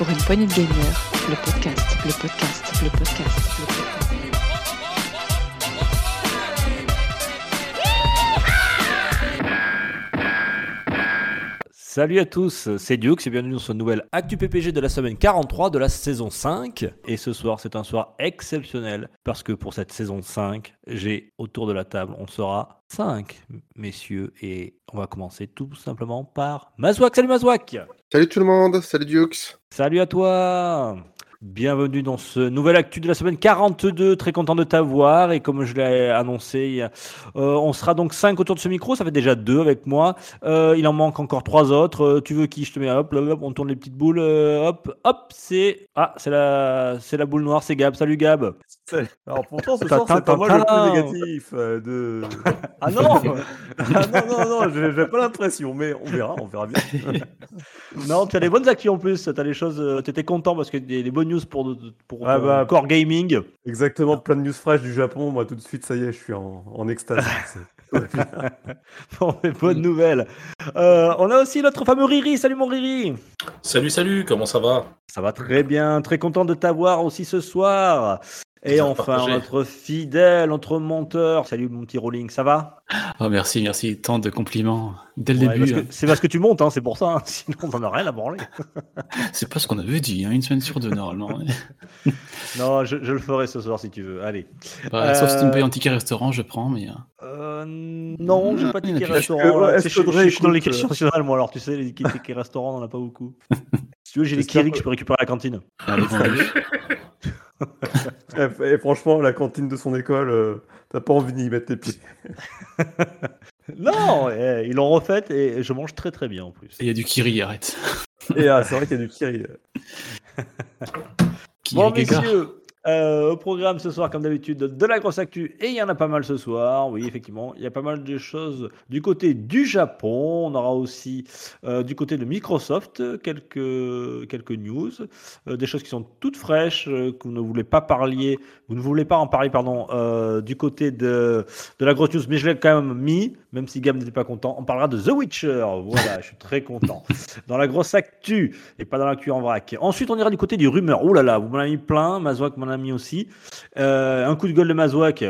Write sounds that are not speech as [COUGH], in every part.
Pour une poignée de gamer, le podcast, le podcast, le podcast, le podcast. Salut à tous, c'est Duke, et bienvenue dans ce nouvel Actu PPG de la semaine 43 de la saison 5. Et ce soir, c'est un soir exceptionnel parce que pour cette saison 5, j'ai autour de la table, on sera 5 messieurs et on va commencer tout simplement par Mazouak. Salut Mazouak Salut tout le monde, salut Dukes. Salut à toi Bienvenue dans ce nouvel actu de la semaine 42. Très content de t'avoir. Et comme je l'ai annoncé, euh, on sera donc 5 autour de ce micro. Ça fait déjà 2 avec moi. Euh, il en manque encore 3 autres. Euh, tu veux qui? Je te mets hop, hop, on tourne les petites boules. euh, hop, hop, c'est. Ah, c'est la, c'est la boule noire, c'est Gab. Salut Gab. Alors pourtant ce soir c'est pas moi le plus négatif euh, de. [LAUGHS] Ah non Ah non non non, j'ai j'ai pas l'impression, mais on verra, on verra bien. [LAUGHS] Non, tu as des bonnes actus en plus. Tu as des choses. Tu étais content parce que des, des bonnes news pour, pour Ah bah. Core Gaming. Exactement, plein de news fraîches du Japon. Moi tout de suite, ça y est, je suis en, en extase. [LAUGHS] C'est- [LAUGHS] Bon, mais bonne nouvelle. Euh, on a aussi notre fameux Riri. Salut mon Riri. Salut, salut, comment ça va? Ça va très bien, très content de t'avoir aussi ce soir. Et enfin, partagé. notre fidèle, notre monteur. Salut mon petit Rolling, ça va? Oh, merci, merci. Tant de compliments dès le Ouais, début. parce que- C'est parce que tu montes, hein, c'est pour ça. hein. [LAUGHS] Sinon, on n'en a rien à branler. hein. [LAUGHS] C'est pas ce qu'on avait dit, hein, une semaine sur deux normalement. [LAUGHS] Non, je, je le ferai ce soir si tu veux. Allez. Bah, Sauf si tu me Euh, payes un ticket restaurant, je prends, mais. euh, Euh, non, j'ai pas de en ticket restaurant. Je, je- je suis dans l'équipe écoute, euh, nationale, moi, alors tu sais, les tickets restaurant, on en a pas beaucoup. Si tu veux, j'ai les que- je peux récupérer à la cantine. allez. [LAUGHS] et, franchement, la cantine de son école, euh, t'as pas envie d'y mettre tes pieds. [LAUGHS] Non, eh, ils l'ont refaite et je mange très très bien en plus. Et il y a du Kiri, arrête. Et ah, c'est vrai qu'il y a du Kiri. Kiri Bon, Gaga. messieurs, euh, au programme ce soir, comme d'habitude, de la grosse actu, et il y en a pas mal ce soir. Oui, effectivement, il y a pas mal de choses du côté du Japon. On aura aussi euh, du côté de Microsoft quelques, quelques news, euh, des choses qui sont toutes fraîches, euh, que vous ne voulez pas parler, vous ne voulez pas en parler, pardon, euh, du côté de, de la grosse news, mais je l'ai quand même mis, même si Gab n'était pas content. On parlera de The Witcher. Voilà, je suis très content. [LAUGHS] Dans la grosse actu et pas dans l'actu en vrac. Ensuite, on ira du côté du rumeur. Ouh là là, vous m'en avez mis plein, Mazouak m'en a mis aussi. Euh, un coup de gueule de Mazouak,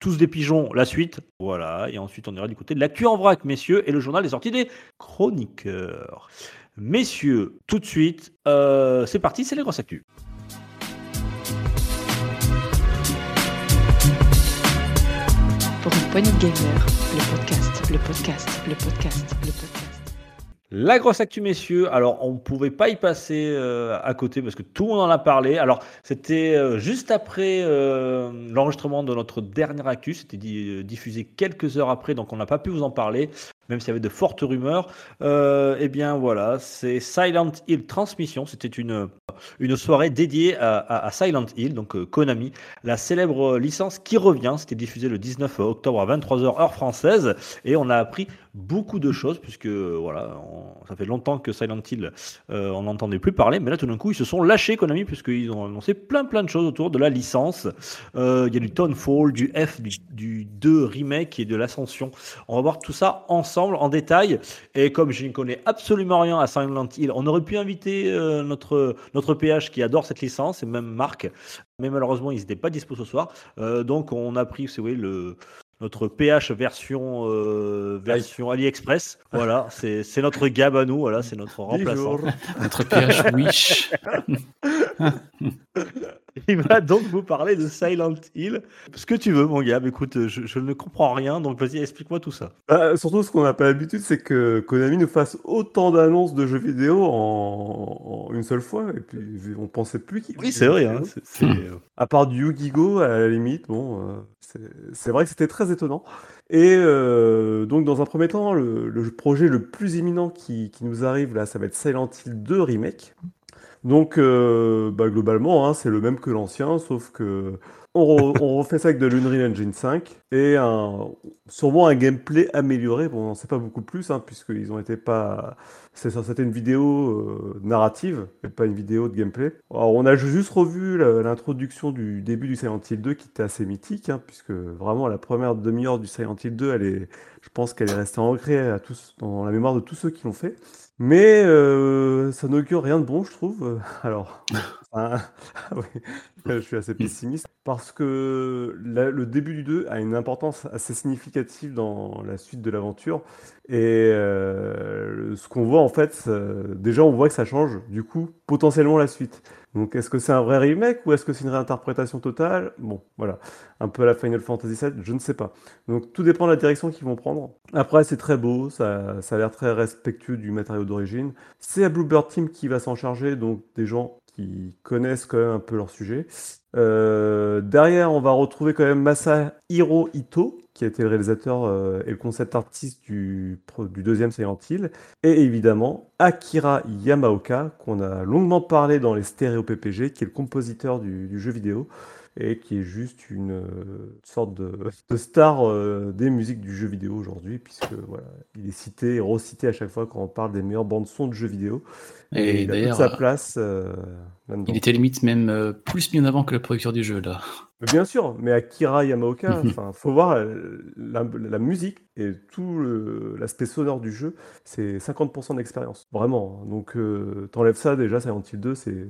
tous des pigeons, la suite. Voilà, et ensuite on ira du côté de l'actu en vrac, messieurs, et le journal des sorties des chroniqueurs. Messieurs, tout de suite, euh, c'est parti, c'est les grosses actus. Pour une poignée de gamer, le podcast, le podcast, le podcast, le podcast. La grosse actu, messieurs. Alors, on ne pouvait pas y passer euh, à côté parce que tout le monde en a parlé. Alors, c'était euh, juste après euh, l'enregistrement de notre dernière actu. C'était di- diffusé quelques heures après, donc on n'a pas pu vous en parler, même s'il y avait de fortes rumeurs. Euh, eh bien, voilà, c'est Silent Hill Transmission. C'était une, une soirée dédiée à, Silent Hill, donc euh, Konami, la célèbre licence qui revient. C'était diffusé le 19 octobre à 23h heure française. Et on a appris beaucoup de choses, puisque euh, voilà, ça fait longtemps que Silent Hill, on n'entendait plus parler, mais là tout d'un coup ils se sont lâchés Konami, puisqu'ils ont annoncé plein plein de choses autour de la licence. Il y a du Townfall, du F, du, du 2 remake et de l'Ascension. On va voir tout ça ensemble en détail. Et comme je ne connais absolument rien à Silent Hill, on aurait pu inviter euh, notre, notre PH qui adore cette licence, et même Marc, mais malheureusement ils n'étaient pas dispo ce soir. Euh, donc on a pris, c'est oui, le notre PH version euh, version AliExpress. Voilà, c'est c'est notre gab à nous. Voilà, c'est notre remplaçant. Notre PH Wish. [LAUGHS] [LAUGHS] Il va donc vous parler de Silent Hill. Ce que tu veux, mon gars. Mais Écoute, je, je ne comprends rien, donc vas-y, explique-moi tout ça. Bah, surtout, ce qu'on n'a pas l'habitude, c'est que Konami nous fasse autant d'annonces de jeux vidéo en, en une seule fois. Et puis, on pensait plus qu'il Oui, c'est vrai. hein, À part du Yu-Gi-Go, à la limite, bon, euh, c'est- c'est vrai que c'était très étonnant. Et euh, donc, dans un premier temps, le, le projet le plus imminent qui, qui nous arrive là, ça va être Silent Hill 2 Remake. Donc, euh, bah, globalement, hein, c'est le même que l'ancien, sauf que on, re- [LAUGHS] on refait ça avec de l'Unreal Engine 5 et un, sûrement un gameplay amélioré. Bon, on n'en sait pas beaucoup plus, hein, puisqu'ils ont été pas. C'était une vidéo euh, narrative, et pas une vidéo de gameplay. Alors, on a juste revu l'introduction du début du Silent Hill 2 qui était assez mythique, hein, puisque vraiment la première demi-heure du Silent Hill 2, elle est, je pense qu'elle est restée ancrée à tous, dans la mémoire de tous ceux qui l'ont fait. Mais euh, ça n'augure rien de bon, je trouve. Alors, [LAUGHS] enfin, ah oui, je suis assez pessimiste parce que la- le début du 2 a une importance assez significative dans la suite de l'aventure. Et euh, ce qu'on voit en fait, euh, déjà on voit que ça change du coup potentiellement la suite. Donc est-ce que c'est un vrai remake ou est-ce que c'est une réinterprétation totale? Bon, voilà, un peu à la Final Fantasy VII, je ne sais pas. Donc tout dépend de la direction qu'ils vont prendre. Après, c'est très beau, ça, ça a l'air très respectueux du matériau d'origine. C'est à Bluebird Team qui va s'en charger, donc des gens qui connaissent quand même un peu leur sujet. Euh, derrière, on va retrouver quand même Masahiro Ito, qui a été le réalisateur euh, et le concept artiste du, deuxième Silent Hill. Et évidemment, Akira Yamaoka, qu'on a longuement parlé dans les stéréo PPG, qui est le compositeur du, du jeu vidéo et qui est juste une euh, sorte de, de star euh, des musiques du jeu vidéo aujourd'hui, puisque voilà, il est cité et recité à chaque fois quand on parle des meilleures bandes son de jeux vidéo. Et, il a toute sa place euh. Il était limite même euh, plus mis en avant que le producteur du jeu, là. Mais Bien sûr, mais Akira Yamaoka, [LAUGHS] enfin, faut voir euh, la, la musique et tout le- l'aspect sonore du jeu, c'est 50% d'expérience, vraiment. Donc, euh, t'enlèves ça déjà, Silent Hill 2, c'est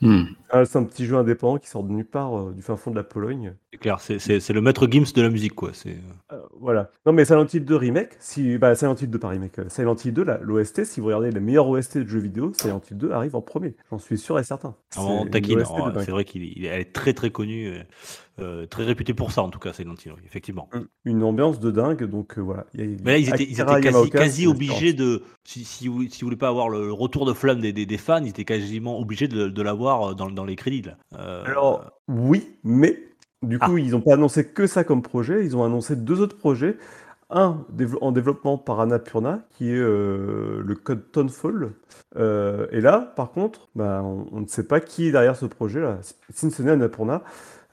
Hmm. ah, c'est un petit jeu indépendant qui sort de nulle part euh, du fin fond de la Pologne. C'est clair, c'est- c'est c'est le maître Gims de la musique, quoi. C'est Euh, voilà. Non, mais Silent Hill 2 remake, si, bah, Silent Hill 2 pas remake, Silent Hill 2, l'OST, si vous regardez les meilleurs OST de jeux vidéo, Silent Hill 2 arrive en premier. J'en suis sûr et certain. Taquine. OST de Oh. C'est vrai qu'il il- elle est très très connue, euh, euh, très réputée pour ça en tout cas, c'est effectivement. Une ambiance de dingue, donc euh, voilà. Il y a- Mais là, ils étaient, ils Akira étaient quasi, obligés de. Si, si, vous, si vous voulez pas avoir le le retour de flamme des, des, des fans, ils étaient quasiment obligés de, de l'avoir dans, dans les crédits. Là. Euh, Alors, oui, mais du coup, Ah. ils n'ont pas annoncé que ça comme projet, ils ont annoncé deux autres projets. Un en développement par Annapurna, qui est euh, le code Tonefall. Euh, et là, par contre, bah, on, ne sait pas qui est derrière ce projet-là. Si ce n'est Annapurna,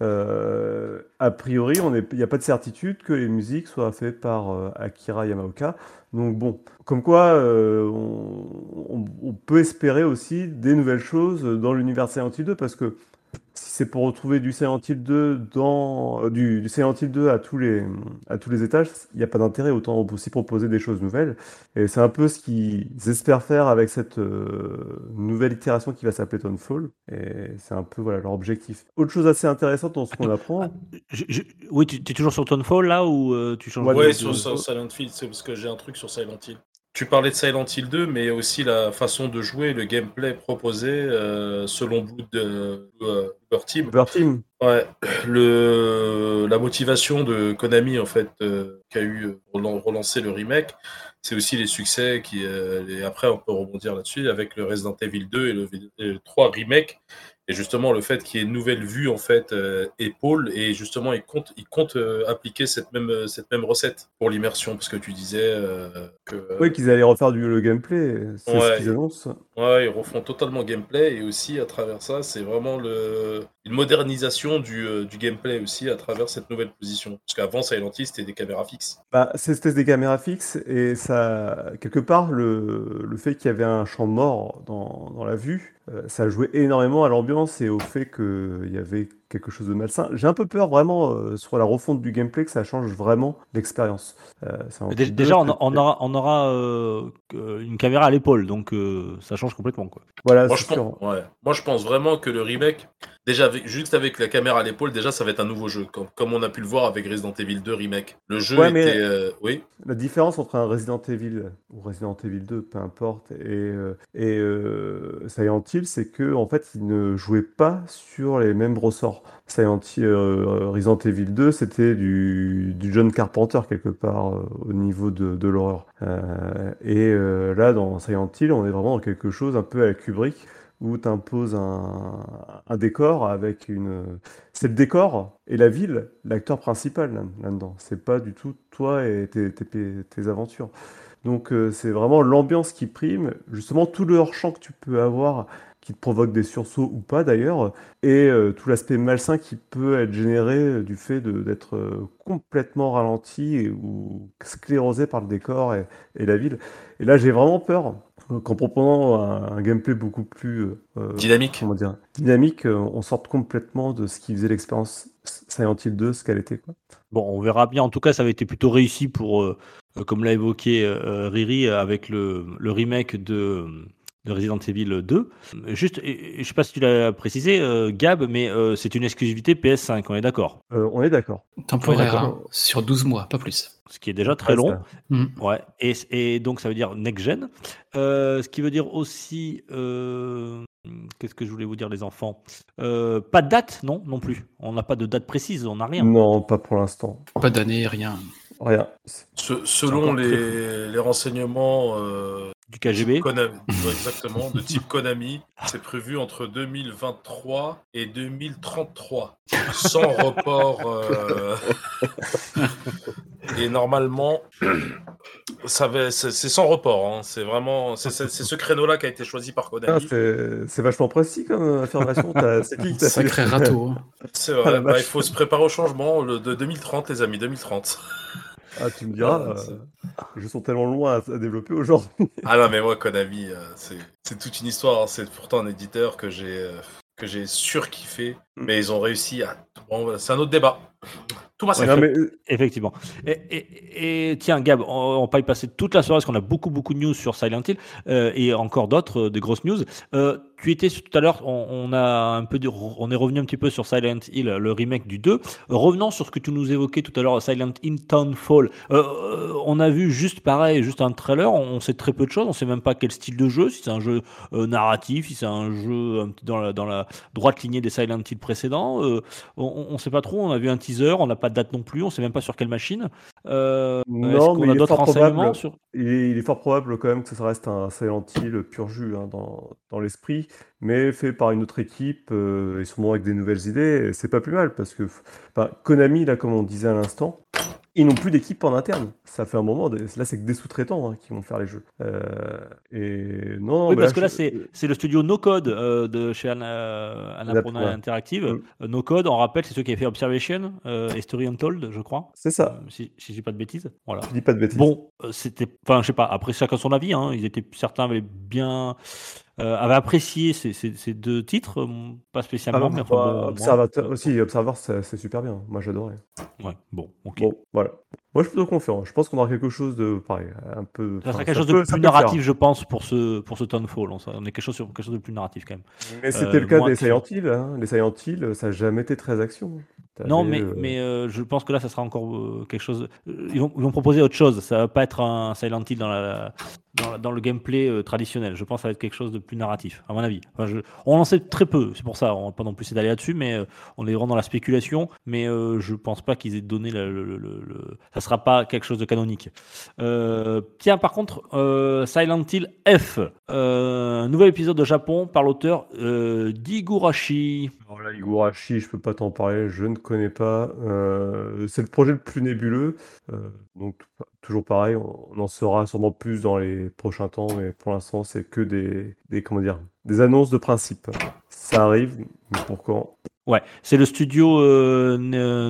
euh, a priori, il n'y a pas de certitude que les musiques soient faites par euh, Akira Yamaoka. Donc bon, comme quoi, on peut espérer aussi des nouvelles choses dans l'univers Silent Hill 2, parce que si c'est pour retrouver du Silent Hill 2 dans euh, du, du Silent Hill 2 à tous les à tous les étages, il n'y a pas d'intérêt autant aussi proposer des choses nouvelles. Et c'est un peu ce qu'ils espèrent faire avec cette euh, nouvelle itération qui va s'appeler Townfall. Et c'est un peu voilà leur objectif. Autre chose assez intéressante dans ce qu'on apprend. je- je- oui, tu es toujours sur Tonefall là ou euh, tu changes Ouais, de- sur Silent Hill, c'est parce que j'ai un truc sur Silent Hill. Tu parlais de Silent Hill 2, mais aussi la façon de jouer, le gameplay proposé euh, selon Blood de euh, Bloober Team. Uber Team. Ouais, le, la motivation de Konami, en fait, euh, qui a eu relancer le remake, c'est aussi les succès qui, euh, et après, on peut rebondir là-dessus avec le Resident Evil 2 et le, et le 3 remake. Et justement, le fait qu'il y ait une nouvelle vue, en fait, euh, épaule, et justement, ils comptent, ils comptent euh, appliquer cette même, euh, cette même recette pour l'immersion, parce que tu disais euh, que. euh, Oui, qu'ils allaient refaire du le gameplay. C'est Ouais. ce qu'ils annoncent. Ouais, ils refont totalement gameplay et aussi à travers ça, c'est vraiment le... une modernisation du, euh, du gameplay aussi à travers cette nouvelle position. Parce qu'avant, Silent Hill, c'était des caméras fixes. Bah, c'était des caméras fixes et ça, quelque part, le, le fait qu'il y avait un champ mort dans, dans la vue, euh, ça jouait énormément à l'ambiance et au fait qu'il y avait quelque chose de malsain. J'ai un peu peur vraiment euh, sur la refonte du gameplay que ça change vraiment l'expérience. Euh, Déjà, on, on aura, on aura euh, que- une caméra à l'épaule, donc euh, ça change complètement. Quoi. Voilà, Moi c'est je, sûr. pense, ouais. Moi, je pense vraiment que le remake, déjà juste avec la caméra à l'épaule, déjà, ça va être un nouveau jeu. Comme, comme on a pu le voir avec Resident Evil 2 remake. Le jeu Ouais, mais- était. euh, Oui. La différence entre un Resident Evil ou Resident Evil 2, peu importe, et, euh, et euh, Silent Hill, c'est que en fait, ils ne jouaient pas sur les mêmes ressorts. Silent Hill, euh, Resident Evil 2, c'était du, du John Carpenter quelque part au niveau de, de l'horreur. Et là, dans Silent Hill, on est vraiment dans quelque chose un peu à la Kubrick où tu imposes un, décor avec une. C'est le décor et la ville, l'acteur principal là- là-dedans. C'est pas du tout toi et tes, aventures. Donc euh, c'est vraiment l'ambiance qui prime, justement tout le hors-champ que tu peux avoir qui te provoque des sursauts ou pas d'ailleurs, et euh, tout l'aspect malsain qui peut être généré euh, du fait d'être complètement ralenti ou sclérosé par le décor et, la ville. Et là j'ai vraiment peur qu'en proposant un, un gameplay beaucoup plus euh, Dynamique. comment dire, dynamique, euh, on sorte complètement de ce qui faisait l'expérience Silent Hill 2, ce qu'elle était. Quoi. Bon, on verra bien. En tout cas, ça avait été plutôt réussi pour, euh, euh, comme l'a évoqué euh, Riri avec le, le remake de, de Resident Evil 2. Juste, je sais pas si tu l'as précisé, euh, Gab, mais euh, c'est une exclusivité PS5, on est d'accord? Euh, on est d'accord. Temporaire, hein, d'accord. sur 12 mois, pas plus. Ce qui est déjà très long. Hmm. Ouais, et, et donc ça veut dire next gen. Euh, ce qui veut dire aussi, euh, qu'est-ce que je voulais vous dire, les enfants? Euh, Pas de date, non, non plus. On n'a pas de date précise, on n'a rien. Non, pas pour l'instant. Pas d'année, rien. Rien. Se- selon les, les renseignements euh, Du KGB. Konami, exactement, [LAUGHS] de type Konami, c'est prévu entre 2023 et 2033, sans report. euh, [LAUGHS] Et normalement, [CLEARS THROAT] ça va, c'est sans report. hein. C'est vraiment, c'est ce créneau-là qui a été choisi par Ah, Konami. c'est c'est vachement précis comme affirmation. C'est qui Sacré râteau. hein. C'est Ah, vrai. bah, il faut se préparer au changement le, de 2030, les amis, 2030. Ah, tu me diras, Ah, euh, jeux sont tellement loin à, à développer aujourd'hui. [LAUGHS] Ah non, mais moi, Konami, euh, c'est toute une histoire. hein. C'est pourtant un éditeur que j'ai euh, que j'ai surkiffé. Mais ils ont réussi à. Bon, c'est un autre débat. Tout ma Non, mais, euh, Effectivement. Et, et- et tiens, Gab, on, on va y passer toute la soirée parce qu'on a beaucoup, beaucoup de news sur Silent Hill euh, et encore d'autres, euh, des grosses news. Euh, tu étais tout à l'heure, on, on a un peu, de- on est revenu un petit peu sur Silent Hill, le remake du 2. Revenons sur ce que tu nous évoquais tout à l'heure, Silent Hill Townfall. On a vu juste pareil, juste un trailer. On, on sait très peu de choses. On sait même pas quel style de jeu, si c'est un jeu narratif, si c'est un jeu un petit- dans la, dans la droite lignée des Silent Hill précédents. Euh, on ne sait pas trop. On a vu un teaser, on n'a pas de date non plus. On sait même pas sur quelle machine. Euh, Non, mais a il est fort probable. sur il, est, il est fort probable quand même que ça reste un Silent Hill pur jus hein, dans, dans l'esprit, mais fait par une autre équipe euh, et sûrement avec des nouvelles idées. C'est pas plus mal parce que Konami, là, comme on disait à l'instant, ils n'ont plus d'équipe en interne. Ça fait un moment. Là, c'est que des sous-traitants hein, qui vont faire les jeux. Euh, et non, Oui, mais parce que là, je- c'est le studio No Code euh, de chez Anna, Annapurna. Interactive. Mm. Euh, no Code, on rappelle, c'est ceux qui avaient fait Observation euh, et Story Untold, je crois. C'est ça. Si si je dis pas de bêtises. Voilà. Je dis pas de bêtises. Bon, c'était. Enfin, je sais pas. Après, chacun son avis. Hein. Ils étaient certains avaient bien. Euh, avaient apprécié ces, ces- ces deux titres, euh, pas Ah, spécialement, mais enfin, bah, bon, moi, Observateur aussi, Observer, c'est c'est super bien. Moi, j'adorais. ouais, bon, ok. Bon, voilà. Moi, je suis plutôt confiant. Je pense qu'on aura quelque chose de pareil, un peu. Ça serait quelque chose peut- de plus faire. narratif, je pense, pour ce, pour ce Townfall. On, on est quelque chose sur quelque chose de plus narratif quand même. Mais c'était Euh, le cas des Silent Hill. Hein. Les Silent Hill, ça n'a jamais été très action. Non, mais, euh, mais euh, je pense que là, ça sera encore euh, quelque chose. Ils vont, ils vont proposer autre chose. Ça va pas être un Silent Hill dans, la, dans, la- dans le gameplay traditionnel. Je pense que ça va être quelque chose de plus narratif, à mon avis. Enfin, je- on en sait très peu, c'est pour ça. On va pas non plus s'étaler là-dessus, mais on est vraiment dans la spéculation. Mais je pense pas qu'ils aient donné le, le- le- le- Ça sera pas quelque chose de canonique. Euh, tiens, par contre, euh, Silent Hill F, euh, nouvel épisode de Japon par l'auteur euh, Digurashi. Alors là, Higurashi, je peux pas t'en parler, je ne connais pas. C'est le projet le plus nébuleux. Donc, toujours pareil, on, en saura sûrement plus dans les prochains temps, mais pour l'instant, c'est que des, des, comment dire, des annonces de principe. Ça arrive, mais pour quand Ouais, c'est le studio euh,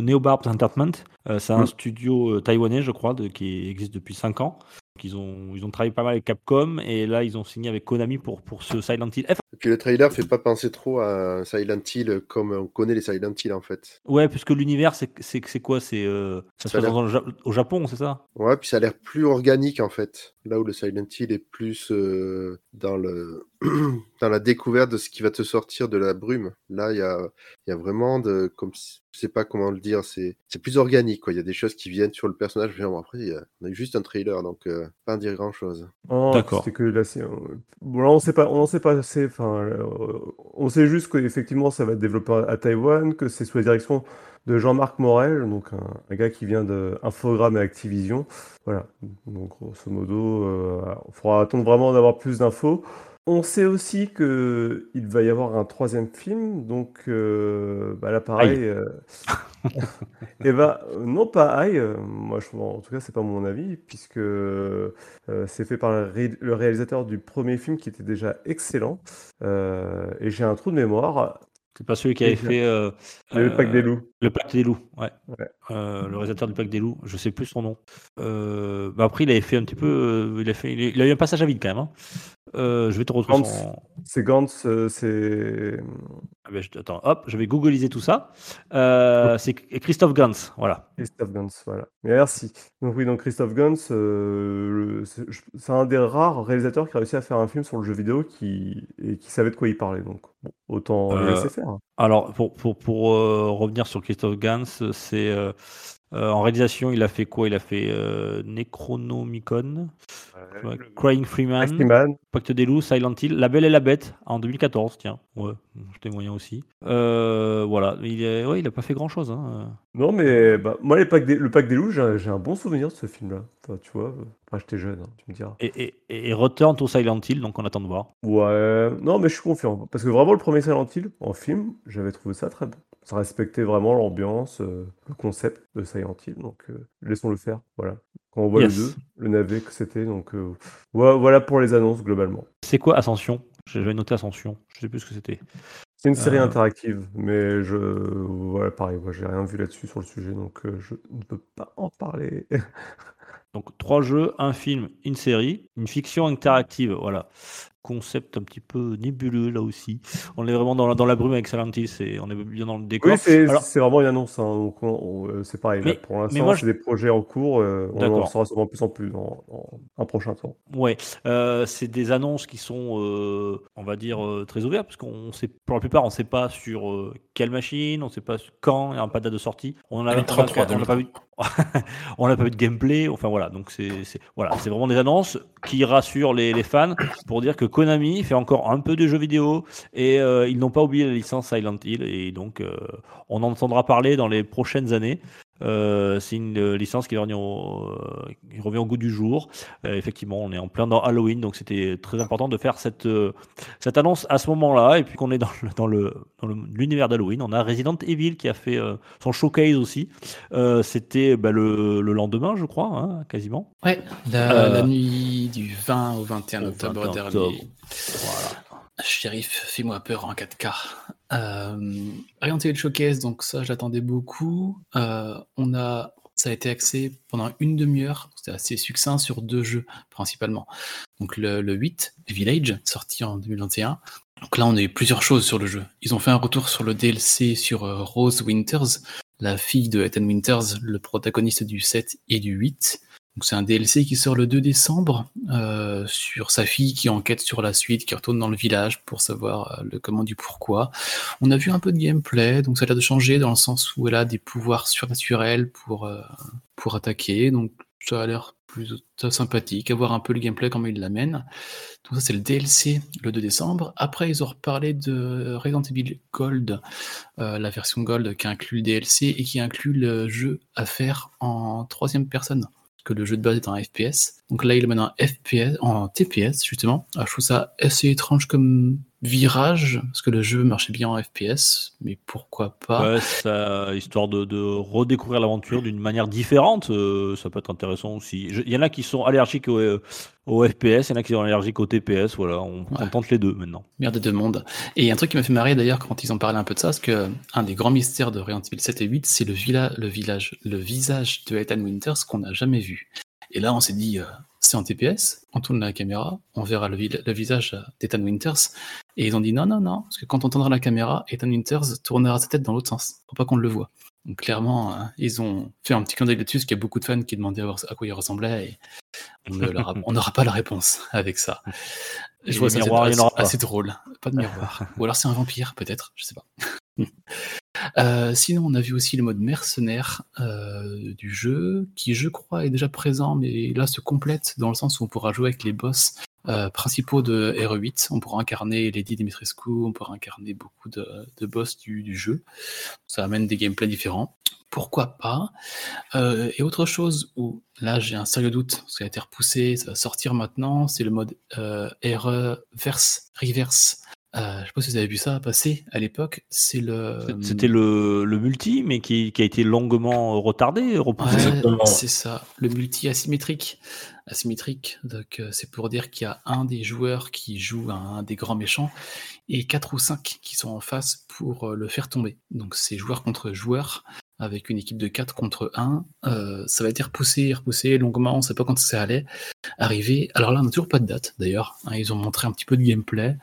Neobarbs Entertainment. Euh, c'est un Mm. studio euh, taïwanais, je crois, de- qui existe depuis 5 ans. Ils ont, ils ont travaillé pas mal avec Capcom et là, ils ont signé avec Konami pour, pour ce Silent Hill F. Puis le trailer fait pas penser trop à Silent Hill comme on connaît les Silent Hill en fait. Ouais, puisque l'univers, c'est c'est- c'est quoi? C'est euh, ça se Ça passe l'air- dans le Ja- au Japon, c'est ça? Ouais, puis ça a l'air plus organique en fait. Là où le Silent Hill est plus euh, dans le [CLEARS THROAT] dans la découverte de ce qui va te sortir de la brume. Là, il y a, il y a vraiment de comme si- je sais pas comment le dire, c'est c'est plus organique quoi. Il y a des choses qui viennent sur le personnage. Mais bon, après, il y a- on a eu juste un trailer, donc euh, pas en dire grand chose. Oh, D'accord. C'était que là, bon, là, on sait pas, on n'en sait pas assez. Enfin, euh, on sait juste qu'effectivement, ça va être développé à Taïwan, que c'est sous la direction de Jean-Marc Morel, donc un, un gars qui vient de Infogrames et Activision. Voilà. Donc, grosso modo, euh, il faudra attendre vraiment d'avoir plus d'infos. On sait aussi que il va y avoir un troisième film, donc euh, bah là pareil. euh, [LAUGHS] et bah euh, non pas aïe, euh, moi je, en tout cas c'est pas mon avis puisque c'est fait par le, ré- le réalisateur du premier film qui était déjà excellent et j'ai un trou de mémoire. C'est pas celui qui avait fait euh, Le Pack des loups. Le Pacte des loups, ouais. Ouais. Euh, le réalisateur du Pacte des loups, je sais plus son nom. Euh, bah après, il avait fait un petit peu. il, a fait, il a eu un passage à vide quand même. hein. Euh, je vais te retrouver Gantz. C'est Gantz, euh, c'est. Ah ben, Attends, hop, je vais googliser tout ça. Euh, c'est Christophe Gans, voilà. Christophe Gans, voilà. Merci. Donc oui, donc Christophe euh, le- c'est un des rares réalisateurs qui a réussi à faire un film sur le jeu vidéo qui, et qui savait de quoi il parlait. Donc bon, autant le Euh, laisser faire. Alors, pour, pour, pour euh, revenir sur Christophe Gans, c'est euh, en réalisation, il a fait quoi? Il a fait euh, Necronomicon, ouais, Crying Freeman, Freeman, Pacte des loups, Silent Hill, La Belle et la Bête en 2014, tiens. Ouais, c'était moyen aussi. Euh, voilà, il est, ouais, il a pas fait grand chose. Hein. Non, mais bah, moi, les packs des- le pack des loups, j'ai un bon souvenir de ce film-là. Enfin, tu vois, après, j'étais jeune, hein, tu me diras. Et, et, et Return to Silent Hill, donc on attend de voir. Ouais, non, mais je suis confiant. Parce que vraiment, le premier Silent Hill, en film, j'avais trouvé ça très bon. Ça respectait vraiment l'ambiance, le concept de Silent Hill. Donc, euh, laissons-le faire. Voilà. Quand on voit Yes. le 2, le navet que c'était. Donc, euh, voilà, voilà pour les annonces, globalement. C'est quoi Ascension? Je vais noter Ascension. Je sais plus ce que c'était. C'est une série Euh. interactive, mais je. Voilà, pareil, moi, j'ai rien vu là-dessus sur le sujet, donc je ne peux pas en parler. [LAUGHS] Donc trois jeux, un film, une série, une fiction interactive, voilà. Concept un petit peu nébuleux là aussi. On est vraiment dans la, dans la brume avec Silent Hill, c'est- on est bien dans le décor. Oui, c'est Alors, vraiment une annonce. hein, donc on- on- euh, c'est pareil. là, Mais- pour l'instant, c'est des projets en cours. euh, on en saura sûrement plus en plus dans, dans un prochain temps. ouais, euh, c'est des annonces qui sont, euh, on va dire, euh, très ouvertes, parce qu'on sait, pour la plupart, on ne sait pas sur euh, quelle machine, on ne sait pas quand, il n'y a pas de date de sortie. On n'a on a- 2033, on n'a pas vu, [LAUGHS] on n'a pas vu de gameplay. Enfin voilà, donc c'est voilà, c'est vraiment des annonces qui rassurent les, les fans pour dire que Konami fait encore un peu de jeux vidéo et euh, ils n'ont pas oublié la licence Silent Hill et donc euh, on en entendra parler dans les prochaines années. Euh, c'est une euh, licence qui revient, au, euh, qui revient au goût du jour. Euh, effectivement, on est en plein dans Halloween, donc c'était très important de faire cette, euh, cette annonce à ce moment-là. Et puis qu'on est dans, le- dans le dans le- l'univers d'Halloween, on a Resident Evil qui a fait son showcase aussi. C'était bah, le, le lendemain, je crois, hein, quasiment. Ouais, la, la nuit du 20 au 21 au octobre 21 dernier. octobre. Voilà. Shérif, fais-moi peur en 4K. Euh, Resident Evil Showcase, donc ça, je l'attendais beaucoup. Euh, on a, ça a été axé pendant une demi-heure. C'était assez succinct sur deux jeux, principalement. Donc le, le 8, Village, sorti en 2021. Donc là, on a eu plusieurs choses sur le jeu. Ils ont fait un retour sur le DLC sur euh, Rose Winters, la fille de Ethan Winters, le protagoniste du 7 et du 8. C'est un DLC qui sort le 2 décembre euh, sur sa fille qui enquête sur la suite, qui retourne dans le village pour savoir euh, le comment du pourquoi. On a vu un peu de gameplay, donc ça a l'air de changer dans le sens où elle a des pouvoirs surnaturels pour, euh, pour attaquer. Donc ça a l'air plutôt sympathique, à voir un peu le gameplay, comment il l'amène. Donc ça c'est le DLC le 2 décembre. Après ils ont reparlé de Resident Evil Gold, la version Gold qui inclut le DLC et qui inclut le jeu à faire en troisième personne que le jeu de base est un FPS. Donc là, il est maintenant FPS, en TPS, justement. Alors, je trouve ça assez étrange comme virage, parce que le jeu marchait bien en FPS, mais pourquoi pas Ouais, ça, histoire de, de redécouvrir l'aventure d'une manière différente, euh, ça peut être intéressant aussi. Il y en a qui sont allergiques au, euh, au FPS, il y en a qui sont allergiques au TPS, voilà, on, tente les deux maintenant. Merde de monde. Et il y a un truc qui m'a fait marrer d'ailleurs quand ils ont parlé un peu de ça, parce que un des grands mystères de Resident Evil 7 et 8, c'est le, villa, le, village, le visage de Ethan Winters qu'on n'a jamais vu. Et là, on s'est dit, euh, c'est en TPS, on tourne la caméra, on verra le, le visage d'Ethan Winters. Et ils ont dit non, non, non, parce que quand on tendra la caméra, Ethan Winters tournera sa tête dans l'autre sens, pour pas qu'on le voit. Donc clairement, euh, ils ont fait un petit clin d'œil là-dessus, parce qu'il y a beaucoup de fans qui demandaient à, voir à quoi il ressemblait, et on [LAUGHS] n'aura pas la réponse avec ça. Je vois ça pas. assez drôle. Pas de miroir. [LAUGHS] Ou alors c'est un vampire, peut-être, je sais pas. Euh, sinon, on a vu aussi le mode mercenaire euh, du jeu, qui je crois est déjà présent, mais là se complète dans le sens où on pourra jouer avec les boss euh, principaux de RE8. On pourra incarner Lady Dimitrescu, on pourra incarner beaucoup de, boss du, jeu. Ça amène des gameplays différents. Pourquoi pas? Et autre chose où là j'ai un sérieux doute, ça a été repoussé, ça va sortir maintenant, c'est le mode RE verse, reverse. Euh, je sais pas si vous avez vu ça passer à l'époque. C'est le. C'était le, le multi, mais qui, qui a été longuement retardé, repoussé. Ouais, c'est ça, le multi asymétrique. Asymétrique, donc euh, c'est pour dire qu'il y a un des joueurs qui joue un des grands méchants et quatre ou cinq qui sont en face pour euh, le faire tomber. Donc c'est joueur contre joueur. avec une équipe de 4 contre 1. Euh, ça va être repoussé, repoussé longuement, on ne sait pas quand ça allait arriver. Alors là, on n'a toujours pas de date d'ailleurs. hein, ils ont montré un petit peu de gameplay.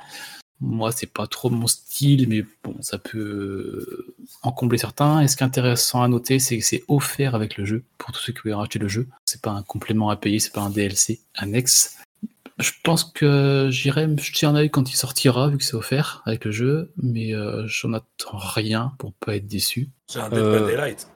Moi, c'est pas trop mon style, mais bon, ça peut en combler certains. Et ce qui est intéressant à noter, c'est que c'est offert avec le jeu pour tous ceux qui veulent racheter le jeu. C'est pas un complément à payer, c'est pas un DLC annexe. Je pense que j'irai me jeter un œil quand il sortira, vu que c'est offert avec le jeu, mais euh, j'en attends rien pour pas être déçu. C'est un Dead Euh, by Daylight.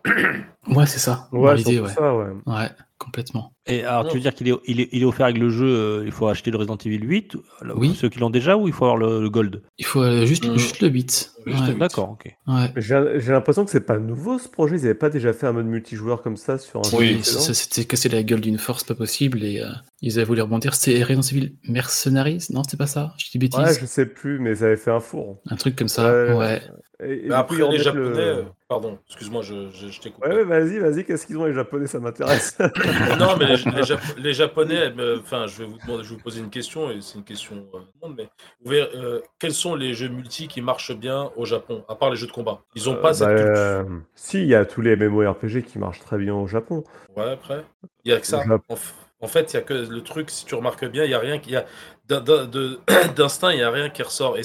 Ouais, c'est ça. Ouais, l'idée, ouais. ça, ouais. Ouais, complètement. Et alors, Non. tu veux dire qu'il est, il est, il est offert avec le jeu, euh, il faut acheter le Resident Evil 8 là, Oui. Ceux qui l'ont déjà ou il faut avoir le, le Gold? Il faut euh, juste, Mhm. juste le 8. Juste Ouais, le huit. D'accord, ok. ouais. J'ai l'impression que c'est pas nouveau ce projet. Ils avaient pas déjà fait un mode multijoueur comme ça sur un jeu Oui, précédent ça s'était cassé la gueule d'une force pas possible et euh, ils avaient voulu rebondir. C'était Resident Evil Mercenaries? Non, c'était pas ça Je dis bêtises. Ouais, je sais plus, mais ça avait fait un four. Un truc comme ça, Ouais. ouais. Et, et coup, après, ils les Japonais. le- Pardon, excuse-moi, je, je, je t'ai coupé. Ouais, ouais, vas-y, vas-y, qu'est-ce qu'ils ont les Japonais, ça m'intéresse. [LAUGHS] non, mais les, les Jap- les Japonais, euh, enfin, je vais vous demander, je vais vous poser une question, et c'est une question euh, tout le monde, mais vous verrez, euh, quels sont les jeux multi qui marchent bien au Japon, à part les jeux de combat? Ils ont pas Euh, cette bah, euh, si, il y a tous les MMORPG qui marchent très bien au Japon. Ouais, après, il y a que ça. Jap- En, fait, il y a que le truc, si tu remarques bien, il y a rien qui, [CLEARS THROAT] d'instinct, il y a rien qui ressort, et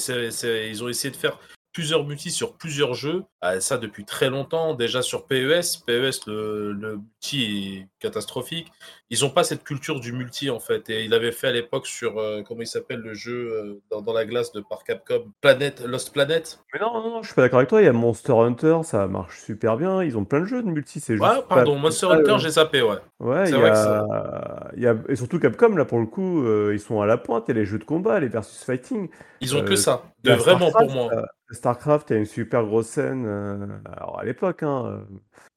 ils ont essayé de faire plusieurs multi sur plusieurs jeux, Ah, ça depuis très longtemps, déjà sur PES, PES le, le est catastrophique. Ils n'ont pas cette culture du multi en fait. Et il avait fait à l'époque sur, euh, comment il s'appelle le jeu euh, dans, dans la glace de par Capcom, Planet, Lost Planet. Mais non, non, non, je suis pas d'accord avec toi. Il y a Monster Hunter, ça marche super bien. Ils ont plein de jeux de multi. C'est juste Ouais, pas- pardon, Monster Hunter, euh, j'ai zappé, ouais. Ouais, C'est il y vrai que y a... Et surtout Capcom, là, pour le coup, ils sont à la pointe. Il y a les jeux de combat, les versus fighting. Ils ont que ça. De vraiment pour moi. StarCraft, il y a une super grosse scène. Alors, à l'époque, hein,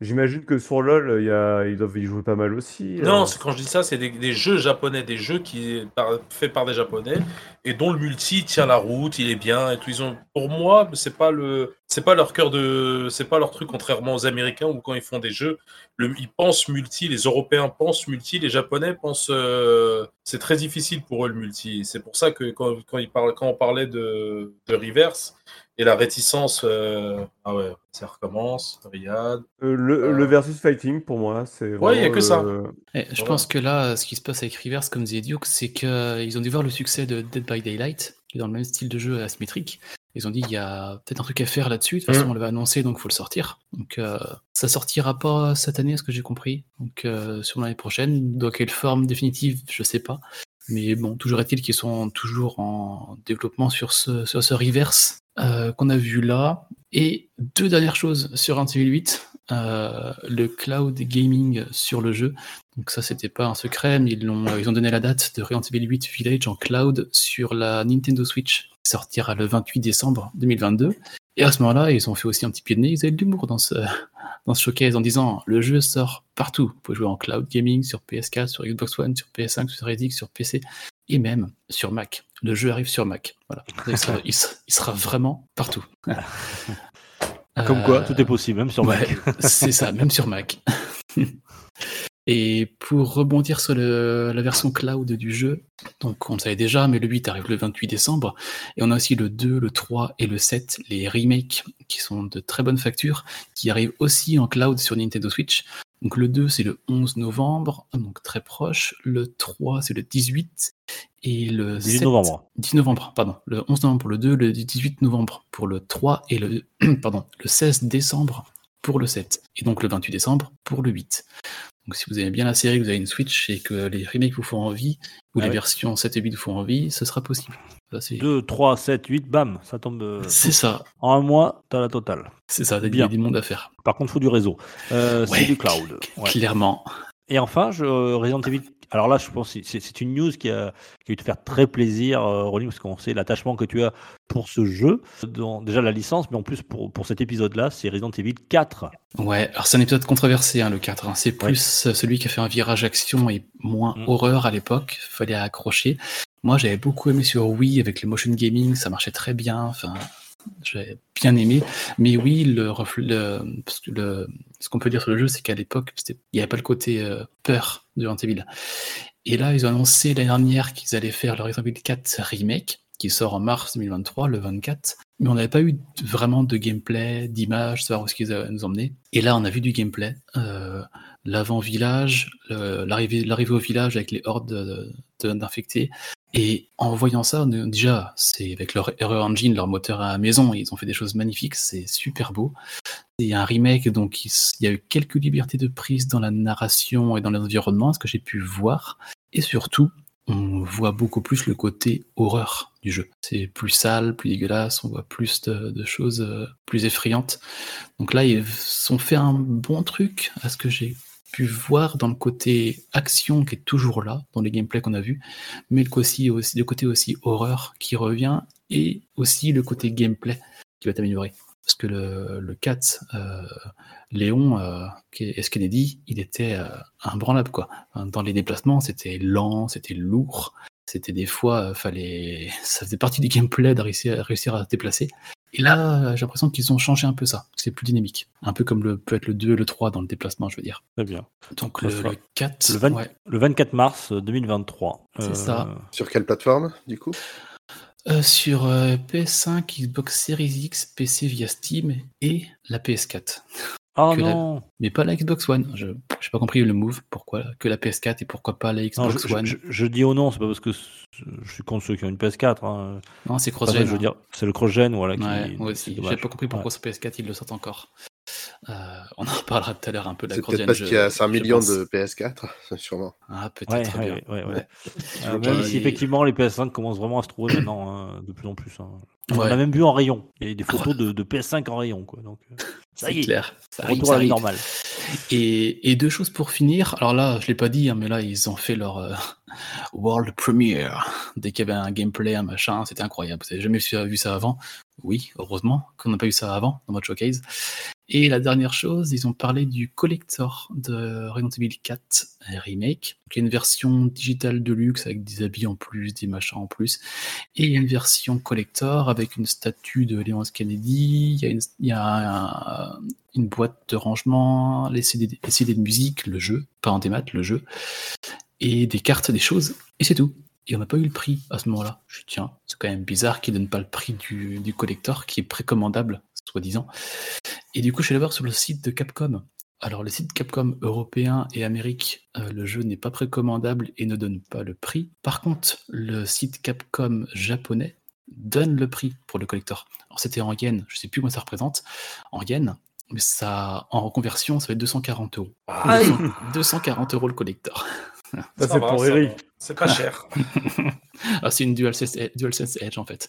j'imagine que sur LoL, il y a... ils doivent y jouer pas mal aussi. Non, quand je dis ça, c'est des, jeux japonais, des jeux qui par, faits par des japonais et dont le multi tient la route, il est bien et. Ils ont, pour moi, c'est pas le, c'est pas leur cœur de, c'est pas leur truc contrairement aux Américains où quand ils font des jeux, ils pensent multi, les Européens pensent multi, les Japonais pensent, euh, c'est très difficile pour eux le multi. C'est pour ça que quand, quand ils parlent, quand on parlait de, de reverse et la réticence, euh, ah ouais, ça recommence, Riyad. Euh, le, Euh. le versus fighting, pour moi, c'est Ouais, il y a que ça. le- Et je Voilà. pense que là, ce qui se passe avec Rivers, comme disait Duke, c'est qu'ils ont dû voir le succès de Dead by Daylight, qui est dans le même style de jeu asymétrique. Ils ont dit il y a peut-être un truc à faire là-dessus. De toute façon, Mm. on l'avait annoncé, donc il faut le sortir. Donc euh, ça sortira pas cette année, à ce que j'ai compris? Donc euh, sur l'année prochaine. Dans quelle forme définitive, je sais pas. Mais bon, toujours est-il qu'ils sont toujours en développement sur ce, sur ce reverse euh, qu'on a vu là. Et deux dernières choses sur Evil 8. euh, le cloud gaming sur le jeu. Donc ça, c'était pas un secret, mais ils, l'ont- ils ont donné la date de Resident Evil 8 Village en cloud sur la Nintendo Switch, sortira le 28 décembre 2022. Et à ce moment-là, ils ont fait aussi un petit pied de nez, ils avaient de l'humour dans ce, [LAUGHS] dans ce showcase en disant le jeu sort partout. Vous pouvez jouer en cloud gaming sur PS4, sur Xbox One, sur PS5, sur Series X, sur PC et même sur Mac. Le jeu arrive sur Mac. Voilà. [LAUGHS] Il sera, il sera- il sera vraiment partout. [LAUGHS] Comme quoi, Euh, tout est possible, même sur Mac. Ouais, c'est ça, même sur Mac. [LAUGHS] Et pour rebondir sur le- la version cloud du jeu, donc on le savait déjà, mais le 8 arrive le 28 décembre, et on a aussi le 2, le 3 et le 7, les remakes qui sont de très bonne facture, qui arrivent aussi en cloud sur Nintendo Switch. Donc le 2 c'est le 11 novembre, donc très proche, le 3 c'est le 18, et le 18 7 novembre. 10 novembre, pardon. Le 11 novembre pour le 2, le 18 novembre pour le 3 et le, [CLEARS THROAT] pardon, le 16 décembre pour le 7. Et donc le 28 décembre pour le 8. Donc si vous aimez bien la série, que vous avez une Switch et que les remakes vous font envie, ou Ah les ouais. versions 7 et 8 vous font envie, ce sera possible. Ça, c'est 2, 3, 7, 8, bam, ça tombe. euh, [LAUGHS] c'est ça, En un mois, t'as la totale. c'est ça, il y a Bien. du monde à faire. Par contre, faut du réseau. Euh, Ouais, c'est du cloud. [LAUGHS] Ouais. Clairement. Et enfin, je, euh, Resident Evil. Alors là, je pense que c'est une news qui a, qui a dû te faire très plaisir, euh, Rolling, parce qu'on sait l'attachement que tu as pour ce jeu. Dans, déjà la licence, mais en plus pour, pour cet épisode-là, c'est Resident Evil 4. Ouais, alors c'est un épisode controversé, hein, le 4. hein. C'est plus euh, celui qui a fait un virage action et moins Mm. horreur à l'époque. Fallait accrocher. Moi, j'avais beaucoup aimé sur Wii avec le motion gaming, ça marchait très bien. Enfin, j'avais bien aimé. Mais oui, le, le- le- ce qu'on peut dire sur le jeu, c'est qu'à l'époque, il n'y avait pas le côté euh, peur de Resident. Et là, ils ont annoncé l'année dernière qu'ils allaient faire le Resident Evil 4 remake, qui sort en mars 2023, le 24. mais on n'avait pas eu vraiment de gameplay, d'image, savoir où est-ce qu'ils allaient nous emmener. Et là, on a vu du gameplay. Euh, L'avant-village, l'arrivée au village avec les hordes de- de- d'infectés. Et en voyant ça, déjà, c'est avec leur Error Engine, leur moteur à la maison, ils ont fait des choses magnifiques, c'est super beau. C'est un remake, donc il il y a eu quelques libertés de prise dans la narration et dans l'environnement, ce que j'ai pu voir. Et surtout, on voit beaucoup plus le côté horreur du jeu. C'est plus sale, plus dégueulasse, on voit plus de, de choses euh, plus effrayantes. Donc là, ils ont fait un bon truc à ce que j'ai pu voir dans le côté action qui est toujours là, dans les gameplays qu'on a vus, mais le côté, aussi, le côté aussi horreur qui revient, et aussi le côté gameplay qui va t'améliorer. Parce que le, le 4, euh, Léon euh, S. Kennedy, il était euh, imbranlable. Quoi. Dans les déplacements, c'était lent, c'était lourd. C'était des fois, euh, fallait... [LAUGHS] ça faisait partie du gameplay de réussir, réussir à se déplacer. Et là, j'ai l'impression qu'ils ont changé un peu ça. C'est plus dynamique. Un peu comme le, peut être le 2 et le 3 dans le déplacement, je veux dire. Très bien. Donc le, le 4, le 20 ouais, Le 24 mars euh, 2023. C'est ça. Sur quelle plateforme, du coup? Euh, sur euh, PS5, Xbox Series X, PC via Steam et la PS4. Oh la- non Mais pas la Xbox One. Je n'ai pas compris le move. Pourquoi que la PS4 et pourquoi pas la Non, Xbox je, One je- je dis au non, c'est pas parce que je suis contre ceux qui ont une PS4. hein. Non, c'est cross-gen. je veux hein. dire, c'est le cross-gen, voilà. Qui, Ouais, moi aussi. J'ai pas compris pourquoi sur PS4 ils le sortent encore. Euh, on en reparlera tout à l'heure un peu de la C'est cross-gen. peut-être parce qu'il y a 5 je millions pense. de PS4, [LAUGHS] sûrement. Ah, peut-être bien. ouais, ouais, ouais. [LAUGHS] Ouais. Euh, même si effectivement les PS5 commencent vraiment à se trouver maintenant, hein, de plus en plus. hein. On a même vu en rayon. Il y a des photos de, de PS5 en rayon. Quoi. Donc, euh, ça y est, clair. Ça arrive, retour ça à la vie arrive. normale. Et, et deux choses pour finir. Alors là, je l'ai pas dit, hein, mais là, ils ont fait leur euh, [LAUGHS] world premiere. Dès qu'il y avait un gameplay, un machin, c'était incroyable. Vous avez jamais vu ça avant Oui, heureusement qu'on n'a pas eu ça avant dans votre showcase. Et la dernière chose, ils ont parlé du collector de Resident Evil 4 Remake, qui est une version digitale de luxe avec des habits en plus, des machins en plus. Et il y a une version collector avec une statue de Léon S. Kennedy, il y a une, il y a un- une boîte de rangement, les CD, les CD de musique, le jeu, pas en démat, le jeu, et des cartes, des choses, et c'est tout. Et on n'a pas eu le prix à ce moment-là. Je dis, tiens, c'est quand même bizarre qu'ils ne donnent pas le prix du, du collector, qui est précommandable, soi-disant. Et du coup, je suis allé voir sur le site de Capcom. Alors, le site Capcom européen et Amérique, euh, le jeu n'est pas précommandable et ne donne pas le prix. Par contre, le site Capcom japonais donne le prix pour le collector. Alors, c'était en yens, je sais plus comment ça représente, en yens, mais ça, en reconversion, ça va être 240 euros. Aïe 240 euros le collector. Ça, Ça c'est pour Eric. C'est pas cher. [LAUGHS] Ah, c'est une DualSense, DualSense Edge en fait.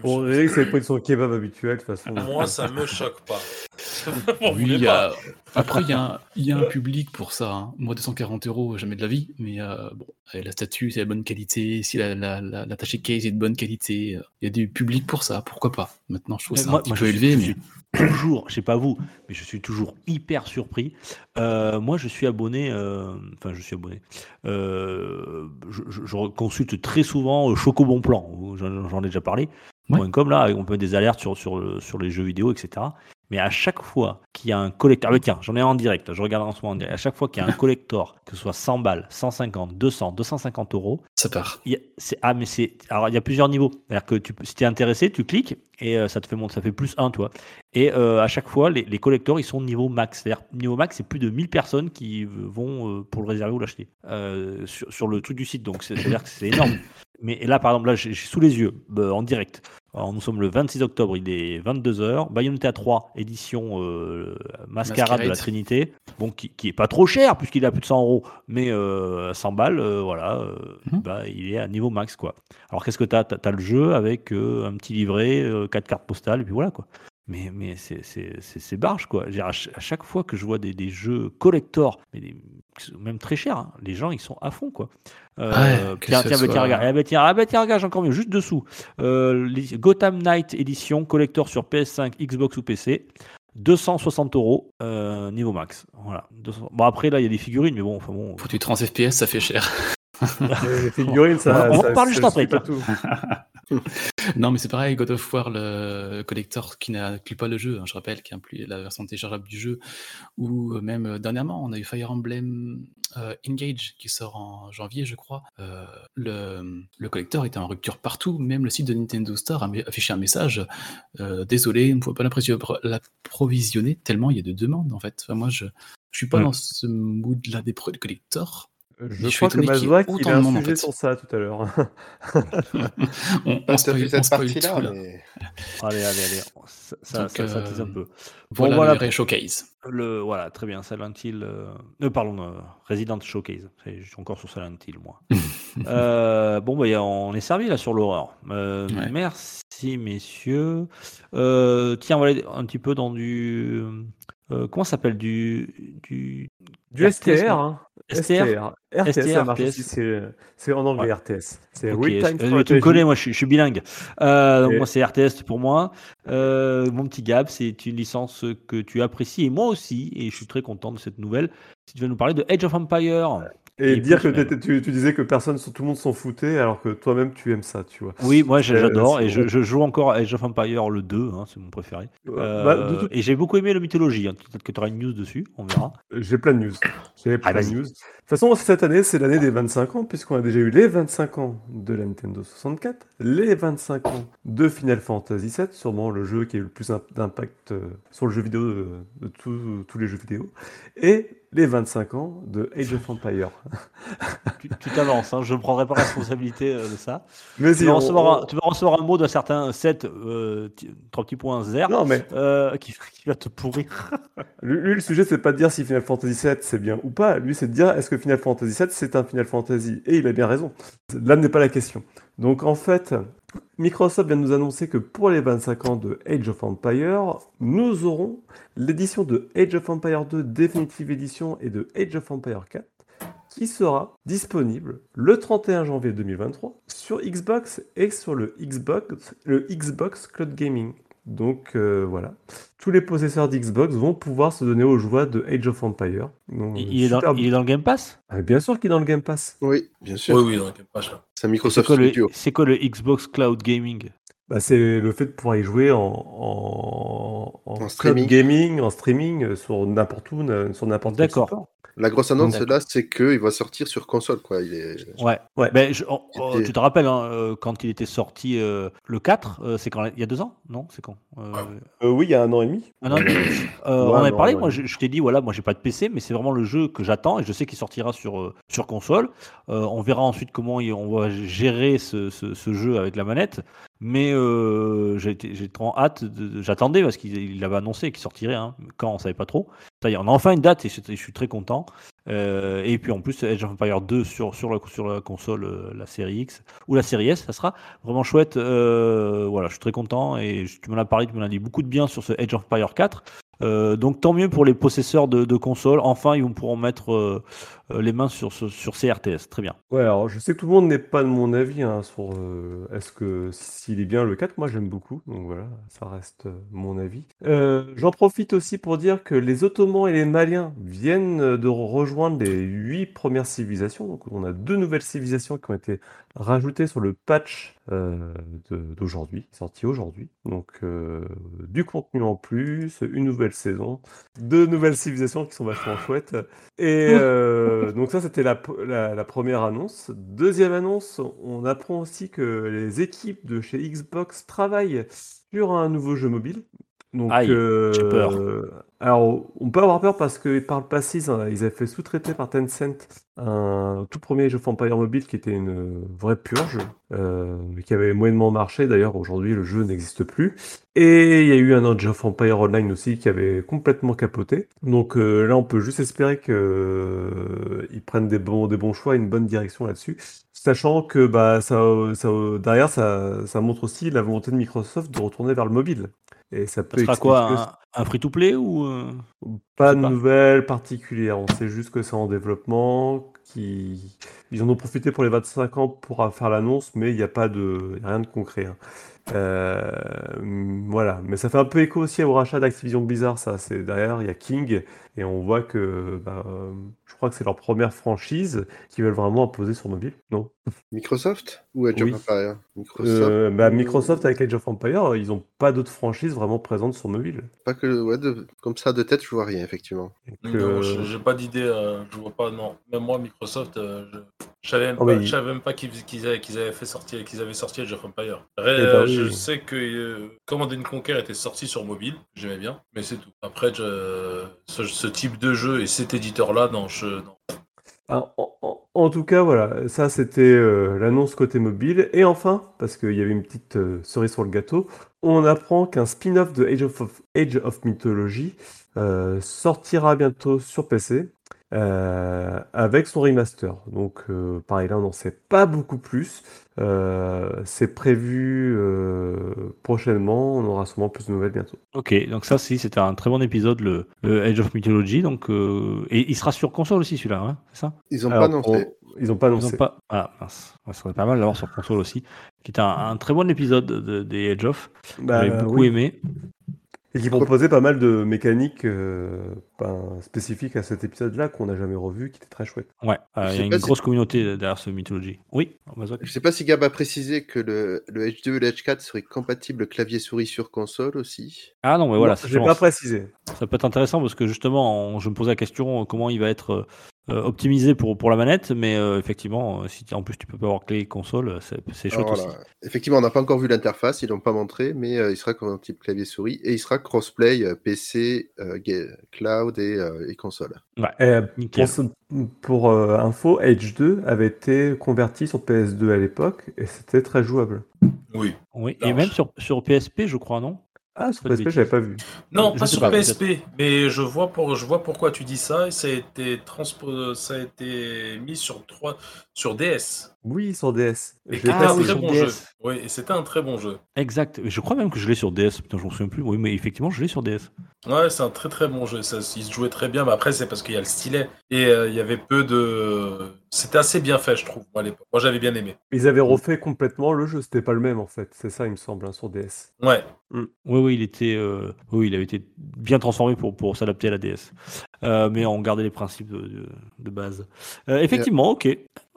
Pour. Eric, c'est pris son kebab habituel, de toute façon. Moi, ça me choque pas. Oui, y a- Après, il y, a un- il y a un public pour ça. hein. Moi, 240 euros, jamais de la vie. Mais euh, bon, euh, la statue, c'est de bonne qualité. Si la, la, la, l'attaché case est de bonne qualité, euh, il y a du public pour ça. Pourquoi pas Maintenant, je trouve Mais ça moi- un petit moi, peu je suis- élevé. je mais... suis toujours, je sais pas vous, mais je suis toujours hyper surpris. Euh, moi, je suis abonné, euh, enfin, je suis abonné. euh, je, je- je consulte très souvent euh, Choco Bon Plan. J'en ai déjà parlé. Ouais. Point .com là, on peut mettre des alertes sur, sur, le- sur les jeux vidéo, etc. Mais à chaque fois qu'il y a un collector, ah bah tiens, j'en ai un en direct, je regarde en ce moment en direct. À chaque fois qu'il y a un [LAUGHS] collector, que ce soit 100 balles, 150, 200, 250 euros, Ça part. il y a- c'est- ah, mais c'est. Alors, il y a plusieurs niveaux. C'est-à-dire que tu, si tu es intéressé, tu cliques et euh, ça te fait monter, ça fait plus 1, toi. Et euh, à chaque fois, les, les collecteurs, ils sont niveau max. C'est-à-dire, niveau max, c'est plus de 1000 personnes qui vont euh, pour le réserver ou l'acheter sur, sur le truc du site. Donc, c'est- c'est-à-dire que c'est énorme. [COUGHS] Mais là, par exemple, là, j'ai j'ai sous les yeux, euh, en direct. Alors, nous sommes le 26 octobre, il est 22h. Bayonetta 3, édition euh, Mascarade de la. Trinité. Bon, qui, qui est pas trop cher, puisqu'il à plus de 100 euros. Mais euh, 100 balles, euh, voilà, euh, Mhm. bah, il est à niveau max, quoi. Alors, qu'est-ce que tu as Tu as le jeu avec euh, un petit livret, euh, quatre cartes postales, et puis voilà, quoi. Mais, mais c'est- c'est c'est- c'est barge, quoi. À, ch- à chaque fois que je vois des, des jeux collector, mais des- même très chers, hein, les gens, ils sont à fond, quoi. Euh, Ouais, que tiens, tiens, bah, tiens, soit- regarde, ah bah, tiens, ah bah, tiens, regarde, encore mieux, juste dessous. Euh, les- Gotham Knight édition collector sur PS5, Xbox ou PC. 260 euros euh, niveau max. Voilà. 200. Bon après là il y a des figurines mais bon enfin bon. Pour du 30 FPS, ça fait cher. [LAUGHS] Les figurines, ça. On va- on ça- en parle juste après. [LAUGHS] Non, mais c'est pareil, God of War, le collector qui n'inclut pas le jeu, hein, je rappelle, qui inclut la version téléchargeable du jeu, ou même euh, dernièrement, on a eu Fire Emblem euh, Engage qui sort en janvier, je crois. Euh, le, le collector était en rupture partout, même le site de Nintendo Store a affiché un message euh, Désolé, on ne pouvait pas l'approvisionner tellement il y a de demandes en fait. Enfin, moi, je ne suis pas Ouais. dans ce mood-là des produits collector. Je crois que Mazouak, il a un en sujet fait. sur ça tout à l'heure. [LAUGHS] on, on spoil, on cette partie-là, mais Allez, allez, allez. Ça, ça, Donc, ça, ça tease un euh, peu. Voilà, voilà le vrai showcase. Le, voilà, très bien. Silent Hill. Euh, euh, pardon, euh, Resident Showcase. Je suis encore sur Silent Hill, moi. [LAUGHS] Euh, bon, bah, on est servi là sur l'horreur. Euh, Ouais. Merci, messieurs. Euh, tiens, on va aller un petit peu dans du. euh, comment ça s'appelle? Du. Du, STR, hein. STR? RTS, ça marche c'est en anglais RTS. C'est Real Time tu me connais, moi je suis, bilingue. Euh, moi c'est RTS pour moi. Euh, mon petit Gab, c'est une licence que tu apprécies et moi aussi, et je suis très content de cette nouvelle. Si tu vas nous parler de Age of Empire. Et Et dire que tu, tu disais que personne, tout le monde s'en foutait, alors que toi-même tu aimes ça, tu vois. Oui, moi Euh, j'adore et je, joue encore à Age of Empire le 2, hein, c'est mon préféré. Euh, bah, Euh, Et j'ai beaucoup aimé la mythologie. hein. Peut-être que tu auras une news dessus, on verra. J'ai plein de news. J'ai plein de news. De toute façon, cette année, c'est l'année des 25 ans, puisqu'on a déjà eu les 25 ans de la Nintendo 64, les 25 ans de Final Fantasy VII, sûrement le jeu qui a eu le plus imp- d'impact euh, sur le jeu vidéo de, tous les jeux vidéo, et les 25 ans de Age of Empire. tu t'avances, hein, je ne prendrai pas responsabilité euh, de ça. Mais Tu si, vas, on- recevoir un, on- tu vas recevoir un mot d'un certain 7, euh, trois petits points zer, Non, mais euh, qui, qui va te pourrir. [LAUGHS] Lui, lui, le sujet, c'est pas de dire si Final Fantasy VII c'est bien ou pas. Lui, c'est de dire est-ce que Final Fantasy VII c'est un Final Fantasy? Et il a bien raison. Là n'est pas la question. Donc en fait, Microsoft vient de nous annoncer que pour les 25 ans de Age of Empire, nous aurons l'édition de Age of Empire 2 Definitive Edition et de Age of Empire 4 qui sera disponible le 31 janvier 2023 sur Xbox et sur le Xbox, le Xbox Cloud Gaming. Donc euh, voilà, tous les possesseurs d'Xbox vont pouvoir se donner aux joies de Age of Empire. Donc, Il, il est dans, super- il est dans le Game Pass? Ah, bien sûr qu'il est dans le Game Pass. oui, bien sûr. Oui, oui, dans le Game Pass. C'est Microsoft quoi, le, Studio. c'est quoi le Xbox Cloud Gaming? Bah, c'est le fait de pouvoir y jouer en, en, en En cloud streaming. gaming, en streaming, euh, sur n'importe où, sur n'importe quel D'accord. La grosse annonce là, c'est qu'il va sortir sur console, quoi. Il est... Ouais. Ouais. Ben, je- on- on- C'était- tu te rappelles, hein, euh, quand il était sorti euh, le 4, euh, c'est quand Il y a deux ans Non, c'est quand Euh, Euh, oui, il y a un an et demi. Ah mais, [COUGHS] euh, Ouais, on en avait parlé, ouais. moi je, je t'ai dit, voilà, moi j'ai pas de PC, mais c'est vraiment le jeu que j'attends et je sais qu'il sortira sur, euh, sur console. Euh, on verra ensuite comment il- on va gérer ce, ce- ce jeu avec la manette, mais euh, j'ai trop hâte, j'attendais parce qu'il il avait annoncé qu'il sortirait, hein, quand on savait pas trop. Ça y est, on a enfin une date et je, suis très content. Euh, et puis en plus, Age of Empire 2 sur, la, console, euh, la série X ou la série S, ça sera vraiment chouette. Euh, voilà, je suis très content et tu m'en as parlé, tu m'en as dit beaucoup de bien sur ce Age of Empire 4. Euh, donc tant mieux pour les possesseurs de, de consoles. Enfin, ils vont pourront mettre les mains sur, ce- sur ces RTS. Très bien. Ouais, alors je sais que tout le monde n'est pas de mon avis hein, sur euh, est-ce que s'il est bien le 4, moi j'aime beaucoup, donc voilà, ça reste euh, mon avis. Euh, J'en profite aussi pour dire que les Ottomans et les Maliens viennent euh, de rejoindre les huit premières civilisations, donc on a deux nouvelles civilisations qui ont été rajoutées sur le patch euh, d'aujourd'hui, sorti aujourd'hui. Donc euh, du contenu en plus, une nouvelle saison, deux nouvelles civilisations qui sont vachement chouettes. Et [LAUGHS] euh, donc ça, c'était la, première annonce. Deuxième annonce, on apprend aussi que les équipes de chez Xbox travaillent sur un nouveau jeu mobile. Donc, Aïe, j'ai peur. euh, alors, on peut avoir peur parce que par le passé, ils en- ils avaient fait sous-traiter par Tencent un tout premier jeu Empire mobile qui était une vraie purge, euh, mais qui avait moyennement marché. D'ailleurs, aujourd'hui, le jeu n'existe plus. Et il y a eu un autre Age of Empire Online aussi qui avait complètement capoté. Donc euh, là, on peut juste espérer qu'ils prennent des bons, des bons choix et une bonne direction là-dessus. Sachant que bah, ça, ça, derrière, ça, ça montre aussi la volonté de Microsoft de retourner vers le mobile. Et ça peut sera quoi Un, un free-to-play ou euh, pas de pas. nouvelles particulières. On sait juste que c'est en développement, qui ils en ont profité pour les 25 ans pour faire l'annonce, mais il n'y a pas de rien de concret. hein. Euh, voilà, mais ça fait un peu écho aussi au rachat d'Activision Blizzard. Ça, c'est derrière, il y a King Et on voit que, bah, euh, je crois que c'est leur première franchise qu'ils veulent vraiment imposer sur mobile, non? Microsoft ou Age Oui. of Microsoft. Euh, bah, ou- Microsoft avec Age of Empires, ils n'ont pas d'autres franchises vraiment présentes sur mobile. Pas que, ouais, de- comme ça de tête, je vois rien, effectivement. Euh, j'ai pas d'idée, euh, je vois pas, non. Même moi, Microsoft, euh, je, je savais même Oh, pas, je savais même pas qu'ils qu'ils avaient, qu'ils avaient fait sortir, qu'ils avaient sorti Age of Empire. Eh ben euh, oui. Je sais que euh, Command and Conquer était sorti sur mobile, j'aimais bien, mais c'est tout. Après, je- ce, ce type de jeu et cet éditeur-là, non, je, non. Ah, en, tout cas, voilà, ça c'était euh, l'annonce côté mobile. Et enfin, parce qu'il y avait une petite euh, cerise sur le gâteau, on apprend qu'un spin-off de Age of, of- Age of Mythology euh, sortira bientôt sur PC euh, avec son remaster. Donc, euh, pareil, là on n'en sait pas beaucoup plus. Euh, c'est prévu euh, prochainement, on aura sûrement plus de nouvelles bientôt. Ok, donc ça, si, c'était un très bon épisode, le, le Age of Mythology. Donc, euh, et il sera sur console aussi, celui-là, hein, c'est ça? Ils ont Alors, pas annoncé. on- ils n'ont pas Ils ont annoncé. pas. Ah, mince. Ouais, ça serait pas mal d'avoir sur console aussi. Qui est un, un très bon épisode de- des Age of. Bah, J'avais beaucoup oui. aimé. Et qui proposait pas mal de mécaniques euh, ben, spécifiques à cet épisode-là qu'on n'a jamais revu, qui était très chouette. Ouais, euh, Je il y a une si- grosse communauté derrière ce Mythology. Oui, Je sais pas si Gab a précisé que le, le H2 et le H4 seraient compatibles clavier-souris sur console aussi. Ah non, mais voilà, j'ai justement- pas précisé. ça peut être intéressant parce que justement, on- je me posais la question euh, comment il va être euh, optimisé pour, pour la manette, mais euh, effectivement, euh, si en plus tu peux pas avoir clé console, c'est aussi. voilà. Effectivement, on n'a pas encore vu l'interface, ils l'ont pas montré, mais euh, il sera compatible clavier-souris et il sera crossplay euh, PC, euh, cloud et, euh, et console. Pour euh, info, Age 2 avait été converti sur PS2 à l'époque et c'était très jouable. Oui. Oui, et même sur, sur PSP, je crois, non? Ah, sur PSP, j'avais pas vu. Non, Je pas sur pas, PSP, mais je vois, pour, je vois pourquoi tu dis ça. et Ça a été, transpo, ça a été mis sur, 3, sur DS. Oui, sur DS. Je Ah c'était un oui, très bon DS. jeu. Oui, et c'était un très bon jeu. Exact. Je crois même que je l'ai sur DS. Putain, je m'en souviens plus. Oui, mais effectivement, je l'ai sur DS. Ouais, c'est un très très bon jeu. Ça, il se jouait très bien, mais après, c'est parce qu'il y a le stylet. Et euh, il y avait peu de. C'était assez bien fait, je trouve, moi, à l'époque. Moi, j'avais bien aimé. Ils avaient refait complètement le jeu, c'était pas le même en fait. C'est ça, il me semble, hein, sur DS. Ouais. Oui, oui, il était, euh, oui, il avait été bien transformé pour, pour s'adapter à la DS. Euh, mais on gardait les principes de, de- de base. Euh, effectivement, ok.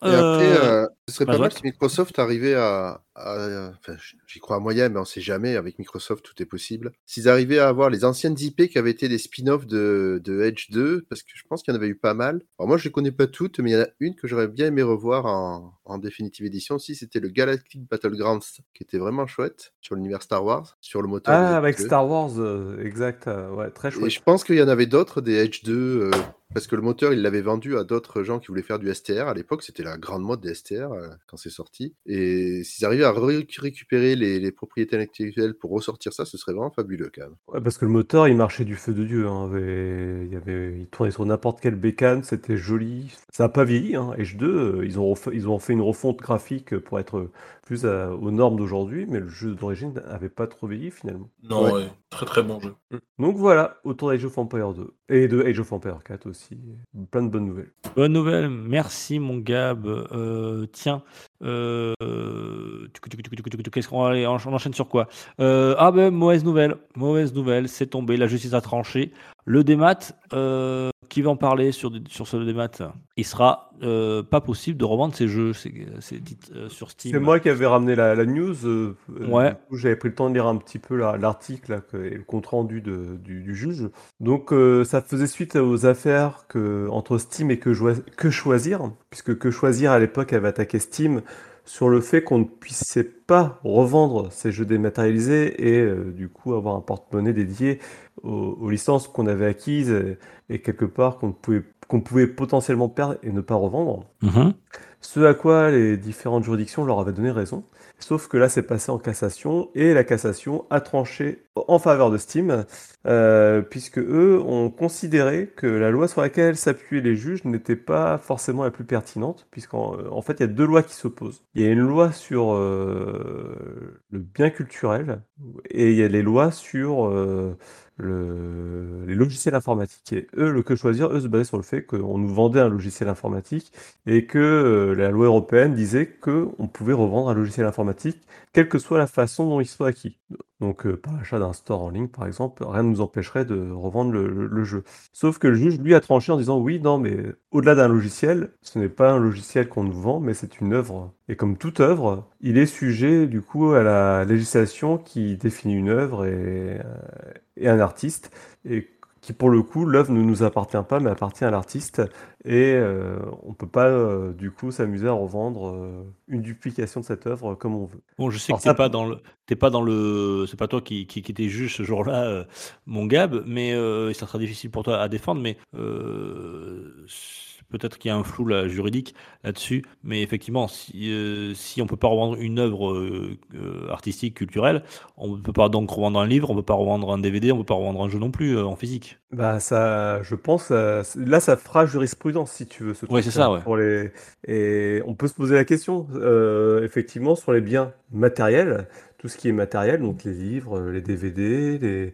Et après, euh, ce serait pas mal si Microsoft arrivait à. à- enfin, j'y crois à moyen, mais on sait jamais. Avec Microsoft, tout est possible. S'ils arrivaient à avoir les anciennes IP qui avaient été des spin-offs de, de Edge 2, parce que je pense qu'il y en avait eu pas mal. Alors moi, je les connais pas toutes, mais il y en a une que j'aurais bien aimé revoir en, en définitive édition aussi. C'était le Galactic Battlegrounds, qui était vraiment chouette sur l'univers Star Wars, sur le moteur. Ah, avec 2. Star Wars, euh, exact. euh, ouais, très Et chouette. je pense qu'il y en avait d'autres, des Edge 2, euh, parce que le moteur, il l'avait vendu à d'autres gens qui voulaient faire du STR. À l'époque, c'était la grande mode des STR euh, quand c'est sorti. Et s'ils arrivaient à ré- récupérer les, propriétés intellectuelles pour ressortir ça, ce serait vraiment fabuleux quand même. Ouais, parce que le moteur, il marchait du feu de Dieu. hein. Il, tournait sur n'importe quelle bécane, c'était joli. Ça n'a pas vieilli. Hein. Edge 2, euh, ils ont fait une refonte graphique pour être plus à- aux normes d'aujourd'hui, mais le jeu d'origine n'avait pas trop vieilli finalement. Non, Ouais. ouais, très très bon jeu. Donc voilà, autour d'Age of Empire 2 et de Age of Empire 4 aussi. Plein de bonnes nouvelles. Bonne nouvelle, merci mon Gab. Euh, tiens, euh, qu'est-ce qu'on on enchaîne sur quoi? Euh, Ah ben mauvaise nouvelle, mauvaise nouvelle, c'est tombé, la justice a tranché. Le démat, euh, qui va en parler sur, sur ce démat Il sera euh, pas possible de revendre ces jeux, ces, ces titres, sur Steam. C'est moi qui avais ramené la, la news. Ouais. J'avais pris le temps de lire un petit peu la- l'article et le compte rendu de- du, du juge. Donc ça faisait suite aux affaires que, entre Steam et que, que choisir, puisque que choisir à l'époque avait attaqué Steam sur le fait qu'on ne puissait pas revendre ces jeux dématérialisés et euh, du coup avoir un porte-monnaie dédié aux, aux licences qu'on avait acquises et, et quelque part qu'on pouvait, qu'on pouvait potentiellement perdre et ne pas revendre. Mhm. Ce à quoi les différentes juridictions leur avaient donné raison. Sauf que là, c'est passé en cassation et la cassation a tranché en faveur de Steam, euh, puisque eux ont considéré que la loi sur laquelle s'appuyaient les juges n'était pas forcément la plus pertinente, puisqu'en en fait, il y a deux lois qui s'opposent. Il y a une loi sur euh, le bien culturel et il y a les lois sur euh, le- les logiciels informatiques. Et eux, le que choisir, eux se basaient sur le fait qu'on nous vendait un logiciel informatique et que euh, la loi européenne disait qu'on pouvait revendre un logiciel informatique, quelle que soit la façon dont il soit acquis. Donc, euh, par l'achat d'un store en ligne, par exemple, rien ne nous empêcherait de revendre le, jeu. Sauf que le juge, lui, a tranché en disant oui, non, mais au-delà d'un logiciel, ce n'est pas un logiciel qu'on nous vend, mais c'est une œuvre. Et comme toute œuvre, il est sujet, du coup, à la législation qui définit une œuvre et, euh, un artiste. Qui pour le coup, l'œuvre ne nous appartient pas, mais appartient à l'artiste. Et euh, on peut pas, euh, du coup, s'amuser à revendre euh, une duplication de cette œuvre comme on veut. Bon, je sais Alors que t'es ça- pas dans le, t'es pas dans le, c'est pas toi qui, qui, qui étais juge ce jour-là, mon Gab, mais ça sera difficile pour toi à défendre, mais peut-être qu'il y a un flou là, juridique là-dessus, mais effectivement, si, euh, si on peut pas revendre une œuvre euh, euh, artistique, culturelle, on ne peut pas donc revendre un livre, on peut pas revendre un DVD, on peut pas revendre un jeu non plus euh, en physique. Bah ça, je pense, là ça fera jurisprudence si tu veux ce truc, c'est ça, ouais. pour les et on peut se poser la question, effectivement, sur les biens matériels, tout ce qui est matériel, donc les livres, les DVD, les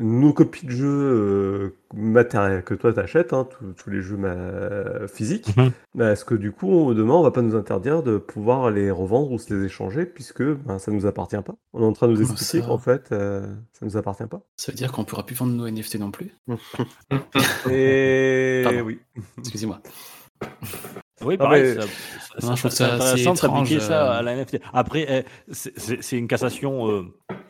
nos copies de jeux euh, matériels que toi t'achètes, hein, tous, les jeux ma- physiques. Mhm. Bah, est-ce que du coup, on- demain, on va pas nous interdire de pouvoir les revendre ou se les échanger puisque ben, ça nous appartient pas? On est en train de nous Comment expliquer ça qu'en fait, euh, ça nous appartient pas. Ça veut dire qu'on pourra plus vendre nos NFT non plus? [LAUGHS] Et Pardon. oui. Excusez-moi. Oui, Non, pareil, mais- ça, ça- Non, ça- je trouve c'est ça intéressant de s'appliquer étrange, ça euh. à la NFT. Après, eh, c'est- une cassation, euh,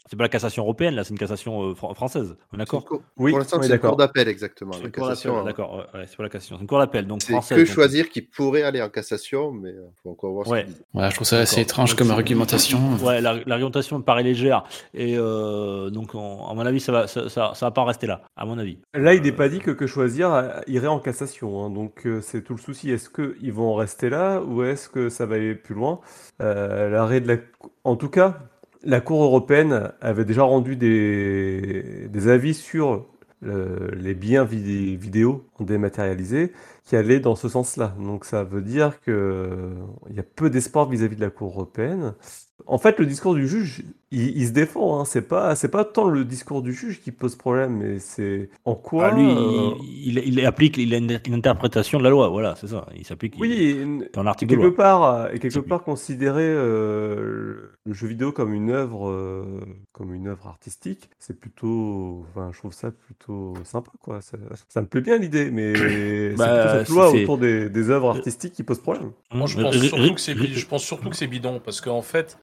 c'est pas la cassation européenne, là, c'est une cassation euh, fran- française. On est d'accord Oui, Pour l'instant, c'est une cour d'appel, exactement. C'est La une cour d'appel, cassation, hein. d'accord, ouais, ouais, c'est pas la cassation, c'est une cour d'appel, donc française. que donc- choisir qui pourrait aller en cassation, mais il faut encore voir ce Ouais. Ouais, je trouve ça assez étrange Donc, comme argumentation. Ouais, la- l'argumentation me paraît légère. Et euh, donc, on- à mon avis, ça va, ça, ça, ça va pas en rester là, à mon avis. Là, il n'est pas dit que que choisir euh, irait en cassation. hein. donc, euh, c'est tout le souci. Est-ce qu'ils vont rester là ou est-ce que ça va aller plus loin? Euh, L'arrêt de la... En tout cas, la Cour européenne avait déjà rendu des, avis sur euh, les biens vidé- vidéo dématérialisés qui allaient dans ce sens-là. Donc, ça veut dire qu'il y a peu d'espoir vis-à-vis de la Cour européenne. En fait, le discours du juge, il, il se défend. Hein. C'est pas, c'est pas tant le discours du juge qui pose problème, mais c'est en quoi. Ah, lui, euh, il, il- il applique, il a une, une interprétation de la loi, voilà, c'est ça. Il s'applique. Oui, dans de quelque loi. part, euh, et quelque part considérer euh, le jeu vidéo comme une œuvre, euh, comme une œuvre artistique, c'est plutôt, enfin, je trouve ça plutôt sympa, quoi. Ça, ça me plaît bien l'idée, mais c'est Bah, cette loi autour des, des œuvres artistiques qui pose problème. Moi, je pense ri- surtout ri- que c'est ri- bi- je pense surtout que c'est bidon parce qu'en fait,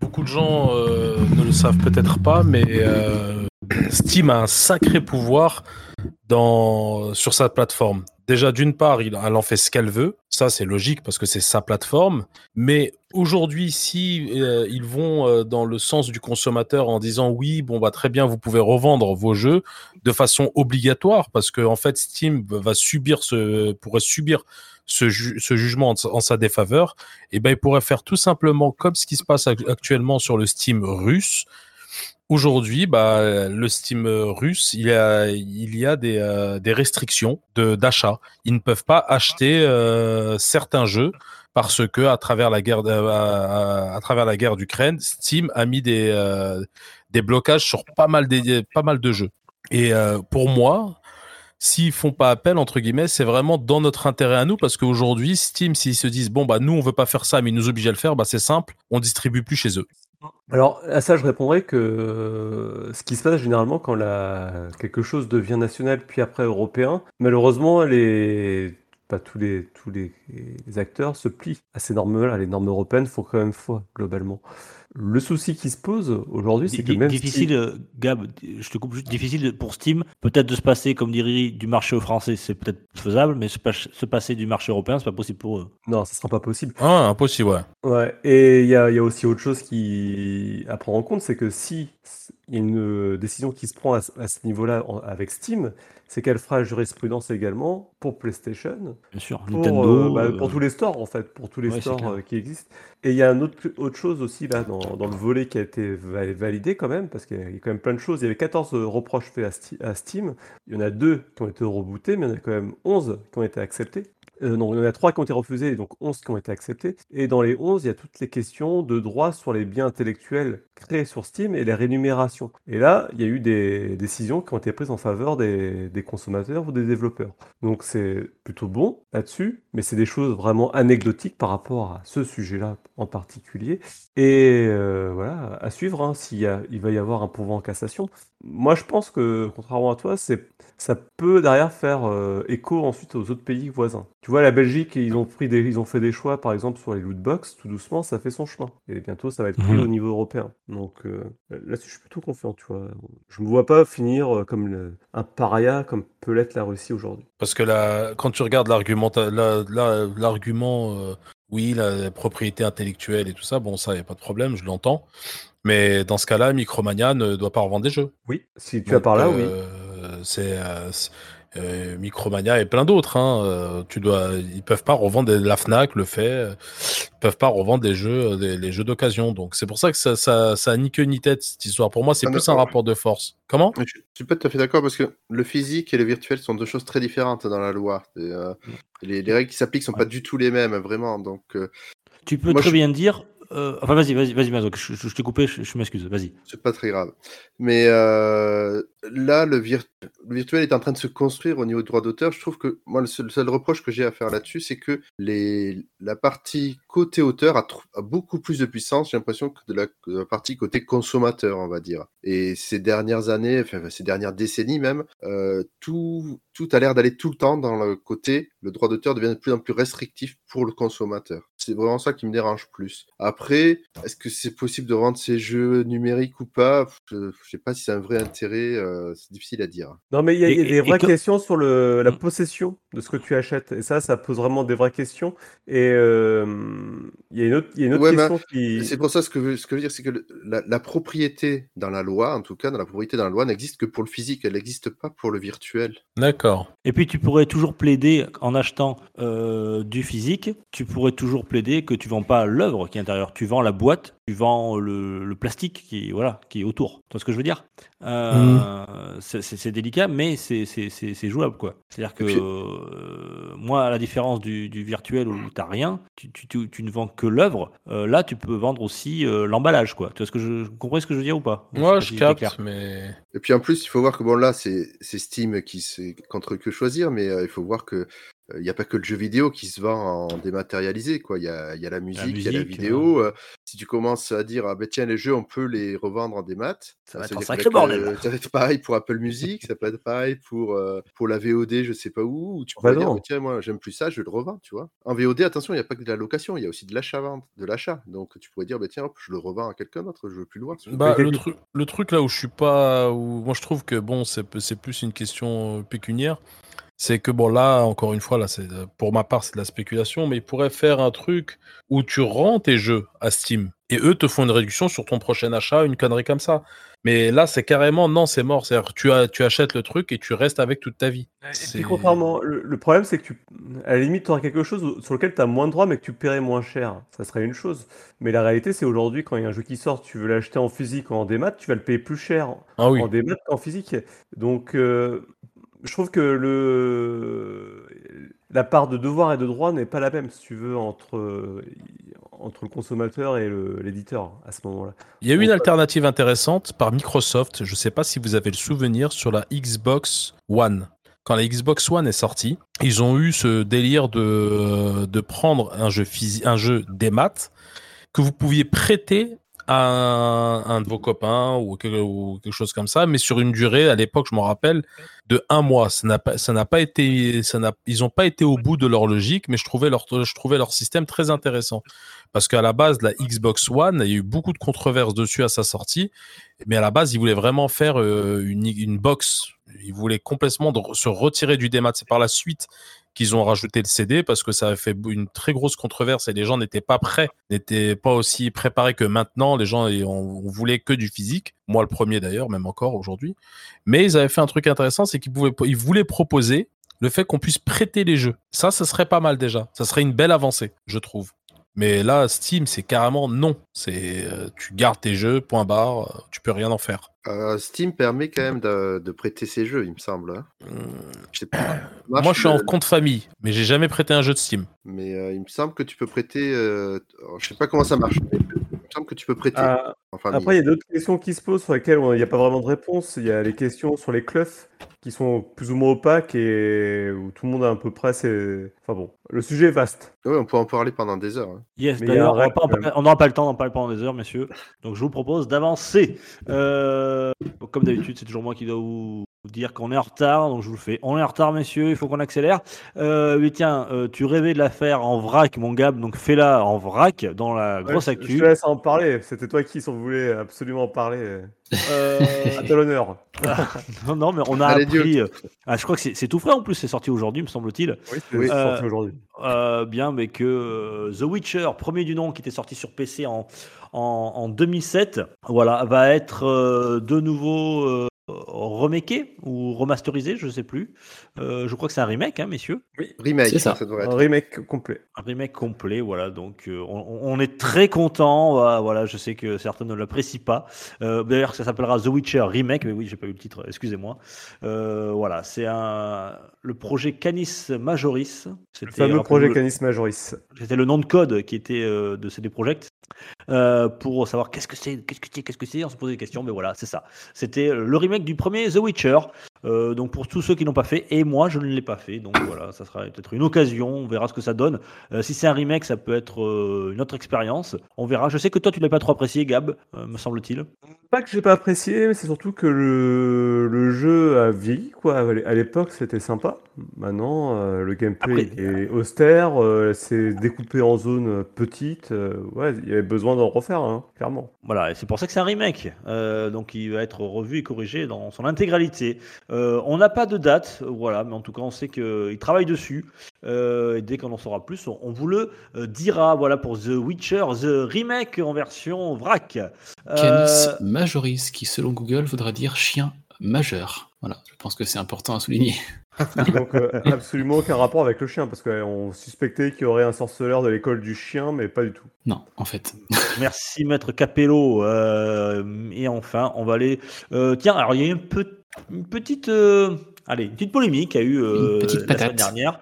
beaucoup de gens euh, ne le savent peut-être pas, mais euh, Steam a un sacré pouvoir sur sa plateforme. Déjà, d'une part, elle en fait ce qu'elle veut. Ça, c'est logique parce que c'est sa plateforme. Mais aujourd'hui, si euh, ils vont euh, dans le sens du consommateur en disant oui, bon bah très bien, vous pouvez revendre vos jeux de façon obligatoire parce que en fait, Steam va subir ce pourrait subir ce, ju- ce jugement en, en sa défaveur. Et ben, il pourrait faire tout simplement comme ce qui se passe ac- actuellement sur le Steam russe. Aujourd'hui, bah, le Steam euh, russe, il y a, euh, des restrictions d'achat. Ils ne peuvent pas acheter euh, certains jeux parce que à travers la guerre, de- à, travers la guerre d'Ukraine, Steam a mis des, euh, blocages sur pas mal, des, de jeux. Et euh, pour moi, s'ils font pas appel entre guillemets, c'est vraiment dans notre intérêt à nous parce qu'aujourd'hui, Steam, s'ils se disent bon bah nous on veut pas faire ça, mais ils nous obligent à le faire, bah c'est simple, on distribue plus chez eux. Alors, à ça, je répondrais que ce qui se passe généralement quand la... quelque chose devient national puis après européen, malheureusement, les... pas tous les, tous les acteurs se plient à ces normes-là. Les normes européennes font quand même foi, globalement. Le souci qui se pose aujourd'hui, c'est que même difficile, euh, Gab, je te coupe juste, difficile pour Steam, peut-être de se passer, comme dit Riri, du marché français, c'est peut-être faisable, mais se, pas- se passer du marché européen, c'est pas possible pour eux. Non, ça sera pas possible. Ah, impossible, ouais. Ouais, et il y a, il y a aussi autre chose qui à prendre en compte, c'est que si il y a une euh, décision qui se prend à, ce- à ce niveau-là avec Steam, c'est qu'elle fera jurisprudence également pour PlayStation, Bien sûr, pour, Nintendo. euh, bah, euh, pour tous les stores en fait, pour tous les ouais, stores qui existent. Et il y a une autre, autre chose aussi là dans, dans le volet qui a été va- validé quand même, parce qu'il y a quand même plein de choses. Il y avait 14 reproches faits à, Steam, il y en a deux qui ont été rebootés, mais il y en a quand même 11 qui ont été acceptés. Euh, non, il y en a 3 qui ont été refusés donc 11 qui ont été acceptés. Et dans les 11, il y a toutes les questions de droit sur les biens intellectuels créés sur Steam et les rémunérations. Et là, il y a eu des décisions qui ont été prises en faveur des, des consommateurs ou des développeurs. Donc c'est plutôt bon là-dessus, mais c'est des choses vraiment anecdotiques par rapport à ce sujet-là en particulier. Et euh, voilà, à suivre, hein, s'il il va y avoir un pourvoi en cassation. Moi, je pense que, contrairement à toi, c'est, ça peut derrière faire euh, écho ensuite aux autres pays voisins. Tu vois, la Belgique, ils ont pris des, ils ont fait des choix, par exemple, sur les loot box, tout doucement, ça fait son chemin. Et bientôt, ça va être pris Mhm. au niveau européen. Donc euh, là-dessus, je suis plutôt confiant, tu vois. Je me vois pas finir euh, comme le- un paria, comme peut l'être la Russie aujourd'hui. Parce que là, quand tu regardes l'argument, la- la- l'argument, euh, oui, la propriété intellectuelle et tout ça, bon, ça, il n'y a pas de problème, je l'entends. Mais dans ce cas-là, Micromania ne doit pas revendre des jeux. Oui, si tu as Donc, par là, oui. euh, C'est c'est- euh, Micromania et plein d'autres. Hein, euh, tu dois, ils peuvent pas revendre des- la Fnac le fait. euh, Ils peuvent pas revendre des jeux, euh, des, les jeux d'occasion. Donc c'est pour ça que ça, ça, ça a ni queue ni tête cette histoire. Pour moi, c'est Ah, plus un rapport de force. Comment? Je je suis pas tout à fait d'accord parce que le physique et le virtuel sont deux choses très différentes dans la loi. Et, euh, les, les règles qui s'appliquent sont pas du tout les mêmes, vraiment. Donc, euh, Tu peux Moi, très je- bien dire. euh, enfin, vas-y, vas-y, vas-y, je, je- je t'ai coupé, je, je m'excuse, vas-y. c'est pas très grave. Mais euh, là, le, vir- le virtuel est en train de se construire au niveau du droit d'auteur. Je trouve que moi, le seul, reproche que j'ai à faire là-dessus, c'est que les, la partie côté auteur a, beaucoup plus de puissance, j'ai l'impression, que de la, partie côté consommateur, on va dire. Et ces dernières années, enfin ces dernières décennies même, euh, tout, tout a l'air d'aller tout le temps dans le côté, le droit d'auteur devient de plus en plus restrictif pour le consommateur. C'est vraiment ça qui me dérange plus. Après, est-ce que c'est possible de rendre ces jeux numériques ou pas? Je je sais pas si c'est un vrai intérêt, euh, c'est difficile à dire. Non, mais il y a, y des et- vraies et questions sur le, la Mm. possession de ce que tu achètes. Et ça, ça pose vraiment des vraies questions. Et euh, il y a une autre, y a une autre Ouais, mais question qui. C'est pour ça ce que, je- ce que je veux dire, c'est que le- la, la propriété dans la loi, en tout cas, dans la propriété dans la loi, n'existe que pour le physique, elle n'existe pas pour le virtuel. D'accord. Et puis tu pourrais toujours plaider en achetant euh, du physique, tu pourrais toujours plaider que tu vends pas l'œuvre qui est à l'intérieur, tu vends la boîte, tu vends le, le plastique qui, voilà, qui est autour. Tu vois ce que je veux dire? Euh, c'est- délicat, mais c'est- c'est c'est- c'est jouable. quoi. C'est-à-dire que puis- euh, moi, à la différence du, du virtuel où tu n'as rien, tu, tu- tu- tu ne vends que l'œuvre, euh, là tu peux vendre aussi euh, l'emballage. quoi. Tu vois ce que je, ce que je veux dire ou pas? Moi, je clair. capte, mais Et puis en plus, il faut voir que bon là, c'est c'est Steam qui c'est contre que choisir, mais euh, il faut voir que il n'y a pas que le jeu vidéo qui se vend en dématérialisé, quoi. Il y a, il y a la musique, il y a la vidéo. euh, si tu commences à dire ah ben tiens les jeux on peut les revendre en démat, Ça va être un dire sacré que, bordel. euh, ça va être pareil pour Apple Music, ça peut être pareil pour euh, pour la VOD, je sais pas où. Où tu Bah pourrais dire non. bah, tiens moi j'aime plus ça, je le revends, tu vois. En VOD attention, il n'y a pas que de la location, il y a aussi de l'achat vente, de l'achat. Donc tu pourrais dire bah tiens hop, je le revends à quelqu'un d'autre, je veux plus le voir. Bah, le, le truc là où je suis pas, où moi je trouve que bon, c'est c'est plus une question euh, pécuniaire. C'est que bon là, encore une fois là, c'est euh, pour ma part c'est de la spéculation, mais ils pourraient faire un truc où tu rends tes jeux à Steam et eux te font une réduction sur ton prochain achat, une connerie comme ça. Mais là, c'est carrément non, c'est mort. C'est-à-dire tu as, tu achètes le truc et tu restes avec toute ta vie. Et C'est- puis contrairement, le, le problème c'est que tu, à la limite, tu aurais quelque chose sur lequel tu as moins de droits mais que tu paierais moins cher. Ça serait une chose. Mais la réalité, c'est aujourd'hui, quand il y a un jeu qui sort, tu veux l'acheter en physique ou en démat, tu vas le payer plus cher Ah oui. en démat qu'en physique. Donc, euh, je trouve que le, la part de devoir et de droit n'est pas la même, si tu veux, entre, entre le consommateur et l'éditeur à ce moment-là. Il y a eu une Donc, alternative intéressante par Microsoft. Je ne sais pas si vous avez le souvenir sur la Xbox One. Quand la Xbox One est sortie, ils ont eu ce délire de, de prendre un jeu, un jeu des maths que vous pouviez prêter un, de vos copains ou quelque, chose comme ça, mais sur une durée, à l'époque, je m'en rappelle, de un mois. Ça n'a pas, pas été, ça n'a, ils n'ont pas été au bout de leur logique, mais je trouvais leur, je trouvais leur système très intéressant. Parce qu'à la base, la Xbox One, il y a eu beaucoup de controverses dessus à sa sortie, mais à la base, ils voulaient vraiment faire euh, une, une box. Ils voulaient complètement se retirer du démat. C'est par la suite qu'ils ont rajouté le CD parce que ça a fait une très grosse controverse et les gens n'étaient pas prêts, n'étaient pas aussi préparés que maintenant. Les gens on, on voulait que du physique. Moi, le premier d'ailleurs, même encore aujourd'hui. Mais ils avaient fait un truc intéressant, c'est qu'ils ils voulaient proposer le fait qu'on puisse prêter les jeux. Ça, ça serait pas mal déjà. Ça serait une belle avancée, je trouve. Mais là, Steam, c'est carrément non. C'est euh, tu gardes tes jeux, point barre, euh, tu peux rien en faire. Euh, Steam permet quand même de, de prêter ses jeux, il me semble. hein. Je sais pas. [CLEARS THROAT] Moi, je suis en compte famille, mais j'ai jamais prêté un jeu de Steam. Mais euh, il me semble que tu peux prêter. euh, alors, je sais pas comment ça marche, mais il me semble que tu peux prêter. Ah. Après, il y a d'autres questions qui se posent sur lesquelles on- il n'y a pas vraiment de réponse. Il y a les questions sur les clufs qui sont plus ou moins opaques et où tout le monde a à peu près ses... Enfin bon, le sujet est vaste. Ouais, on peut en parler pendant des heures. hein. Yes, d'ailleurs, on n'aura pas le temps d'en parler pendant des heures, messieurs. Donc je vous propose d'avancer. Euh, comme d'habitude, c'est toujours moi qui dois vous vous dire qu'on est en retard, donc je vous le fais. On est en retard, messieurs, il faut qu'on accélère. Euh, mais tiens, euh, tu rêvais de la faire en vrac, mon Gab, donc fais-la en vrac dans la grosse Ouais, je- Je actu. te laisse en parler. C'était toi qui s'en voulais absolument en parler. Euh, À tel honneur. [LAUGHS] non, non, mais on a Allez, appris. euh, ah, je crois que c'est tout frais en plus, c'est sorti aujourd'hui, me semble-t-il. Oui, c'est Oui. sorti Euh, aujourd'hui. Euh, bien, mais que euh, The Witcher, premier du nom, qui était sorti sur PC en, en, en 2007, voilà, va être euh, de nouveau euh, remaké ou remasterisé, je sais plus. Euh, je crois que c'est un remake, hein, messieurs. Remake, C'est ça. ça devrait Un être. remake complet. Un remake complet, voilà. Donc, euh, on, on est très content. Voilà, voilà, je sais que certains ne l'apprécient pas. Euh, D'ailleurs, ça s'appellera The Witcher Remake, mais oui, j'ai pas eu le titre. Excusez-moi. Euh, voilà, c'est un le projet Canis Majoris. Le fameux projet le- Canis Majoris. C'était le nom de code qui était euh, de CD Projekt euh, pour savoir qu'est-ce que c'est, qu'est-ce que c'est, qu'est-ce que c'est. On se posait des questions, mais voilà, c'est ça. C'était euh, le remake du premier The Witcher. Euh, donc pour tous ceux qui n'ont pas fait, et moi je ne l'ai pas fait, donc voilà, ça sera peut-être une occasion. On verra ce que ça donne. Euh, si c'est un remake, ça peut être euh, une autre expérience. On verra. Je sais que toi tu l'as pas trop apprécié, Gab, me semble-t-il. Pas que j'ai pas apprécié, mais c'est surtout que le, le jeu a vieilli, quoi. À l'é- À l'époque, c'était sympa. Maintenant, le gameplay Après- est austère, c'est découpé en zones petites. ouais, il y avait besoin d'en refaire, hein, clairement. Voilà, et c'est pour ça que c'est un remake. Donc il va être revu et corrigé dans son intégralité. Euh, on n'a pas de date, voilà, mais en tout cas on sait qu'il travaille dessus. Euh, et dès qu'on en saura plus, on, on vous le euh, dira. Voilà pour The Witcher, The Remake en version vrac. Euh, Canis Majoris, qui selon Google voudra dire chien majeur. Voilà, je pense que c'est important à souligner. [LAUGHS] Donc, euh, absolument aucun rapport avec le chien, parce qu'on suspectait qu'il y aurait un sorceleur de l'école du chien, mais pas du tout. Non, en fait. [LAUGHS] Merci Maître Capello. Euh, et enfin, on va aller. euh, tiens, alors il y a une, pe- une petite, euh, allez, une petite polémique a eu euh, Une petite la semaine patate. dernière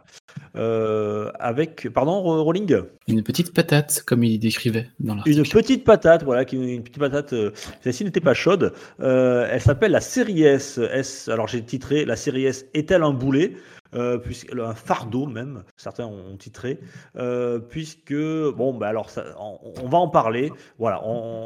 euh, avec, pardon, Ro- Rolling? Une petite patate, comme il décrivait dans l'article. Une petite patate, voilà, qui, une petite patate. euh, Celle-ci n'était pas chaude. Elle s'appelle la série S. S. Alors j'ai titré la série S est-elle un boulet? Euh, puisque un fardeau même, certains ont titré, euh, puisque bon, bah alors ça, on, on va en parler. Voilà,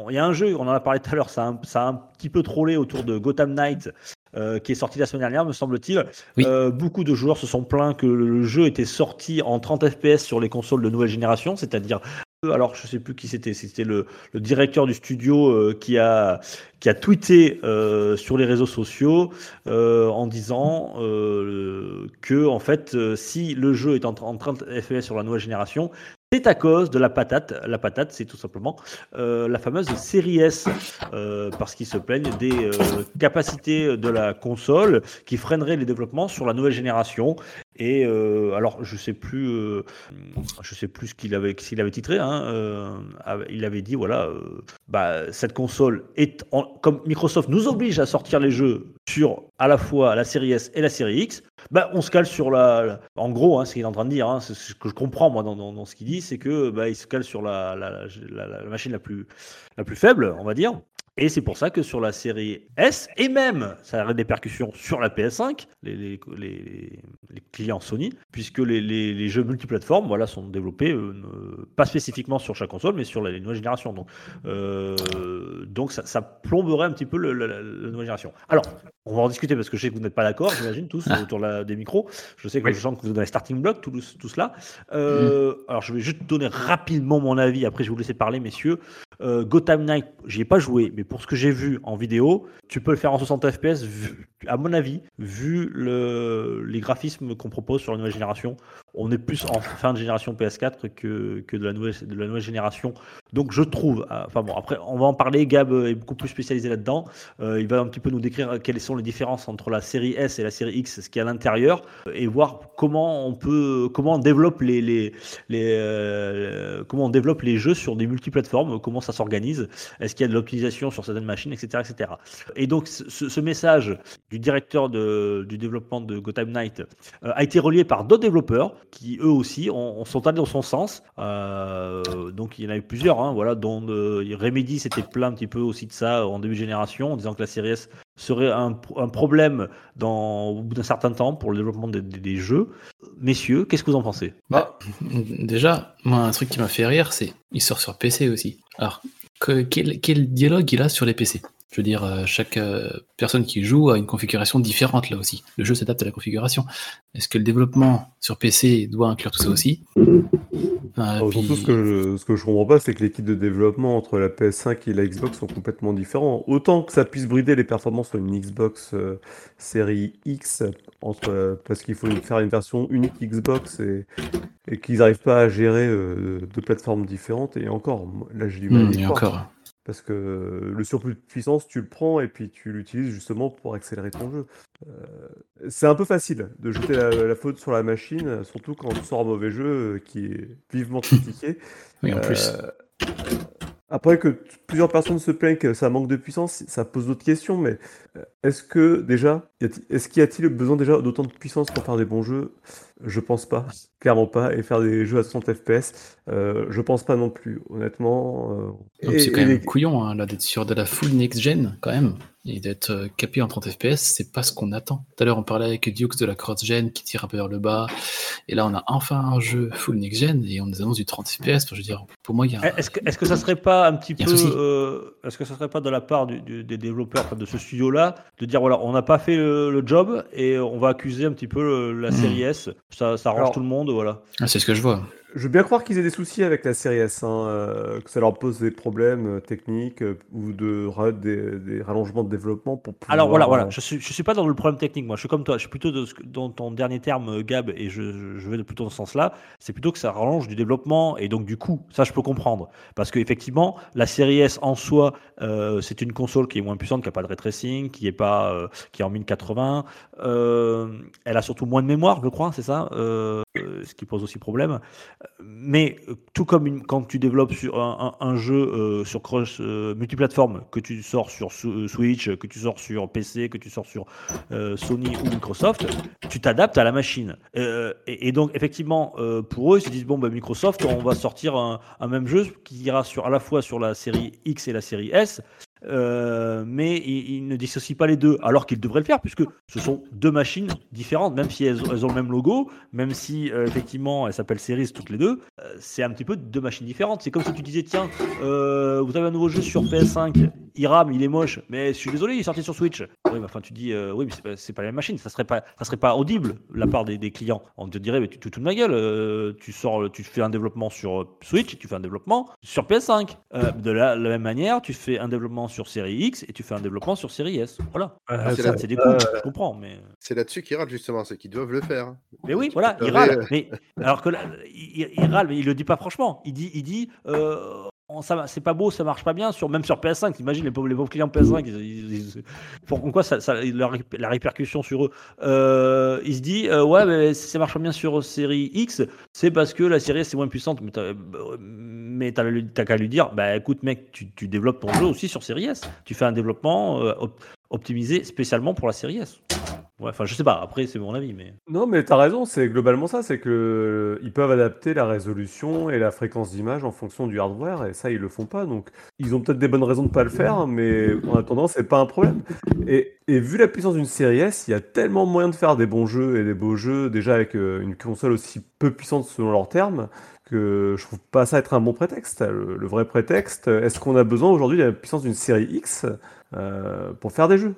il y a un jeu, on en a parlé tout à l'heure, ça, ça a un petit peu trollé autour de Gotham Knight. Euh, qui est sorti la semaine dernière, me semble-t-il. Oui. Euh, beaucoup de joueurs se sont plaints que le jeu était sorti en 30 FPS sur les consoles de nouvelle génération, c'est-à-dire alors je sais plus qui c'était, c'était le, le directeur du studio euh, qui a qui a tweeté euh, sur les réseaux sociaux euh, en disant euh, que en fait euh, si le jeu est en, en 30 FPS sur la nouvelle génération c'est à cause de la patate. La patate, c'est tout simplement euh, la fameuse série S, euh, parce qu'ils se plaignent des euh, capacités de la console qui freineraient les développements sur la nouvelle génération. Et alors, je sais plus, je sais plus ce qu'il avait, titré. Hein, il avait dit voilà, bah, cette console est comme Microsoft nous oblige à sortir les jeux sur à la fois la série S et la série X. Bah, on se cale sur la. la- En gros, hein, ce qu'il est en train de dire, hein, ce que je comprends moi dans, ce qu'il dit, c'est que bah, il se cale sur la, la- la- la- la machine la plus, la plus faible, on va dire. Et c'est pour ça que sur la série S, et même ça a des répercussions sur la PS5, les, les- les- clients Sony, puisque les, jeux multiplateformes voilà, sont développés euh, pas spécifiquement sur chaque console, mais sur les nouvelles générations. Donc, euh, donc ça, plomberait un petit peu la, la- la nouvelle génération. Alors, on va en discuter parce que je sais que vous n'êtes pas d'accord, j'imagine, tous autour de la- des micros. Je sais que Oui. je sens que vous êtes dans les starting blocks, tout, tout cela. Euh, Alors, je vais juste donner rapidement mon avis, après je vais vous laisser parler, messieurs. Euh, Gotham Knight, j'y ai pas joué, mais pour ce que j'ai vu en vidéo, tu peux le faire en 60 FPS, vu- à mon avis, vu le, les graphismes qu'on propose sur la nouvelle génération. On est plus en fin de génération PS4 que, que de, la nouvelle, de la nouvelle génération. Donc je trouve, euh, enfin bon, après on va en parler, Gab est beaucoup plus spécialisé là-dedans. Euh, il va un petit peu nous décrire quelles sont les différences entre la série S et la série X, ce qu'il y a à l'intérieur, et voir comment on peut, comment on développe les, les, euh, comment on développe les jeux sur des multiplateformes, comment ça s'organise. Est-ce qu'il y a de l'optimisation sur certaines machines, etc. etc. Et donc, ce, message du directeur de, du développement de Gotham Knight euh, a été relié par d'autres développeurs qui, eux aussi, ont, sont allés dans son sens. Euh, donc, il y en a eu plusieurs, hein, voilà, dont Remedy s'était plaint un petit peu aussi de ça en début de génération, en disant que la série S serait un, problème dans, au bout d'un certain temps pour le développement des, jeux. Messieurs, qu'est-ce que vous en pensez? Bah, Déjà, moi, un truc qui m'a fait rire, c'est il sort sur PC aussi. Alors, quel, quel, dialogue il a sur les PC je veux dire, euh, chaque euh, personne qui joue a une configuration différente là aussi. Le jeu s'adapte à la configuration. Est-ce que le développement sur PC doit inclure tout ça aussi? Surtout, ce que, je, ce que je comprends pas, c'est que les kits de développement entre la PS5 et la Xbox sont complètement différents. Autant que ça puisse brider les performances sur une Xbox euh, série X, entre, parce qu'il faut faire une version unique Xbox et, et qu'ils n'arrivent pas à gérer deux plateformes différentes. Et encore, là j'ai du mal mmh, encore. Parce que le surplus de puissance, tu le prends et puis tu l'utilises justement pour accélérer ton jeu. Euh, c'est un peu facile de jeter la, faute sur la machine, surtout quand on sort un mauvais jeu qui est vivement critiqué. oui, en plus. Euh, après que plusieurs personnes se plaignent que ça manque de puissance, ça pose d'autres questions, mais est-ce que déjà, est-ce qu'il y a-t-il besoin déjà d'autant de puissance pour faire des bons jeux? Je pense pas, [LAUGHS] clairement pas, et faire des jeux à 60 FPS, euh, je pense pas non plus, honnêtement. c'est quand même couillon hein, là d'être sur de la full next gen quand même et d'être euh, capé en 30 FPS, c'est pas ce qu'on attend. Tout à l'heure, on parlait avec Dukes de la cross-gen qui tire un peu vers le bas, et là, on a enfin un jeu full next-gen et on nous annonce du 30 FPS. je veux dire, pour moi, il y a. Est-ce que, est que ça serait pas un petit peu. Euh, est-ce que ça serait pas de la part des développeurs de ce studio-là de dire voilà, on n'a pas fait le, job et on va accuser un petit peu la hmm. série S Ça, ça arrange tout le monde, voilà. Ah, c'est ce que je vois je veux bien croire qu'ils aient des soucis avec la série S, hein, euh, que ça leur pose des problèmes euh, techniques euh, ou de des, rallongements de développement pour pouvoir... Alors voilà, voilà, je suis, je suis pas dans le problème technique, moi, je suis comme toi, je suis plutôt dans ton dernier terme, Gab, et je, je vais plutôt dans ce sens-là, c'est plutôt que ça rallonge du développement et donc du coup, ça je peux comprendre, parce qu'effectivement, la série S en soi, c'est une console qui est moins puissante, qui n'a pas de ray tracing, qui est pas, qui est en 1080, elle a surtout moins de mémoire, je crois, c'est ça, ce qui pose aussi problème mais euh, tout comme quand tu développes sur un, jeu euh, sur cross euh, multiplateforme que tu sors sur Switch, que tu sors sur PC, que tu sors sur Sony ou Microsoft, tu t'adaptes à la machine. Et, donc effectivement, pour eux, ils se disent bon, bah, Microsoft, on va sortir un, un, même jeu qui ira sur à la fois sur la série X et la série S. Euh, mais il, ne dissocie pas les deux, alors qu'il devrait le faire, puisque ce sont deux machines différentes, même si elles, ont le même logo, même si euh, effectivement elles s'appellent Series toutes les deux, euh, c'est un petit peu deux machines différentes. C'est comme si tu disais, tiens, vous avez un nouveau jeu sur PS5, il rame, il est moche, mais je suis désolé, il est sorti sur Switch. Oui, mais enfin, tu dis, oui, mais c'est pas, pas la même machine, ça serait pas, ça serait pas audible la part des, clients. On te dirait, mais tu te de ma gueule, tu sors, tu fais un développement sur Switch, tu fais un développement sur PS5. de la, la même manière, tu fais un développement sur série X et tu fais un développement sur série S. Voilà. c'est des coûts, je comprends. Mais... C'est là-dessus qu'ils râlent justement, c'est qu'ils doivent le faire. Mais oui, voilà, ils râlent. Mais, alors que là, il, râle, mais il le dit pas franchement. Il dit, il dit euh, c'est pas beau, ça marche pas bien, sur, même sur PS5. Imagine les pauvres, les clients PS5, ils, pourquoi ça, ça la, répercussion sur eux? Euh, Il se dit, euh, ouais, mais ça marche pas bien sur série X, c'est parce que la série S est moins puissante. Mais t'as qu'à lui dire, bah écoute, mec, tu, tu, développes ton jeu aussi sur série S. Tu fais un développement euh, optimisé spécialement pour la série S. Ouais, enfin, je sais pas, après, c'est mon avis, mais. Non, mais t'as raison, c'est globalement ça, c'est que euh, ils peuvent adapter la résolution et la fréquence d'image en fonction du hardware, et ça, ils le font pas, donc ils ont peut-être des bonnes raisons de pas le faire, mais en attendant, c'est pas un problème. Et, et vu la puissance d'une série S, il y a tellement moyen de faire des bons jeux et des beaux jeux, déjà avec euh, une console aussi peu puissante selon leurs termes, que je trouve pas ça être un bon prétexte. Le, le vrai prétexte, est-ce qu'on a besoin aujourd'hui de la puissance d'une série X euh, pour faire des jeux?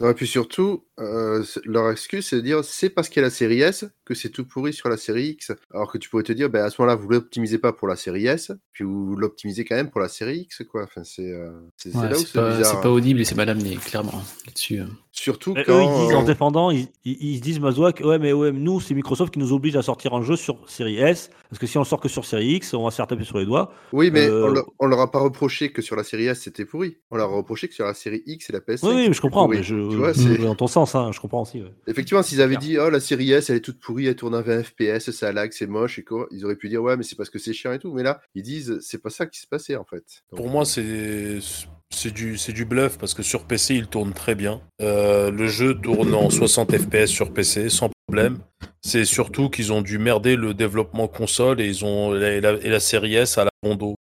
et puis surtout, euh, leur excuse, c'est de dire c'est parce qu'il y a la série S que c'est tout pourri sur la série X. Alors que tu pourrais te dire, ben, à ce moment-là, vous l'optimisez pas pour la série S, puis vous l'optimisez quand même pour la série X, quoi. Enfin, c'est euh, là où c'est C'est pas audible et c'est mal amené, clairement, là-dessus. Surtout quand. Eux, ils disent, en défendant, ils, ils, disent, Mazouak, ouais, mais ouais, nous, c'est Microsoft qui nous oblige à sortir un jeu sur série S, parce que si on sort que sur série X, on va se faire taper sur les doigts. Oui, mais on, on, leur a pas reproché que sur la série S, c'était pourri. On leur a reproché que sur la série X et la PS5. Oui, je comprends, mais je, vois, [LAUGHS] dans ton sens, hein, je comprends aussi. Effectivement, s'ils avaient dit, oh, la série S, elle est toute pourrie, elle tourne à 20 FPS, ça lag, c'est moche, et quoi, ils auraient pu dire, ouais, mais c'est parce que c'est chiant et tout. Mais là, ils disent, c'est pas ça qui s'est passé, en fait. Pour moi, c'est C'est du, c'est du bluff parce que sur PC il tourne très bien. Euh, le jeu tourne en 60 FPS sur PC sans problème. C'est surtout qu'ils ont dû merder le développement console et ils ont et la, et la série S à la bondo.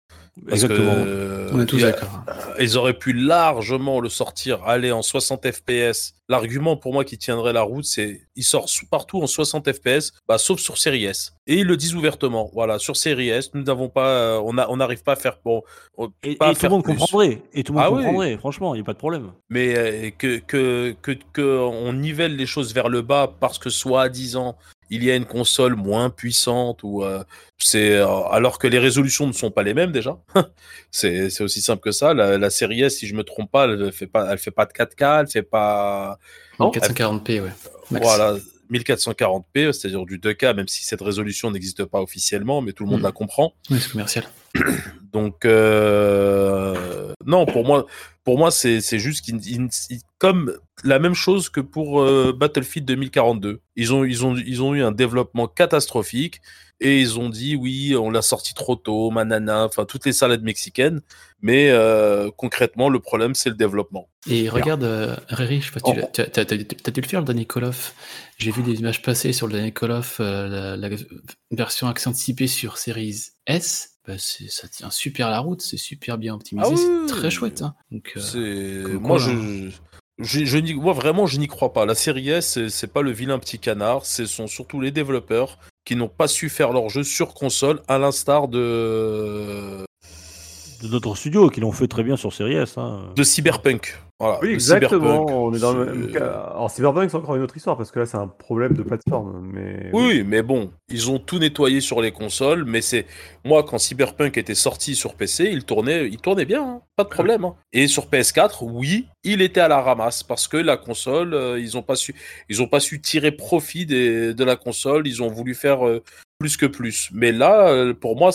Parce Exactement. que, On est tous d'accord. Ils auraient pu largement le sortir, aller en 60 FPS. L'argument pour moi qui tiendrait la route, c'est il sort partout en 60 FPS, bah, sauf sur Series S. Et ils le disent ouvertement. Voilà, sur Series S, nous n'avons pas, euh, on a- on n'arrive pas à faire bon, on- Et, pas à et tout faire le monde plus. comprendrait. Et tout le monde Ah oui. comprendrait. Franchement, il n'y a pas de problème. mais euh, que, que, que, que on nivelle les choses vers le bas parce que soi-disant il y a une console moins puissante ou euh, c'est euh, alors que les résolutions ne sont pas les mêmes déjà. [LAUGHS] c'est c'est aussi simple que ça. La, la série S, si je me trompe pas, elle fait pas, elle fait pas de 4K, elle fait pas Non. 440p, ouais. Max. voilà 1440p, c'est-à-dire du 2K, même si cette résolution n'existe pas officiellement, mais tout le monde Mhm. la comprend. Oui, c'est commercial. [CLEARS THROAT] Donc euh, non, pour moi, pour moi, c'est c'est juste qu'ils comme la même chose que pour euh, Battlefield 2042. Ils ont ils ont ils ont eu un développement catastrophique et ils ont dit oui, on l'a sorti trop tôt, manana, enfin toutes les salades mexicaines. Mais euh, concrètement, le problème c'est le développement. Et regarde, euh, Riri, je sais pas si tu Oh. as, t'as- t'as dû le faire le dernier Call of. J'ai vu des images passer sur le dernier Call of, euh, la, la version accès anticipé sur Series S. Bah, ça tient super la route, c'est super bien optimisé, Ah oui, c'est très chouette. hein. Donc, moi je, hein. je, je moi vraiment je n'y crois pas. La série S c'est pas le vilain petit canard, ce sont surtout les développeurs qui n'ont pas su faire leur jeu sur console, à l'instar de De notre studio, qui l'ont fait très bien sur Series S. hein. de Cyberpunk. Voilà, Oui, exactement. Cyberpunk. On est dans le C'est- même cas. Alors, Cyberpunk, c'est encore une autre histoire parce que là, c'est un problème de plateforme. Mais Oui, oui, mais bon, ils ont tout nettoyé sur les consoles, mais c'est moi quand Cyberpunk était sorti sur PC, il tournait, il tournait bien, hein, pas de problème. hein. Et sur PS4, oui, il était à la ramasse parce que la console, euh, ils ont pas su, ils ont pas su tirer profit des- de la console, ils ont voulu faire euh, plus que plus. Mais là, euh, pour moi,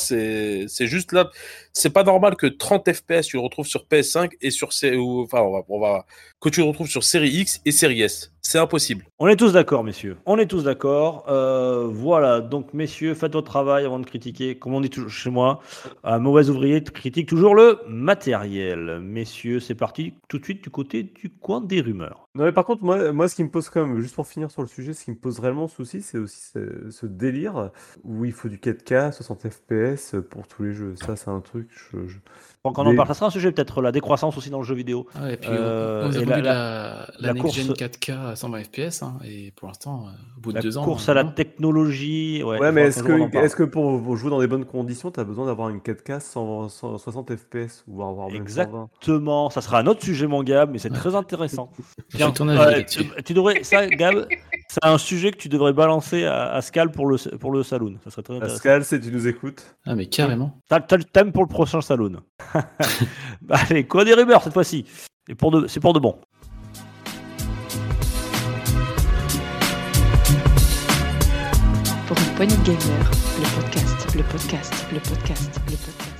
c'est juste là, c'est pas normal que 30 FPS tu le retrouves sur PS5 et sur ou, enfin, va- que tu le retrouves sur série X et série S. C'est impossible. On est tous d'accord, messieurs. On est tous d'accord. Euh, voilà, donc messieurs, faites votre travail avant de critiquer. Comme on dit toujours chez moi, un mauvais ouvrier critique toujours le matériel. Messieurs, c'est parti tout de suite du côté du coin des rumeurs. Non, mais par contre, moi, moi, ce qui me pose quand même, juste pour finir sur le sujet, ce qui me pose réellement souci, c'est aussi ce, ce délire où il faut du 4K, 60 FPS pour tous les jeux. Ça, c'est un truc. Je, je- Donc on en parle, ça sera un sujet peut-être, la décroissance aussi dans le jeu vidéo. Ah, et puis, Euh, on, on et a la- la- la, la, la next-gen course- 4K à 120 FPS, hein, et pour l'instant, euh, au bout de La deux ans. course euh, à la technologie. Ouais, mais est-ce que, est-ce que pour, pour jouer dans des bonnes conditions, tu as besoin d'avoir une 4K 100 100 60 FPS ou même. 120 Exactement, ça sera un autre sujet, mon Gab, mais c'est Ouais. très intéressant. [LAUGHS] Tiens, ton avis là-dessus. tu, tu devrais, ça, Gab, c'est un sujet que tu devrais balancer à, à Scal pour le, pour le saloon. Ça serait très intéressant. Pascal, si tu nous écoutes. Ah, mais carrément. T'as, t'as le thème pour le prochain saloon. Bah, [LAUGHS] Allez, quoi des rumeurs cette fois-ci Et pour de, C'est pour de bon. Pour une poignée de gamers, le podcast, le podcast, le podcast, le podcast.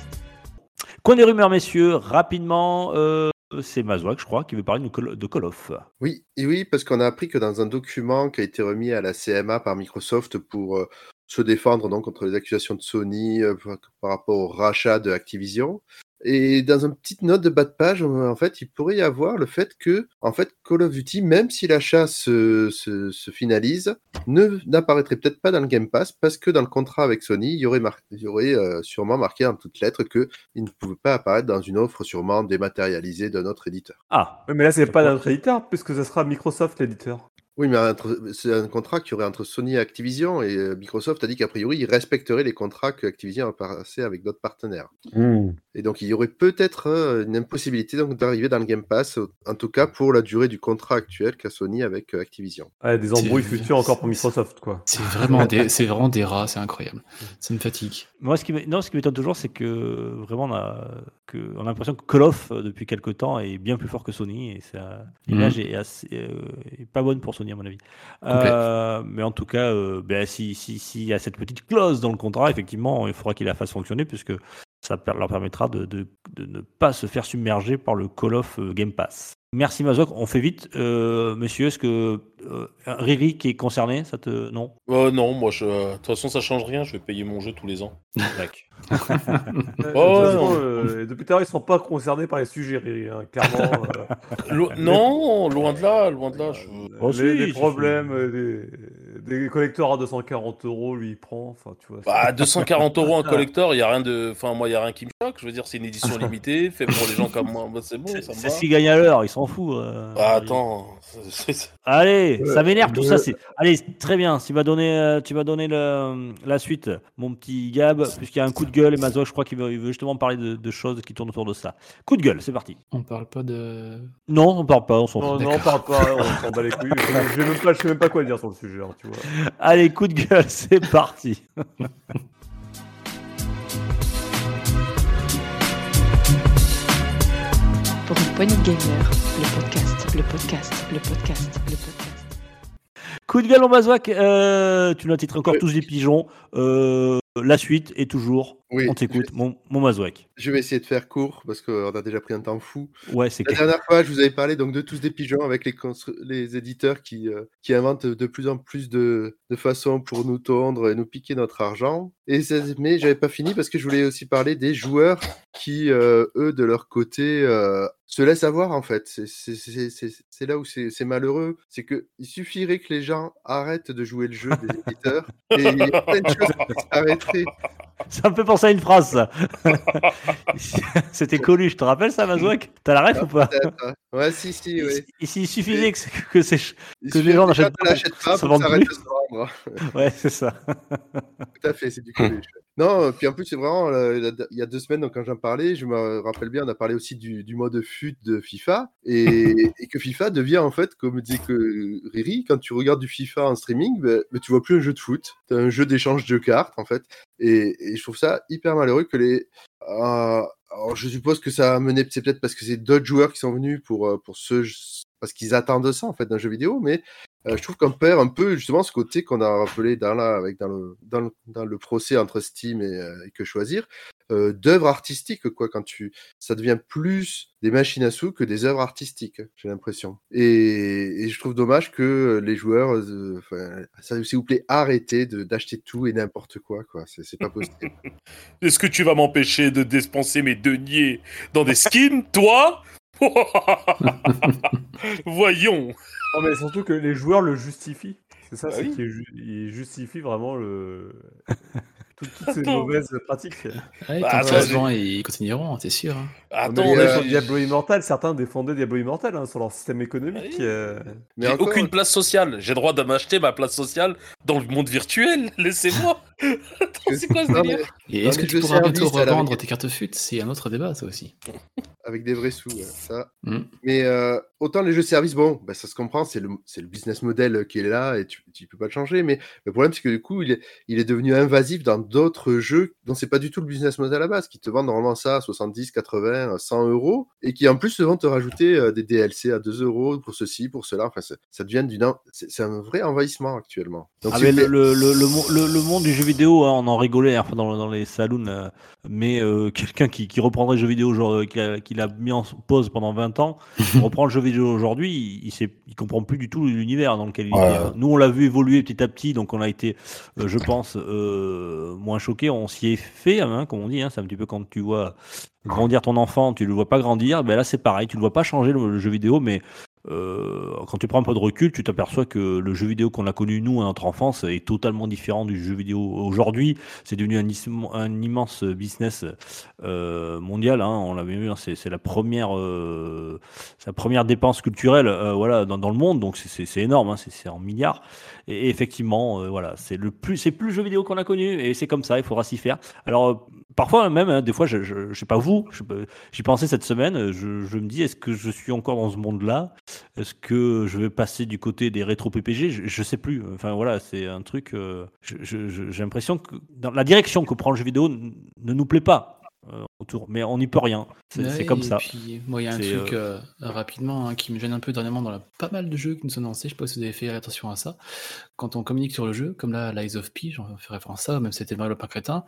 Quoi des rumeurs, messieurs Rapidement, euh, c'est Mazouak, je crois, qui veut parler de Call, of. Oui, et oui, parce qu'on a appris que dans un document qui a été remis à la CMA par Microsoft pour euh, se défendre donc contre les accusations de Sony euh, par, par rapport au rachat de Activision, et dans une petite note de bas de page, en fait, il pourrait y avoir le fait que, en fait, Call of Duty, même si l'achat se, se, se finalise, ne n'apparaîtrait peut-être pas dans le Game Pass parce que dans le contrat avec Sony, il y aurait, mar- il y aurait euh, sûrement marqué en toutes lettres que il ne pouvait pas apparaître dans une offre sûrement dématérialisée d'un autre éditeur. Ah, mais là, c'est pas crois- notre éditeur, puisque ça sera Microsoft l'éditeur. Oui, mais c'est un contrat qu'il y aurait entre Sony et Activision, et euh, Microsoft a dit qu'a priori, il respecterait les contrats que Activision a passés avec d'autres partenaires. Et donc, il y aurait peut-être euh, une impossibilité donc, d'arriver dans le Game Pass, au- en tout cas pour la durée du contrat actuel qu'a Sony avec euh, Activision. Ouais, des embrouilles futures encore pour Microsoft, quoi. C'est vraiment, des, [LAUGHS] c'est vraiment des rats, c'est incroyable. Ça me fatigue. moi, ce qui m'é- non, ce qui m'étonne toujours, c'est que vraiment, on a, que, on a l'impression que Call of, euh, depuis quelques temps, est bien plus fort que Sony, et ça, l'image est, assez, euh, est pas bonne pour Sony, à mon avis. Euh, mais en tout cas, euh, ben, si- si- s'il y a cette petite clause dans le contrat, effectivement, il faudra qu'il la fasse fonctionner, puisque ça leur permettra de, de- de ne pas se faire submerger par le Call of euh, Game Pass. Merci Mazok. On fait vite, euh, monsieur. Est-ce que euh, Riri qui est concerné, ça te non? Euh, non, moi, je... de toute façon, ça change rien. Je vais payer mon jeu tous les ans. Euh, ouais, façon, non. euh, depuis tout à l'heure, ils sont pas concernés par les sujets, hein, clairement. euh, [LAUGHS] Lo- non, loin de là, loin de là. je- Oh, les, si, les si, problèmes euh, des, des collecteurs à 240 euros, lui, il prend. Enfin, tu vois. Bah, 240 euros un [LAUGHS] collector, il y a rien de. Enfin, moi, il y a rien qui me choque. Je veux dire, c'est une édition limitée, fait pour les gens comme moi. Bah, c'est bon, C'est ça me c'est s'il gagne à l'heure, il s'en fout. euh, Ah, Riri. attends. [LAUGHS] Allez, ça m'énerve tout ça. C'est allez, très bien. Tu vas donner, euh, tu vas donner le- la suite, mon petit Gab, puisqu'il y a un coup de gueule et Mazok, je crois qu'il veut, veut justement parler de, de choses qui tournent autour de ça. Coup de gueule, c'est parti. On parle pas de. Non, on parle pas, on s'en Non, fout. non, parle pas, on [LAUGHS] s'en bat les couilles. Je, pas, je sais même pas quoi dire sur le sujet, hein, tu vois. Allez, coup de gueule, [LAUGHS] c'est parti. [LAUGHS] Pour une poignée de gamers, le podcast, le podcast, le podcast, le podcast. Coup de gueule, mon Mazouak. Euh, tu l'as titré encore Oui. tous des pigeons. Euh, la suite est toujours. Oui, on t'écoute, mon, mon Mazouak. Je vais essayer de faire court parce qu'on a déjà pris un temps fou. Ouais, c'est La clair. dernière fois, je vous avais parlé donc de tous des pigeons avec les, éditeurs qui, euh, qui inventent de plus en plus de, de façons pour nous tondre et nous piquer notre argent. Et mais j'avais pas fini parce que je voulais aussi parler des joueurs qui, euh, eux, de leur côté, euh, se laissent avoir en fait. C'est- là où c'est c'est malheureux. C'est que il suffirait que les gens arrêtent de jouer le jeu des [LAUGHS] éditeurs et il y a plein de choses qui s'arrêteraient. Ça me fait penser à une phrase, ça. [LAUGHS] C'était connu, je te rappelle ça, Mazouak? T'as la ref ou pas? Hein. Ouais, si, si, oui. Il, il suffisait que, que c'est. Que les gens n'achètent pas, pas ça ça plus. de se vendre. Ouais, c'est ça. Tout à fait, c'est du Coluche. [LAUGHS] non, puis en plus, c'est vraiment, euh, il y a deux semaines, donc, quand j'en parlais, je me rappelle bien, on a parlé aussi du, du mode FUT de FIFA, et, [LAUGHS] et que FIFA devient, en fait, comme disait que Riri, quand tu regardes du FIFA en streaming, ben, ben, tu vois plus un jeu de foot, as un jeu d'échange de cartes, en fait, et, et je trouve ça hyper malheureux que les... euh, alors, je suppose que ça a mené, c'est peut-être parce que c'est d'autres joueurs qui sont venus pour, euh, pour ce... Parce qu'ils attendent ça, en fait, d'un jeu vidéo, mais euh, je trouve qu'on perd un peu justement ce côté qu'on a rappelé dans, la, avec, dans, le, dans, le, procès entre Steam et, euh, que choisir, euh, d'œuvres artistiques, quoi, quand tu, ça devient plus des machines à sous que des œuvres artistiques, j'ai l'impression. Et, je trouve dommage que les joueurs, s'il vous plaît, arrêtez d'acheter tout et n'importe quoi, quoi, c'est c'est pas possible. [LAUGHS] Est-ce que tu vas m'empêcher de dépenser mes deniers dans des skins, toi? [LAUGHS] Voyons. Non, mais surtout que les joueurs le justifient. C'est ça, Bah c'est oui. qu'ils ju- ils justifient vraiment le... toutes, ces mauvaises pratiques. Ouais, Bah, attends, vend, ils continueront, t'es sûr. hein. Attends, euh, euh, Diablo Immortal, certains défendaient Diablo Immortal hein, sur leur système économique. Oui. euh. Mais j'ai encore, aucune place sociale. J'ai droit de m'acheter ma place sociale dans le monde virtuel. [LAUGHS] Laissez-moi. Attends, c'est quoi ce délire Et est-ce que tu pourras bientôt revendre tes cartes FUT? C'est un autre débat, ça aussi. avec des vrais sous, ça. Mm. Mais euh, autant les jeux services, bon, bah, ça se comprend, c'est le, business model qui est là et tu ne peux pas le changer. Mais le problème, c'est que du coup, il est, il est devenu invasif dans d'autres jeux dont c'est pas du tout le business model à la base, qui te vendent normalement ça à 70, 80, 100 euros et qui en plus se vont te rajouter euh, des DLC à 2 euros pour ceci, pour cela. Enfin, c'est- ça devient d'une, en- c'est un vrai envahissement actuellement. Donc, Ah, si mais vous le, le, le, le mo- le- le monde du jeu vidéo, hein, on en rigolait hein, dans, dans les saloons, euh, mais euh, [LAUGHS] quelqu'un qui, qui reprendrait le jeu vidéo, genre, euh, qui l'a qui l'a mis en pause pendant 20 ans, [LAUGHS] reprend le jeu vidéo aujourd'hui, il, il, sait- il comprend plus du tout l'univers dans lequel il Ouais. est. hein. Nous, on l'a vu évoluer petit à petit, donc on a été, euh, je pense, euh, moins choqués. On s'y est fait, hein, comme on dit. hein, c'est un petit peu quand tu vois grandir ton enfant, tu le vois pas grandir. Ben là, c'est pareil, tu le vois pas changer le jeu vidéo, mais euh, quand tu prends un peu de recul, tu t'aperçois que le jeu vidéo qu'on a connu nous à notre enfance est totalement différent du jeu vidéo aujourd'hui. C'est devenu un, immense business euh, mondial. hein, on l'a vu, hein, c'est la première, euh, première dépense culturelle, euh, voilà, dans, le monde. Donc c'est- énorme, hein, c'est en milliards. Et, effectivement, voilà, c'est le plus, c'est plus le jeu vidéo qu'on a connu, et c'est comme ça. Il faudra s'y faire. Alors parfois même, hein, des fois, je, je sais pas vous, j'y pensais cette semaine. Je, me dis, est-ce que je suis encore dans ce monde-là? Est-ce que je vais passer du côté des rétro PPG je, je sais plus. Enfin voilà, c'est un truc. euh, J'ai l'impression que dans la direction que prend le jeu vidéo ne nous plaît pas. Euh, autour. Mais on n'y peut rien. C'est Ouais, comme ça. il y a un truc euh, rapidement hein, qui me gêne un peu dernièrement dans la- pas mal de jeux qui nous sont lancés. Je sais pas si vous avez fait attention à ça. Quand on communique sur le jeu, comme là, Lies of P, j'en fais référence à ça, même si c'était Mario Lapin Crétin,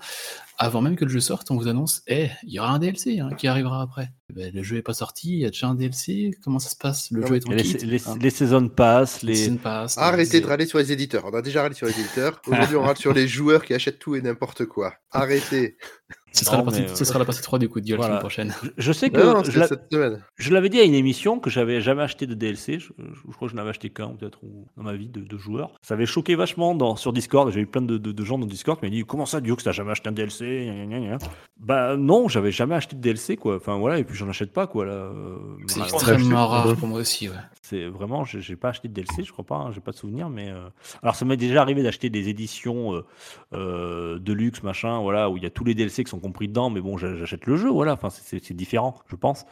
avant même que le jeu sorte, on vous annonce Eh, il y aura un DLC hein, qui arrivera après. Ben, le jeu est pas sorti, il y a déjà un DLC. Comment ça se passe? Le Non, jeu est en Les, kit. les, hein. les saisons passent, Les les, season pass, Arrêtez de râler sur les éditeurs. On a déjà râlé sur les éditeurs. [LAUGHS] Aujourd'hui, on râle sur les joueurs qui achètent tout et n'importe quoi. Arrêtez. Ce sera, la partie, euh, ce sera la partie 3 du coup de gueule la voilà. semaine prochaine. Je- Je sais que Non, non, je l'a- l'avais dit à une émission que j'avais jamais acheté de DLC. Je, je- je crois que je n'avais acheté qu'un peut-être dans ma vie de, de joueur. Ça avait choqué vachement dans, sur Discord. J'ai eu plein de, de- de gens dans Discord qui m'ont dit comment ça, Dio, que t'as jamais acheté un DLC Gna, gna, gna, gna. Bah non, j'avais jamais acheté de DLC quoi. Enfin voilà, et puis j'en achète pas quoi là. euh, C'est extrêmement rare pour moi aussi. Ouais. C'est vraiment, j'ai j'ai pas acheté de DLC, je crois pas, hein, j'ai pas de souvenir, mais euh, alors ça m'est déjà arrivé d'acheter des éditions euh, euh, de luxe, machin, voilà, où il y a tous les DLC qui sont compris dedans, mais bon, j'a- j'achète le jeu, voilà, enfin c'est- c'est c'est différent, je pense.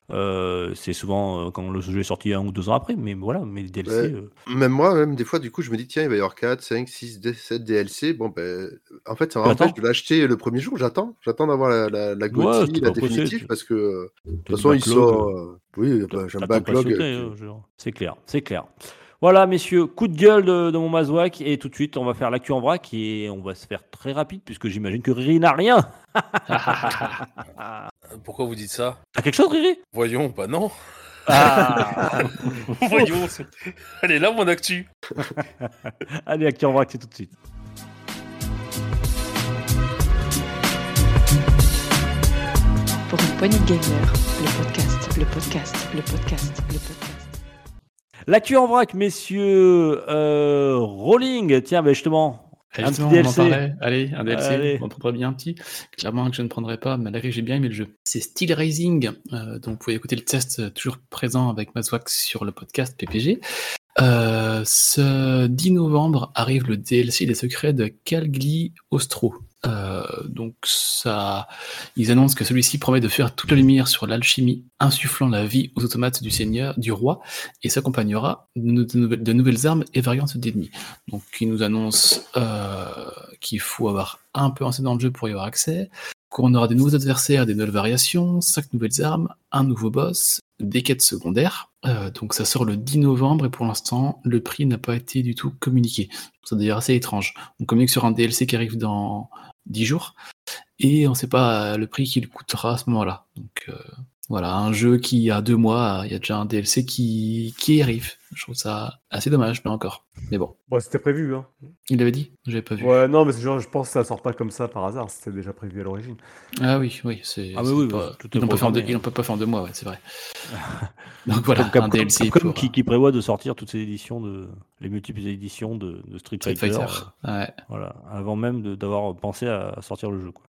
C'est souvent quand le jeu est sorti un ou deux ans après, mais voilà, mais les DLC. Ouais. Même moi, même des fois, du coup, je me dis, tiens, il va y avoir 4, 5, 6, 7 DLC. Bon, ben, en fait, ça m'empêche de l'acheter le premier jour. J'attends. J'attends d'avoir la, la, la Ouais, définitive, parce que, de toute façon, il sort. Oui, bah, j'ai un t'as ton backlog. patienté, euh, euh. C'est clair, c'est clair. Voilà, messieurs, coup de gueule de, de mon Mazouak, et tout de suite, on va faire l'actu en vrac, et on va se faire très rapide, puisque j'imagine que Riri n'a rien. [LAUGHS] [LAUGHS] Pourquoi vous dites ça? T'as quelque chose, Riri? Voyons, bah non. Ah [LAUGHS] Voyons. est là, mon actu. Allez, actu en vrac, c'est tout de suite. Pour une poignée de le podcast, le podcast, le podcast, le podcast. L'actu en vrac, messieurs. Euh, Rolling, tiens, ben justement. Allez, Un justement, petit on en DLC. parlait. Allez, un DLC, Allez. on en prendrait bien un petit. Clairement que je ne prendrais pas, mais là, j'ai bien aimé le jeu. C'est Steel Rising, euh, donc vous pouvez écouter le test euh, toujours présent avec Mazwax sur le podcast PPG. Euh, ce 10 novembre arrive le DLC des secrets de Calgli Ostro. Euh, donc ça, ils annoncent que celui-ci promet de faire toute la lumière sur l'alchimie, insufflant la vie aux automates du seigneur, du roi, et s'accompagnera de, nouvelles armes et variantes d'ennemis. Donc ils nous annoncent euh, qu'il faut avoir un peu ancien dans le jeu pour y avoir accès, qu'on aura des nouveaux adversaires, des nouvelles variations, cinq nouvelles armes, un nouveau boss, des quêtes secondaires. Euh, donc ça sort le 10 novembre et pour l'instant le prix n'a pas été du tout communiqué. C'est d'ailleurs assez étrange. On communique sur un DLC qui arrive dans 10 jours et on ne sait pas euh, le prix qu'il coûtera à ce moment-là. Donc euh, voilà, un jeu qui a deux mois, il y a déjà un DLC qui, qui arrive. Je trouve ça assez dommage, mais encore. Mais bon, Bon, c'était prévu, hein. il l'avait dit, j'avais pas vu. Ouais, non, mais c'est genre, je pense que ça sort pas comme ça par hasard, c'était déjà prévu à l'origine. Ah oui, oui, c'est. Ah, mais oui, pas- oui, ils n'ont pas, deux- ils n'ont pas pas fait en deux mois, ouais, c'est vrai. [LAUGHS] Donc voilà, comme un DLC Capcom pour qui, qui prévoit de sortir toutes ces éditions de les multiples éditions de, de Street, Street Fighter, Fighter. euh, Ouais. voilà, avant même d'avoir pensé à, à sortir le jeu. Quoi.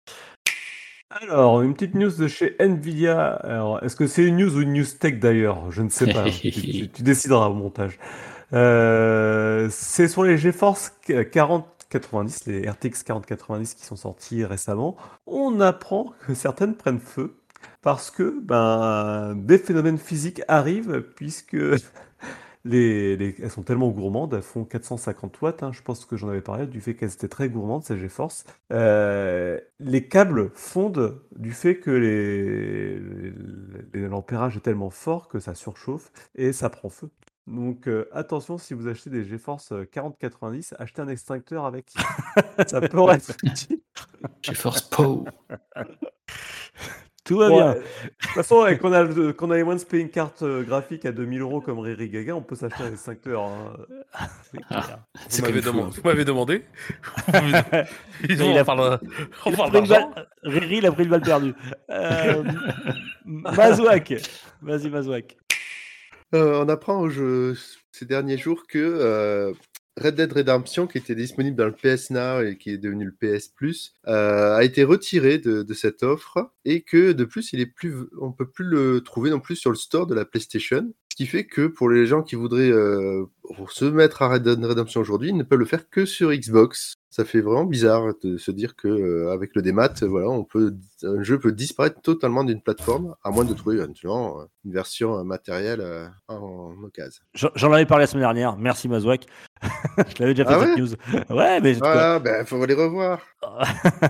Alors, une petite news de chez Nvidia. Alors, est-ce que c'est une news ou une news tech d'ailleurs? Je ne sais pas. tu, tu- [LAUGHS] tu décideras au montage. Euh, c'est sur les GeForce 4090, les RTX 4090 qui sont sortis récemment. On apprend que certaines prennent feu parce que ben, des phénomènes physiques arrivent puisque [LAUGHS] les, les- elles sont tellement gourmandes, elles font 450 watts. hein, je pense que j'en avais parlé du fait qu'elles étaient très gourmandes, ces GeForce. Euh, les câbles fondent du fait que les, l'ampérage est tellement fort que ça surchauffe et ça prend feu. Donc euh, attention, si vous achetez des GeForce euh, 4090, achetez un extincteur avec. ça [LAUGHS] pourrait être utile. GeForce Po. [LAUGHS] Tout va Bon, bien. de toute façon, qu'on a, le- qu'on a les moyens de se payer une carte euh, graphique à 2000 euros comme Riri Gaga, on peut s'acheter un extincteur. hein. C'est clair. C'est Vous m'avez demandé. hein. Vous m'avez demandé. Il on a- parle, parle d'argent. Riri, il a pris une balle perdue. Euh, [LAUGHS] Mazouak, vas-y Mazouak. Euh, on apprend au jeu ces derniers jours que euh, Red Dead Redemption, qui était disponible dans le PS Now et qui est devenu le PS Plus, euh, a été retiré de, de cette offre et que de plus, il est plus, on peut plus le trouver non plus sur le store de la PlayStation. Ce qui fait que pour les gens qui voudraient euh, se mettre à Red Dead Redemption aujourd'hui, ils ne peuvent le faire que sur Xbox. Ça fait vraiment bizarre de se dire que euh, avec le démat, voilà, on peut un jeu peut disparaître totalement d'une plateforme, à moins de trouver éventuellement euh, une version euh, matérielle euh, en occasion. J'en avais parlé la semaine dernière. Merci Mazouak. [LAUGHS] je l'avais déjà fait Ah cette ouais news. Ouais, mais Voilà, ben faut les revoir. [LAUGHS]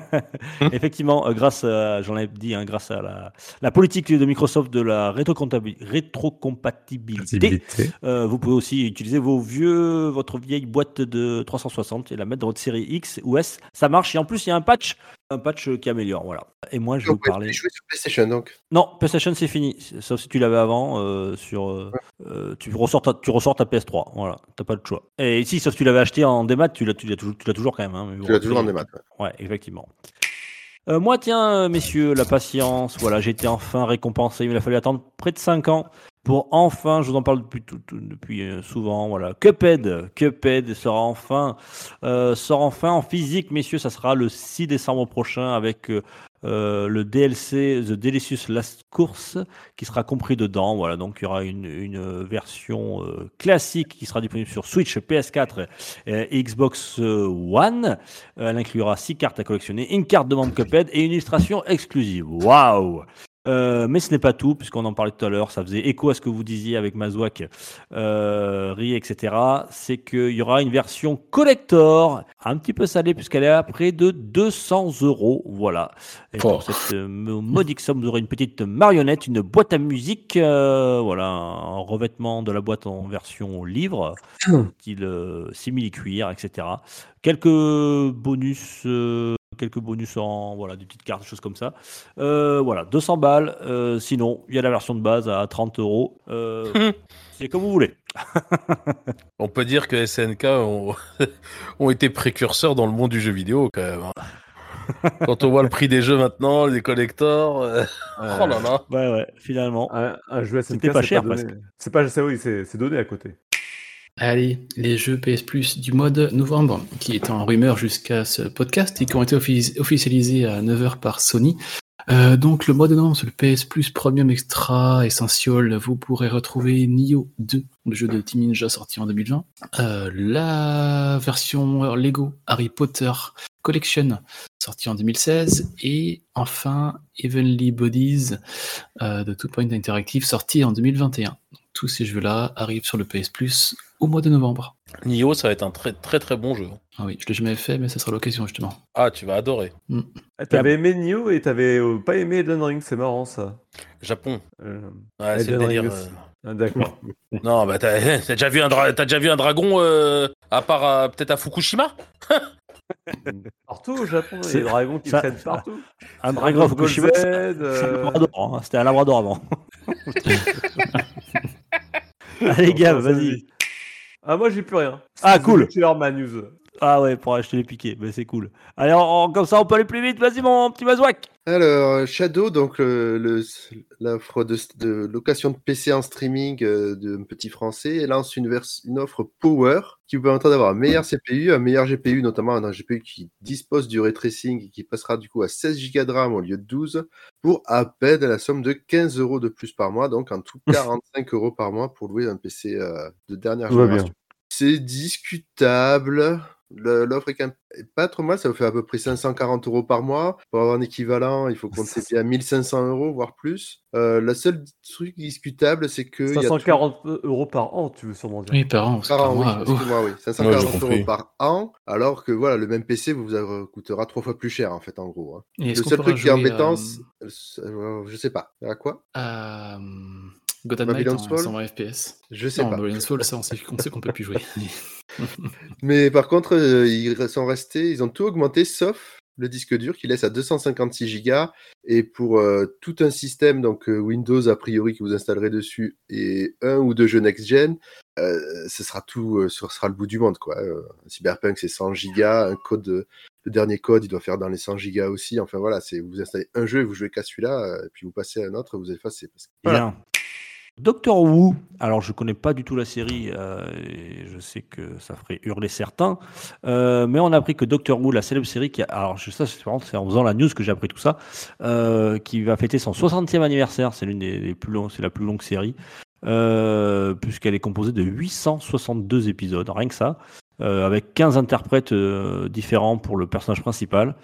Effectivement, grâce, à- j'en ai dit, hein, grâce à la, la politique de Microsoft de la rétrocompatibilité, euh, vous pouvez aussi utiliser vos vieux, votre vieille boîte de 360 et la mettre dans votre série X ou S. Ça marche et en plus il y a un patch, un patch qui améliore. Voilà. Et moi je vais Vous parler. jouer sur PlayStation donc. Non, PlayStation c'est fini, sauf si tu l'avais avant. euh, sur, euh, euh, tu ressors ta, tu ressors ta PS3. Voilà, t'as pas le choix. Et ici, sauf si tu l'avais acheté en démat, tu l'as, tu l'as toujours, tu l'as toujours quand même. hein, mais bon, Tu l'as toujours en démat. ouais. Ouais, effectivement. Euh, moi, tiens, messieurs, la patience. Voilà, j'ai été enfin récompensé. Il a fallu attendre près de 5 ans pour enfin, je vous en parle depuis, tout- tout- depuis euh, souvent. Voilà, Cuphead, Cuphead sera enfin, euh, sort enfin en physique, messieurs. Ça sera le 6 décembre prochain avec euh, euh, le DLC The Delicious Last Course qui sera compris dedans. Voilà, donc il y aura une, une version euh, classique qui sera disponible sur Switch, PS4 et Xbox euh, One. Euh, Elle inclura 6 cartes à collectionner, une carte de membre Cuphead et une illustration exclusive. Waouh Euh, mais ce n'est pas tout, puisqu'on en parlait tout à l'heure, ça faisait écho à ce que vous disiez avec Mazouak, euh, Rie, etc. C'est qu'il y aura une version collector, un petit peu salée, puisqu'elle est à près de 200 euros. Voilà. Et pour cette euh, modique somme, vous aurez une petite marionnette, une boîte à musique, euh, voilà, un revêtement de la boîte en version livre, style euh, simili-cuir, etc. Quelques bonus, euh, quelques bonus en voilà, des petites cartes, des choses comme ça. Euh, voilà, 200 balles. euh, sinon, il y a la version de base à 30 euros. Euh, [LAUGHS] C'est comme vous voulez. On peut dire que SNK ont, [LAUGHS] ont été précurseurs dans le monde du jeu vidéo quand même. hein. [LAUGHS] Quand on voit le prix des jeux maintenant, les collectors, euh, oh là là. Ouais, ouais, finalement. Un, un jeu SNK, C'était pas c'est cher, donné. presque. C'est pas, oui, c'est c'est donné à côté. Allez, les jeux PS Plus du mois de novembre, qui étaient en rumeur jusqu'à ce podcast et qui ont été offici- officialisés à 9h par Sony. Euh, donc le mois de novembre sur le PS Plus Premium Extra Essential, vous pourrez retrouver Nioh 2, le jeu de Team Ninja sorti en 2020. Euh, la version Lego Harry Potter Collection sorti en 2016 et enfin Heavenly Bodies euh, de Two Point Interactive sorti en 2021. Tous ces jeux-là arrivent sur le PS Plus au mois de novembre. Nioh, ça va être un très très très bon jeu. Ah oui, je l'ai jamais fait, mais ça sera l'occasion justement. Ah, tu vas adorer. Ah, T'avais aimé Nioh et t'avais euh, pas aimé Elden Ring, c'est marrant ça. Japon. Euh, Ouais, c'est le Elden Ring délire. euh. ah, D'accord. [LAUGHS] Non, bah t'as [LAUGHS] t'as déjà vu un dra- t'as déjà vu un dragon euh, à part euh, peut-être à Fukushima? [LAUGHS] Partout au Japon, il y a C'est- des dragons qui ça- traînent partout. Un Dragon dragon Ball Fukushima, Z, c'est- euh, c'est un labrador, hein. C'était un labrador avant. [LAUGHS] Allez, gars, vas-y. Ah, moi j'ai plus rien. Ah, cool. News. Ah ouais, pour acheter les piquets, mais c'est cool. Allez, on- on- comme ça, on peut aller plus vite. Vas-y, mon petit Mazouak. Alors, Shadow, donc le- le- l'offre de, de location de PC en streaming euh, d'un petit français, lance une, une offre Power qui vous permettra d'avoir un meilleur CPU, un meilleur GPU, notamment un GPU qui dispose du ray tracing et qui passera du coup à 16 Go de RAM au lieu de 12 pour à peine la somme de 15 euros de plus par mois, donc en tout [LAUGHS] 45 euros par mois pour louer un PC euh, de dernière génération. C'est discutable. L'offre est quand même est pas trop mal, ça vous fait à peu près 540 euros par mois. Pour avoir un équivalent, il faut compter bien 1500 euros, voire plus. Euh, le seul truc discutable, c'est que. il y a 540 euros par an, tu veux sûrement dire. Oui, par an, par par an, oui, mois. Oui. Ouais, 540 j'ai euros par an, alors que voilà, le même PC vous euh, coûtera trois fois plus cher, en fait, en gros. hein. Et Le qu'on seul truc qui est embêtant, euh, euh, je sais pas. À quoi? Euh, God at Night Babylon's en Fall 120 FPS. Je sais Non, pas. Babylon's Fall, ça, on sait on sait qu'on peut plus jouer. [LAUGHS] [LAUGHS] Mais par contre, euh, ils sont restés, ils ont tout augmenté sauf le disque dur qui laisse à 256 Go et pour euh, tout un système donc euh, Windows a priori que vous installerez dessus et un ou deux jeux next gen, euh, ce sera tout, euh, ce sera le bout du monde quoi. Euh, Cyberpunk c'est 100 Go, un code, euh, le dernier code il doit faire dans les 100 Go aussi. Enfin voilà, c'est vous installez un jeu et vous jouez qu'à celui-là euh, et puis vous passez à un autre, vous effacez. Parce que- Voilà. Bien. Doctor Who, alors je connais pas du tout la série, euh, et je sais que ça ferait hurler certains, euh, mais on a appris que Doctor Who, la célèbre série qui a, alors je sais, c'est en faisant la news que j'ai appris tout ça, euh, qui va fêter son 60e anniversaire, c'est l'une des, plus longues, c'est la plus longue série, puisqu'elle est composée de 862 épisodes, rien que ça. Euh, avec 15 interprètes euh, différents pour le personnage principal.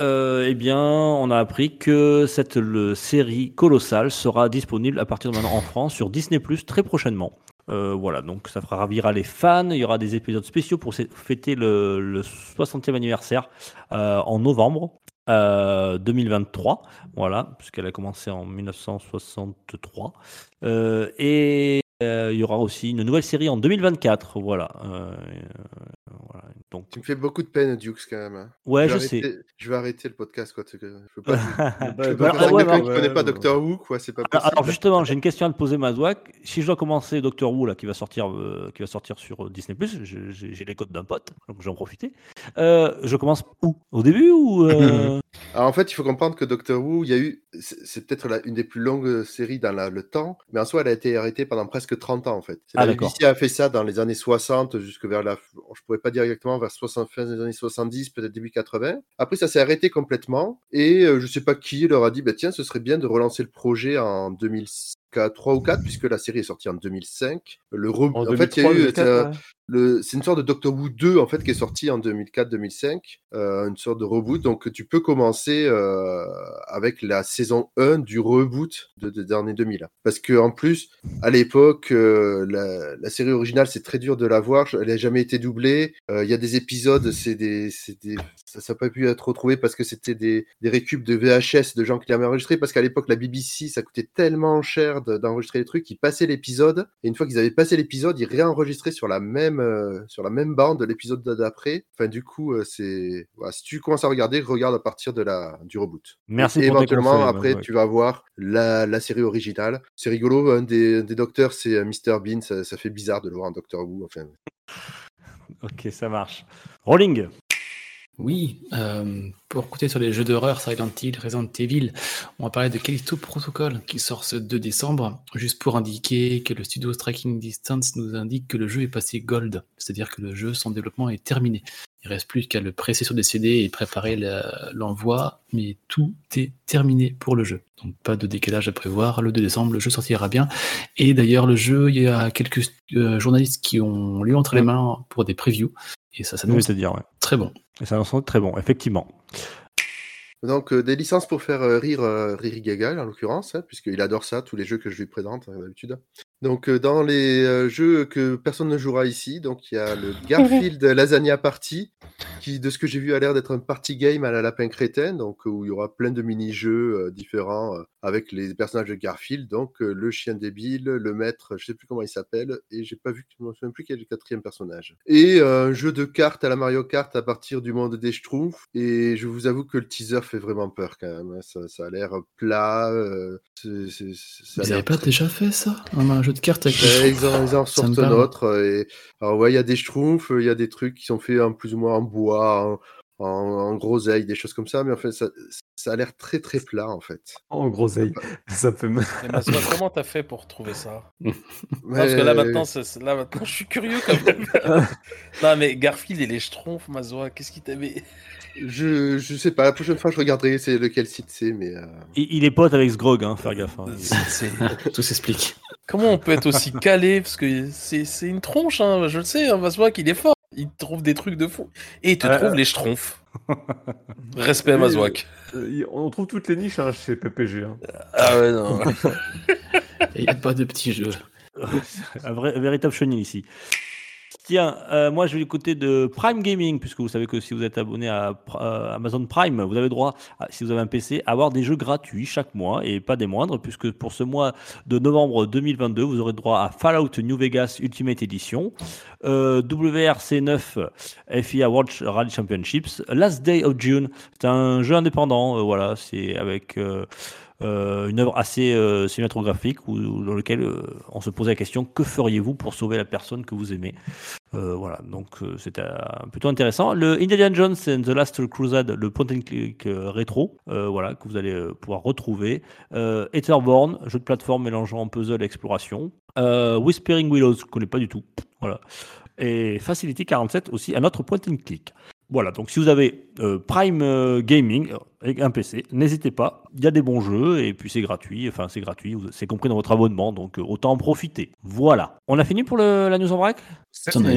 Euh, eh bien, on a appris que cette série colossale sera disponible à partir de maintenant en France sur Disney Plus très prochainement. Voilà, donc ça fera ravira les fans. Il y aura des épisodes spéciaux pour fê- fêter le, le 60e anniversaire en novembre euh, 2023. Voilà, puisqu'elle a commencé en 1963. Euh, et euh, il y aura aussi une nouvelle série en 2024. Voilà. Euh, euh, voilà. Donc, Tu me fais beaucoup de peine, Dukes, quand même. hein. ouais, je, sais. arrêter, je vais arrêter le podcast, quoi. Je peux pas. Ouais, [LAUGHS] Je peux bah, pas ouais, bah, pas ouais, Doctor Who, quoi. C'est pas Alors, possible. alors, justement, j'ai une question à te poser, Mazouak. Si je dois commencer Doctor Who, là, qui va sortir, euh, qui va sortir sur Disney+, j'ai les codes d'un pote, donc j'en profiter. Euh, je commence où? Au début ou euh, [LAUGHS] Alors, en fait, il faut comprendre que Doctor Who, il y a eu, c'est peut-être une des plus longues séries dans la- le temps, mais en soi, elle a été arrêtée pendant presque 30 ans, en fait. Ah, la. BBC a fait ça dans les années 60, jusque vers la, je pourrais pas dire exactement, vers 60, fin des années 70, peut-être début 80. Après, ça s'est arrêté complètement, et euh, je sais pas qui leur a dit, bah, tiens, ce serait bien de relancer le projet en 2003 ou 4, puisque la série est sortie en 2005. Le re- En, en, fait, il y a 2003, eu, 2004, euh, ouais. le- c'est une sorte de Doctor Who 2 en fait qui est sorti en 2004-2005, euh, une sorte de reboot. Donc tu peux commencer euh, avec la saison 1 du reboot de, de- années 2000. Parce que en plus, à l'époque, euh, la, la série originale c'est très dur de la voir. Elle n'a jamais été doublée. Il y a des épisodes, c'est des, c'est des, ça n'a pas pu être retrouvé parce que c'était des, des récup de VHS de gens qui l'avaient enregistré. Parce qu'à l'époque, la BBC, ça coûtait tellement cher d'enregistrer les trucs, ils passaient l'épisode et une fois qu'ils avaient passé l'épisode, ils réenregistraient sur la même euh, sur la même bande l'épisode d'après. Enfin, du coup, euh, c'est voilà, si tu commences à regarder, regarde à partir de la du reboot. Merci Et pour éventuellement, conseils, après, tu vas voir la, la série originale. C'est rigolo, un des, des docteurs, c'est euh, Mr Bean. Ça, ça fait bizarre de le voir en Doctor Who. Enfin, Ok, ça marche. Rolling. Oui, euh, pour côté sur les jeux d'horreur, Silent Hill, Resident Evil, on va parler de Callisto Protocol qui sort ce 2 décembre, juste pour indiquer que le studio Striking Distance nous indique que le jeu est passé gold, c'est-à-dire que le jeu, son développement est terminé. Il reste plus qu'à le presser sur des CD et préparer l'envoi, mais tout est terminé pour le jeu. Donc pas de décalage à prévoir. Le 2 décembre, le jeu sortira bien. Et d'ailleurs, le jeu, il y a quelques euh, journalistes qui ont lu entre les mains pour des previews. Et ça s'annonce dire, ouais. très bon. Et ça semble très bon, effectivement. Donc, euh, des licences pour faire euh, rire euh, Riri Gaga, en l'occurrence, hein, puisqu'il adore ça, tous les jeux que je lui présente hein, d'habitude. Donc, euh, dans les euh, jeux que personne ne jouera ici, donc il y a le [LAUGHS] Garfield Lasagna Party, qui, de ce que j'ai vu, a l'air d'être un party game à la lapin crétin, donc euh, où il y aura plein de mini-jeux euh, différents euh, avec les personnages de Garfield, donc euh, le chien débile, le maître, je sais plus comment il s'appelle, et j'ai pas vu, je me souviens plus quel est le quatrième personnage. Et euh, un jeu de cartes à la Mario Kart à partir du monde des Schtroumpfs, et je vous avoue que le teaser fait vraiment peur quand même. hein. Ça, ça a l'air plat. euh, ça a Vous l'air avez pas très- déjà fait ça? Un jeu de cartes avec Ben, les ils, en, ils en [LAUGHS] Ça sortent un autre. euh, Et... Alors, ouais, il y a des schtroumpfs, il y a des trucs qui sont faits en plus ou moins en bois, en, en, en groseille, des choses comme ça, mais en fait, ça, ça a l'air très très plat en fait. En groseille. [LAUGHS] Ça fait mal. Et Massoua, comment t'as fait pour trouver ça? [LAUGHS] Mais- Parce que là maintenant, là maintenant, je suis curieux quand même. non mais Garfield et les Schtroumpfs, Mazoa, qu'est-ce qui t'avait je, je sais pas, la prochaine fois je regarderai c'est lequel site c'est, mais euh, Il, il est pote avec Sgrog, hein, faire gaffe. hein. Tout s'explique. Comment on peut être aussi calé Parce que c'est c'est une tronche, hein, je le sais, hein, Mazoa qu'il est fort. Il trouve des trucs de fou. Et il te Euh, trouve les Schtroumpfs. Respect à Mazouak. Euh, On trouve toutes les niches hein, chez PPG. hein. Ah ouais, non. [LAUGHS] Il n'y a pas de petits jeux. un, vrai, un véritable chenille ici. Tiens, euh, moi je vais du côté de Prime Gaming, puisque vous savez que si vous êtes abonné à euh, Amazon Prime, vous avez droit, si vous avez un PC, à avoir des jeux gratuits chaque mois, et pas des moindres, puisque pour ce mois de novembre 2022, vous aurez droit à Fallout New Vegas Ultimate Edition, euh, WRC 9 FIA World Rally Championships, Last Day of June, c'est un jeu indépendant, euh, voilà, c'est avec... euh, une œuvre assez euh, cinématographique où, dans lequel euh, on se posait la question que feriez-vous pour sauver la personne que vous aimez? Voilà, donc c'était plutôt intéressant. Le Indiana Jones and the Last Crusade, le point and click rétro, voilà que vous allez pouvoir retrouver. Etherborn, jeu de plateforme mélangeant puzzle et exploration. Whispering Willows, je ne connais pas du tout. Voilà. Et Facility 47 aussi, un autre point and click. Voilà, donc si vous avez euh, Prime euh, Gaming euh, avec un PC, n'hésitez pas, il y a des bons jeux et puis c'est gratuit, enfin c'est gratuit, vous- c'est compris dans votre abonnement, donc euh, autant en profiter. Voilà. On a fini pour le- la news en vrac? On a,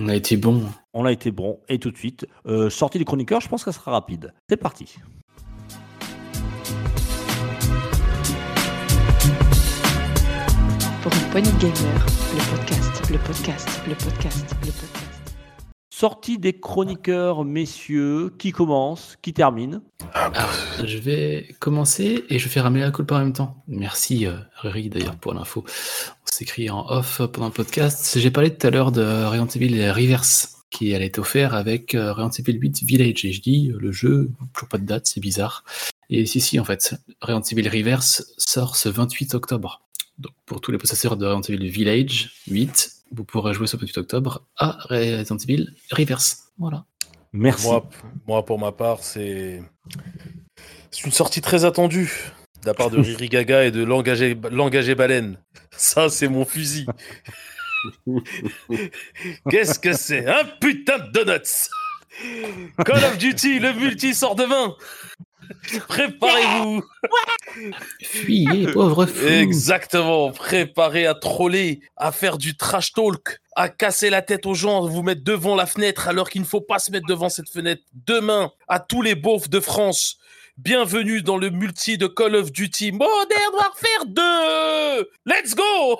on a été bon. On a été bon, et tout de suite, euh, sortie des chroniqueurs, je pense que ça sera rapide. C'est parti. Pour une poignée de gamers, le podcast, le podcast, le podcast, le podcast. Sortie des chroniqueurs, messieurs, qui commence, qui termine je vais commencer et je vais faire un mea culpa en même temps. Merci, euh, Riri, d'ailleurs, pour l'info. On s'écrit en off pendant le podcast. J'ai parlé tout à l'heure de Resident Evil Reverse, qui elle est offert avec euh, Resident Evil 8 Village. Et je dis, euh, le jeu, toujours pas de date, c'est bizarre. Et si, si, en fait, Resident Evil Reverse sort ce 28 octobre. Donc, pour tous les possesseurs de Resident Evil Village 8, vous pourrez jouer ce 28 octobre à Resident Evil Reverse. Voilà. Merci. Moi, moi, pour ma part, c'est c'est une sortie très attendue de la part de Riri Gaga et de l'engagé l'engagé baleine. Ça, c'est mon fusil. [LAUGHS] Qu'est-ce que c'est Un putain de donuts? Call of Duty, le multi sort demain [LAUGHS] Préparez-vous [LAUGHS] Fuyez, pauvre fou. Exactement, préparez à troller, à faire du trash talk, à casser la tête aux gens, vous mettre devant la fenêtre alors qu'il ne faut pas se mettre devant cette fenêtre. Demain, à tous les beaufs de France, bienvenue dans le multi de Call of Duty Modern Warfare 2 Let's go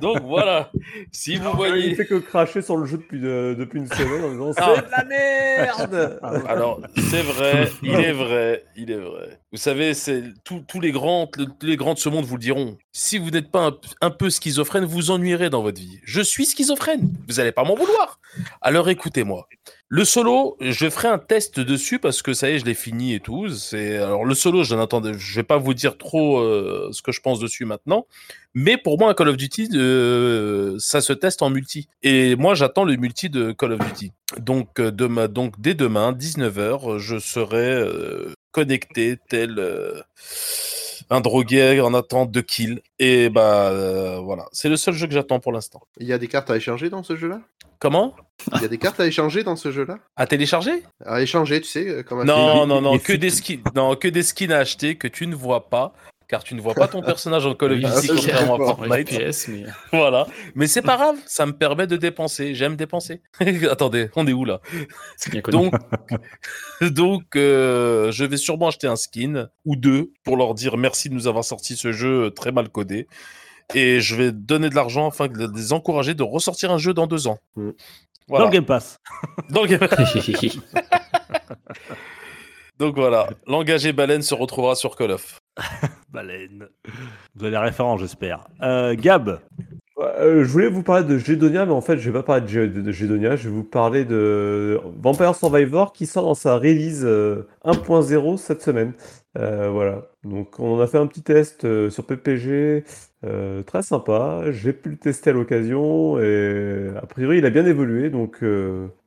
Donc voilà, si vous Il voyez... fait que cracher sur le jeu depuis, de- depuis une semaine en disant Ah. c'est de la merde Alors, c'est vrai, [LAUGHS] il est vrai, il est vrai. Vous savez, c'est tous les grands, les grands de ce monde vous le diront. Si vous n'êtes pas un, un peu schizophrène, vous ennuierez dans votre vie. Je suis schizophrène. Vous allez pas m'en vouloir. Alors écoutez-moi. Le solo, je ferai un test dessus parce que ça y est, je l'ai fini et tout. C'est alors le solo, je n'attendais, je vais pas vous dire trop euh, ce que je pense dessus maintenant. Mais pour moi, un Call of Duty, euh, ça se teste en multi. Et moi, j'attends le multi de Call of Duty. Donc, euh, demain, donc dès demain, 19h, je serai euh, connecté tel euh, un drogué en attente de kill. Et bah euh, voilà, c'est le seul jeu que j'attends pour l'instant. Il y a des cartes à échanger dans ce jeu-là? Comment? Il y a des cartes à échanger dans ce jeu-là? À télécharger? À échanger, tu sais, euh, comme un Non, film. non, non, que des skins, non, que des skins à acheter que tu ne vois pas. Car tu ne vois pas ton personnage en Call of Oui, Duty, c'est contrairement à. Fortnite. Mais [LAUGHS] Voilà. Mais c'est pas grave, ça me permet de dépenser. J'aime dépenser. [LAUGHS] Attendez, on est où là? C'est bien connu. Donc, [LAUGHS] donc euh, je vais sûrement acheter un skin ou deux pour leur dire merci de nous avoir sorti ce jeu très mal codé. Et je vais donner de l'argent afin de les encourager de ressortir un jeu dans deux ans. Mm. Voilà. Dans le Game Pass. Dans le Game- Donc voilà, l'engagé baleine se retrouvera sur Call of. [LAUGHS] Baleine. Vous avez la référence, j'espère. Euh, Gab. Euh, je voulais vous parler de Gédonia, mais en fait, je vais pas parler de, Gé- de- de Gédonia, je vais vous parler de Vampire Survivor qui sort dans sa release euh, 1.0 cette semaine. Euh, voilà. Donc, on a fait un petit test euh, sur PPG, euh, très sympa. J'ai pu le tester à l'occasion et a priori, il a bien évolué. Donc,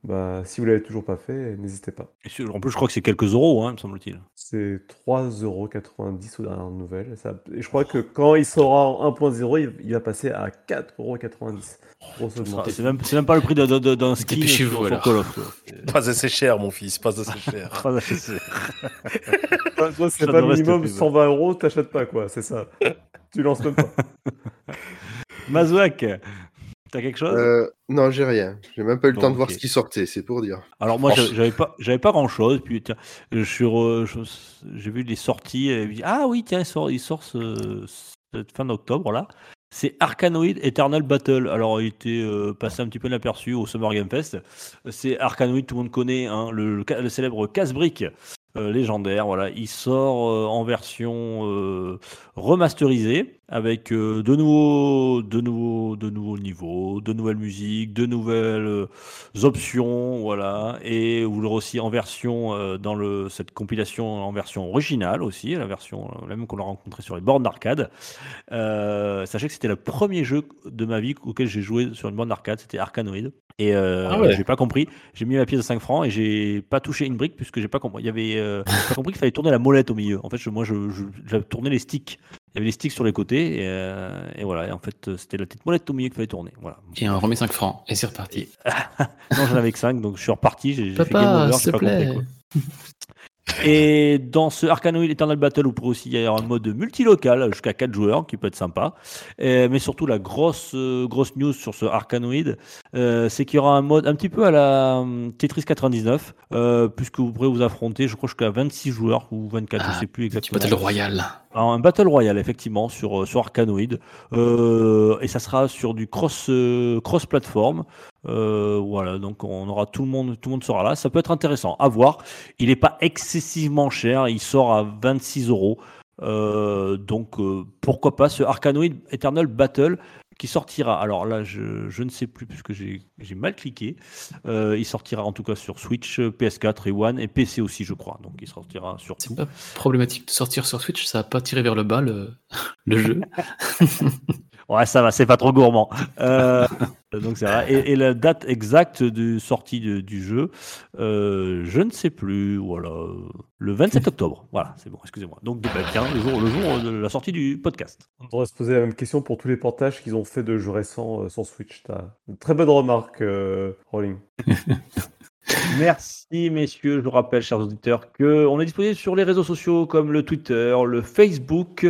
bah, si vous l'avez toujours pas fait, n'hésitez pas. Et En plus, je crois que c'est quelques euros, hein, me semble-t-il. C'est 3,90€ aux dernières nouvelles. Ça- et je crois que quand il sera en 1.0, il, il va passer à 4,90€. C'est même, pas le prix d'un- skin Dépêchez-vous, sur, sur alors. Call of. quoi. [LAUGHS] Pas assez cher, mon fils, pas assez cher. [LAUGHS] Pas assez cher. [LAUGHS] Toi, c'est pas minimum rester plus 120 euros, t'achètes pas quoi, c'est ça. tu lances même pas. Mazouak, t'as quelque chose? Euh, non, j'ai rien. J'ai même pas eu le Bon, temps de voir ce qui sortait, c'est pour dire. Alors moi, j'avais- pas, j'avais pas grand chose. Puis tiens, je suis, re- je- j'ai vu les sorties. Et ah oui, tiens, il sort, il sort ce, cette fin d'octobre là. C'est Arkanoid Eternal Battle. Alors, il était euh, passé un petit peu inaperçu au Summer Game Fest. C'est Arkanoid, tout le monde connaît, hein, le célèbre casse-brique euh, légendaire. Voilà, il sort euh, en version euh, remasterisée avec euh, de nouveaux, de nouveaux, de nouveaux niveaux, de nouvelles musiques, de nouvelles euh, options, voilà, et vous l'aurez aussi en version euh, dans le cette compilation en version originale aussi, la version la même qu'on a rencontrée sur les bornes d'arcade. Sachez que c'était le premier jeu de ma vie auquel j'ai joué sur une borne d'arcade, c'était Arkanoid. Et euh, Ah ouais. j'ai pas compris. J'ai mis ma pièce de 5 francs et j'ai pas touché une brique puisque j'ai pas compris. Il y avait, euh, [LAUGHS] pas compris qu'il fallait tourner la molette au milieu. En fait, je- moi, je, je, j'avais tourné les sticks Il y avait des sticks sur les côtés. Et, euh, et voilà. Et en fait, c'était la petite molette au milieu qu'il fallait tourner. Voilà. Et on remet 5 francs. Et c'est reparti. [LAUGHS] non, j'en avais que 5, donc je suis reparti. J'ai Papa, s'il te compris, plaît. [LAUGHS] Et dans ce Arcanoid Eternal Battle, vous pourrez aussi y avoir un mode multilocal jusqu'à 4 joueurs qui peut être sympa. Et- mais surtout, la grosse, euh, grosse news sur ce Arcanoid, euh, c'est qu'il y aura un mode un petit peu à la hum, Tetris 99, euh, puisque vous pourrez vous affronter, je crois, jusqu'à 26 joueurs ou 24, Ah, je sais plus exactement. Battle Royale. Alors, un Battle Royale, effectivement, sur, euh, sur Arcanoid. Euh, et ça sera sur du cross, euh, cross platform. Euh, voilà, donc on aura tout le monde, tout le monde sera là. Ça peut être intéressant à voir. Il n'est pas excessivement cher. Il sort à 26 euros. Euh, donc euh, pourquoi pas ce Arcanoid Eternal Battle qui sortira. Alors là, je, je ne sais plus puisque j'ai mal cliqué. Euh, il sortira en tout cas sur Switch, PS4 et One et PC aussi, je crois. Donc il sortira sur C'est pas problématique de sortir sur Switch, ça va pas tirer vers le bas le, [LAUGHS] le jeu. [LAUGHS] Ouais, ça va, c'est pas trop gourmand. Euh, donc c'est vrai. Et, et la date exacte de sortie de- du jeu, euh, je ne sais plus. Voilà, le 27 octobre. Voilà, c'est bon. Excusez-moi. Donc bah, tiens, le jour, le jour de la sortie du podcast. On devrait se poser la même question pour tous les portages qu'ils ont fait de jeux récents euh, sur Switch. T'as une très bonne remarque, euh, Rolling. [LAUGHS] Merci messieurs. Je vous rappelle, chers auditeurs, que on est disponible sur les réseaux sociaux comme le Twitter, le Facebook,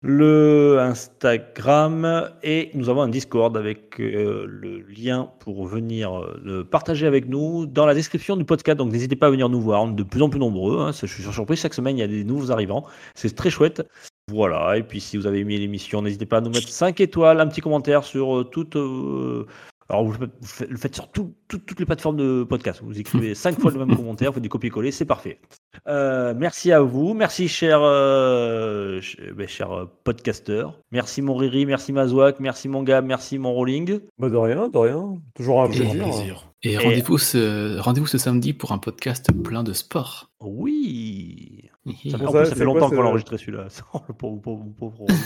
le Instagram et nous avons un Discord avec euh, le lien pour venir euh, le partager avec nous dans la description du podcast. Donc n'hésitez pas à venir nous voir. On est de plus en plus nombreux. hein. Je suis surpris chaque semaine. Il y a des nouveaux arrivants. C'est très chouette. Voilà. Et puis si vous avez aimé l'émission, n'hésitez pas à nous mettre 5 étoiles, un petit commentaire sur euh, toute. euh, alors, vous faites- le sur tout- tout- toutes les plateformes de podcast. Vous écrivez [LAUGHS] cinq fois le même commentaire, vous faites du copier-coller, c'est parfait. Euh, merci à vous, merci cher, euh, ch- ben, cher euh, podcasteur. Merci mon Riri, merci Mazouak, merci mon Gab, merci mon Rolling. Bah de rien, de rien. Toujours un Et- plaisir. plaisir. Et rendez-vous ce, rendez ce samedi pour un podcast plein de sport. Oui. Ça fait, Pour en ça, plus, ça c'est fait longtemps qu'on l'a enregistré celui-là. [LAUGHS] Oh, le pauvre, pauvre, pauvre Rolling.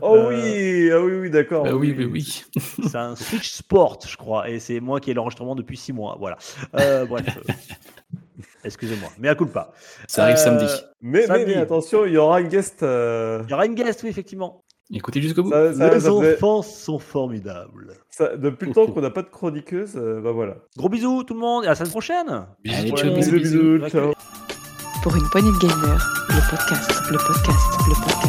Oh Euh, oui, ah oui, oui, d'accord. Ah oui, oui, oui. [LAUGHS] C'est un Switch Sport, je crois, et c'est moi qui ai l'enregistrement depuis six mois. Voilà. Euh, bref. [LAUGHS] Excusez-moi, mais à coup pas. Ça arrive Euh, samedi. Mais, mais, samedi. mais attention, il y aura un guest. euh, Il y aura une guest, oui, effectivement. Écoutez jusqu'au bout. ça- ça- Les ça faisait- enfants sont formidables. ça- depuis le temps qu'on n'a pas de chroniqueuse, euh, bah voilà. Gros bisous tout le monde et à la semaine prochaine. Allez, ciao, bisous, bisous, bisous. ciao. Pour une poignée de gamers, le podcast, le podcast, le podcast.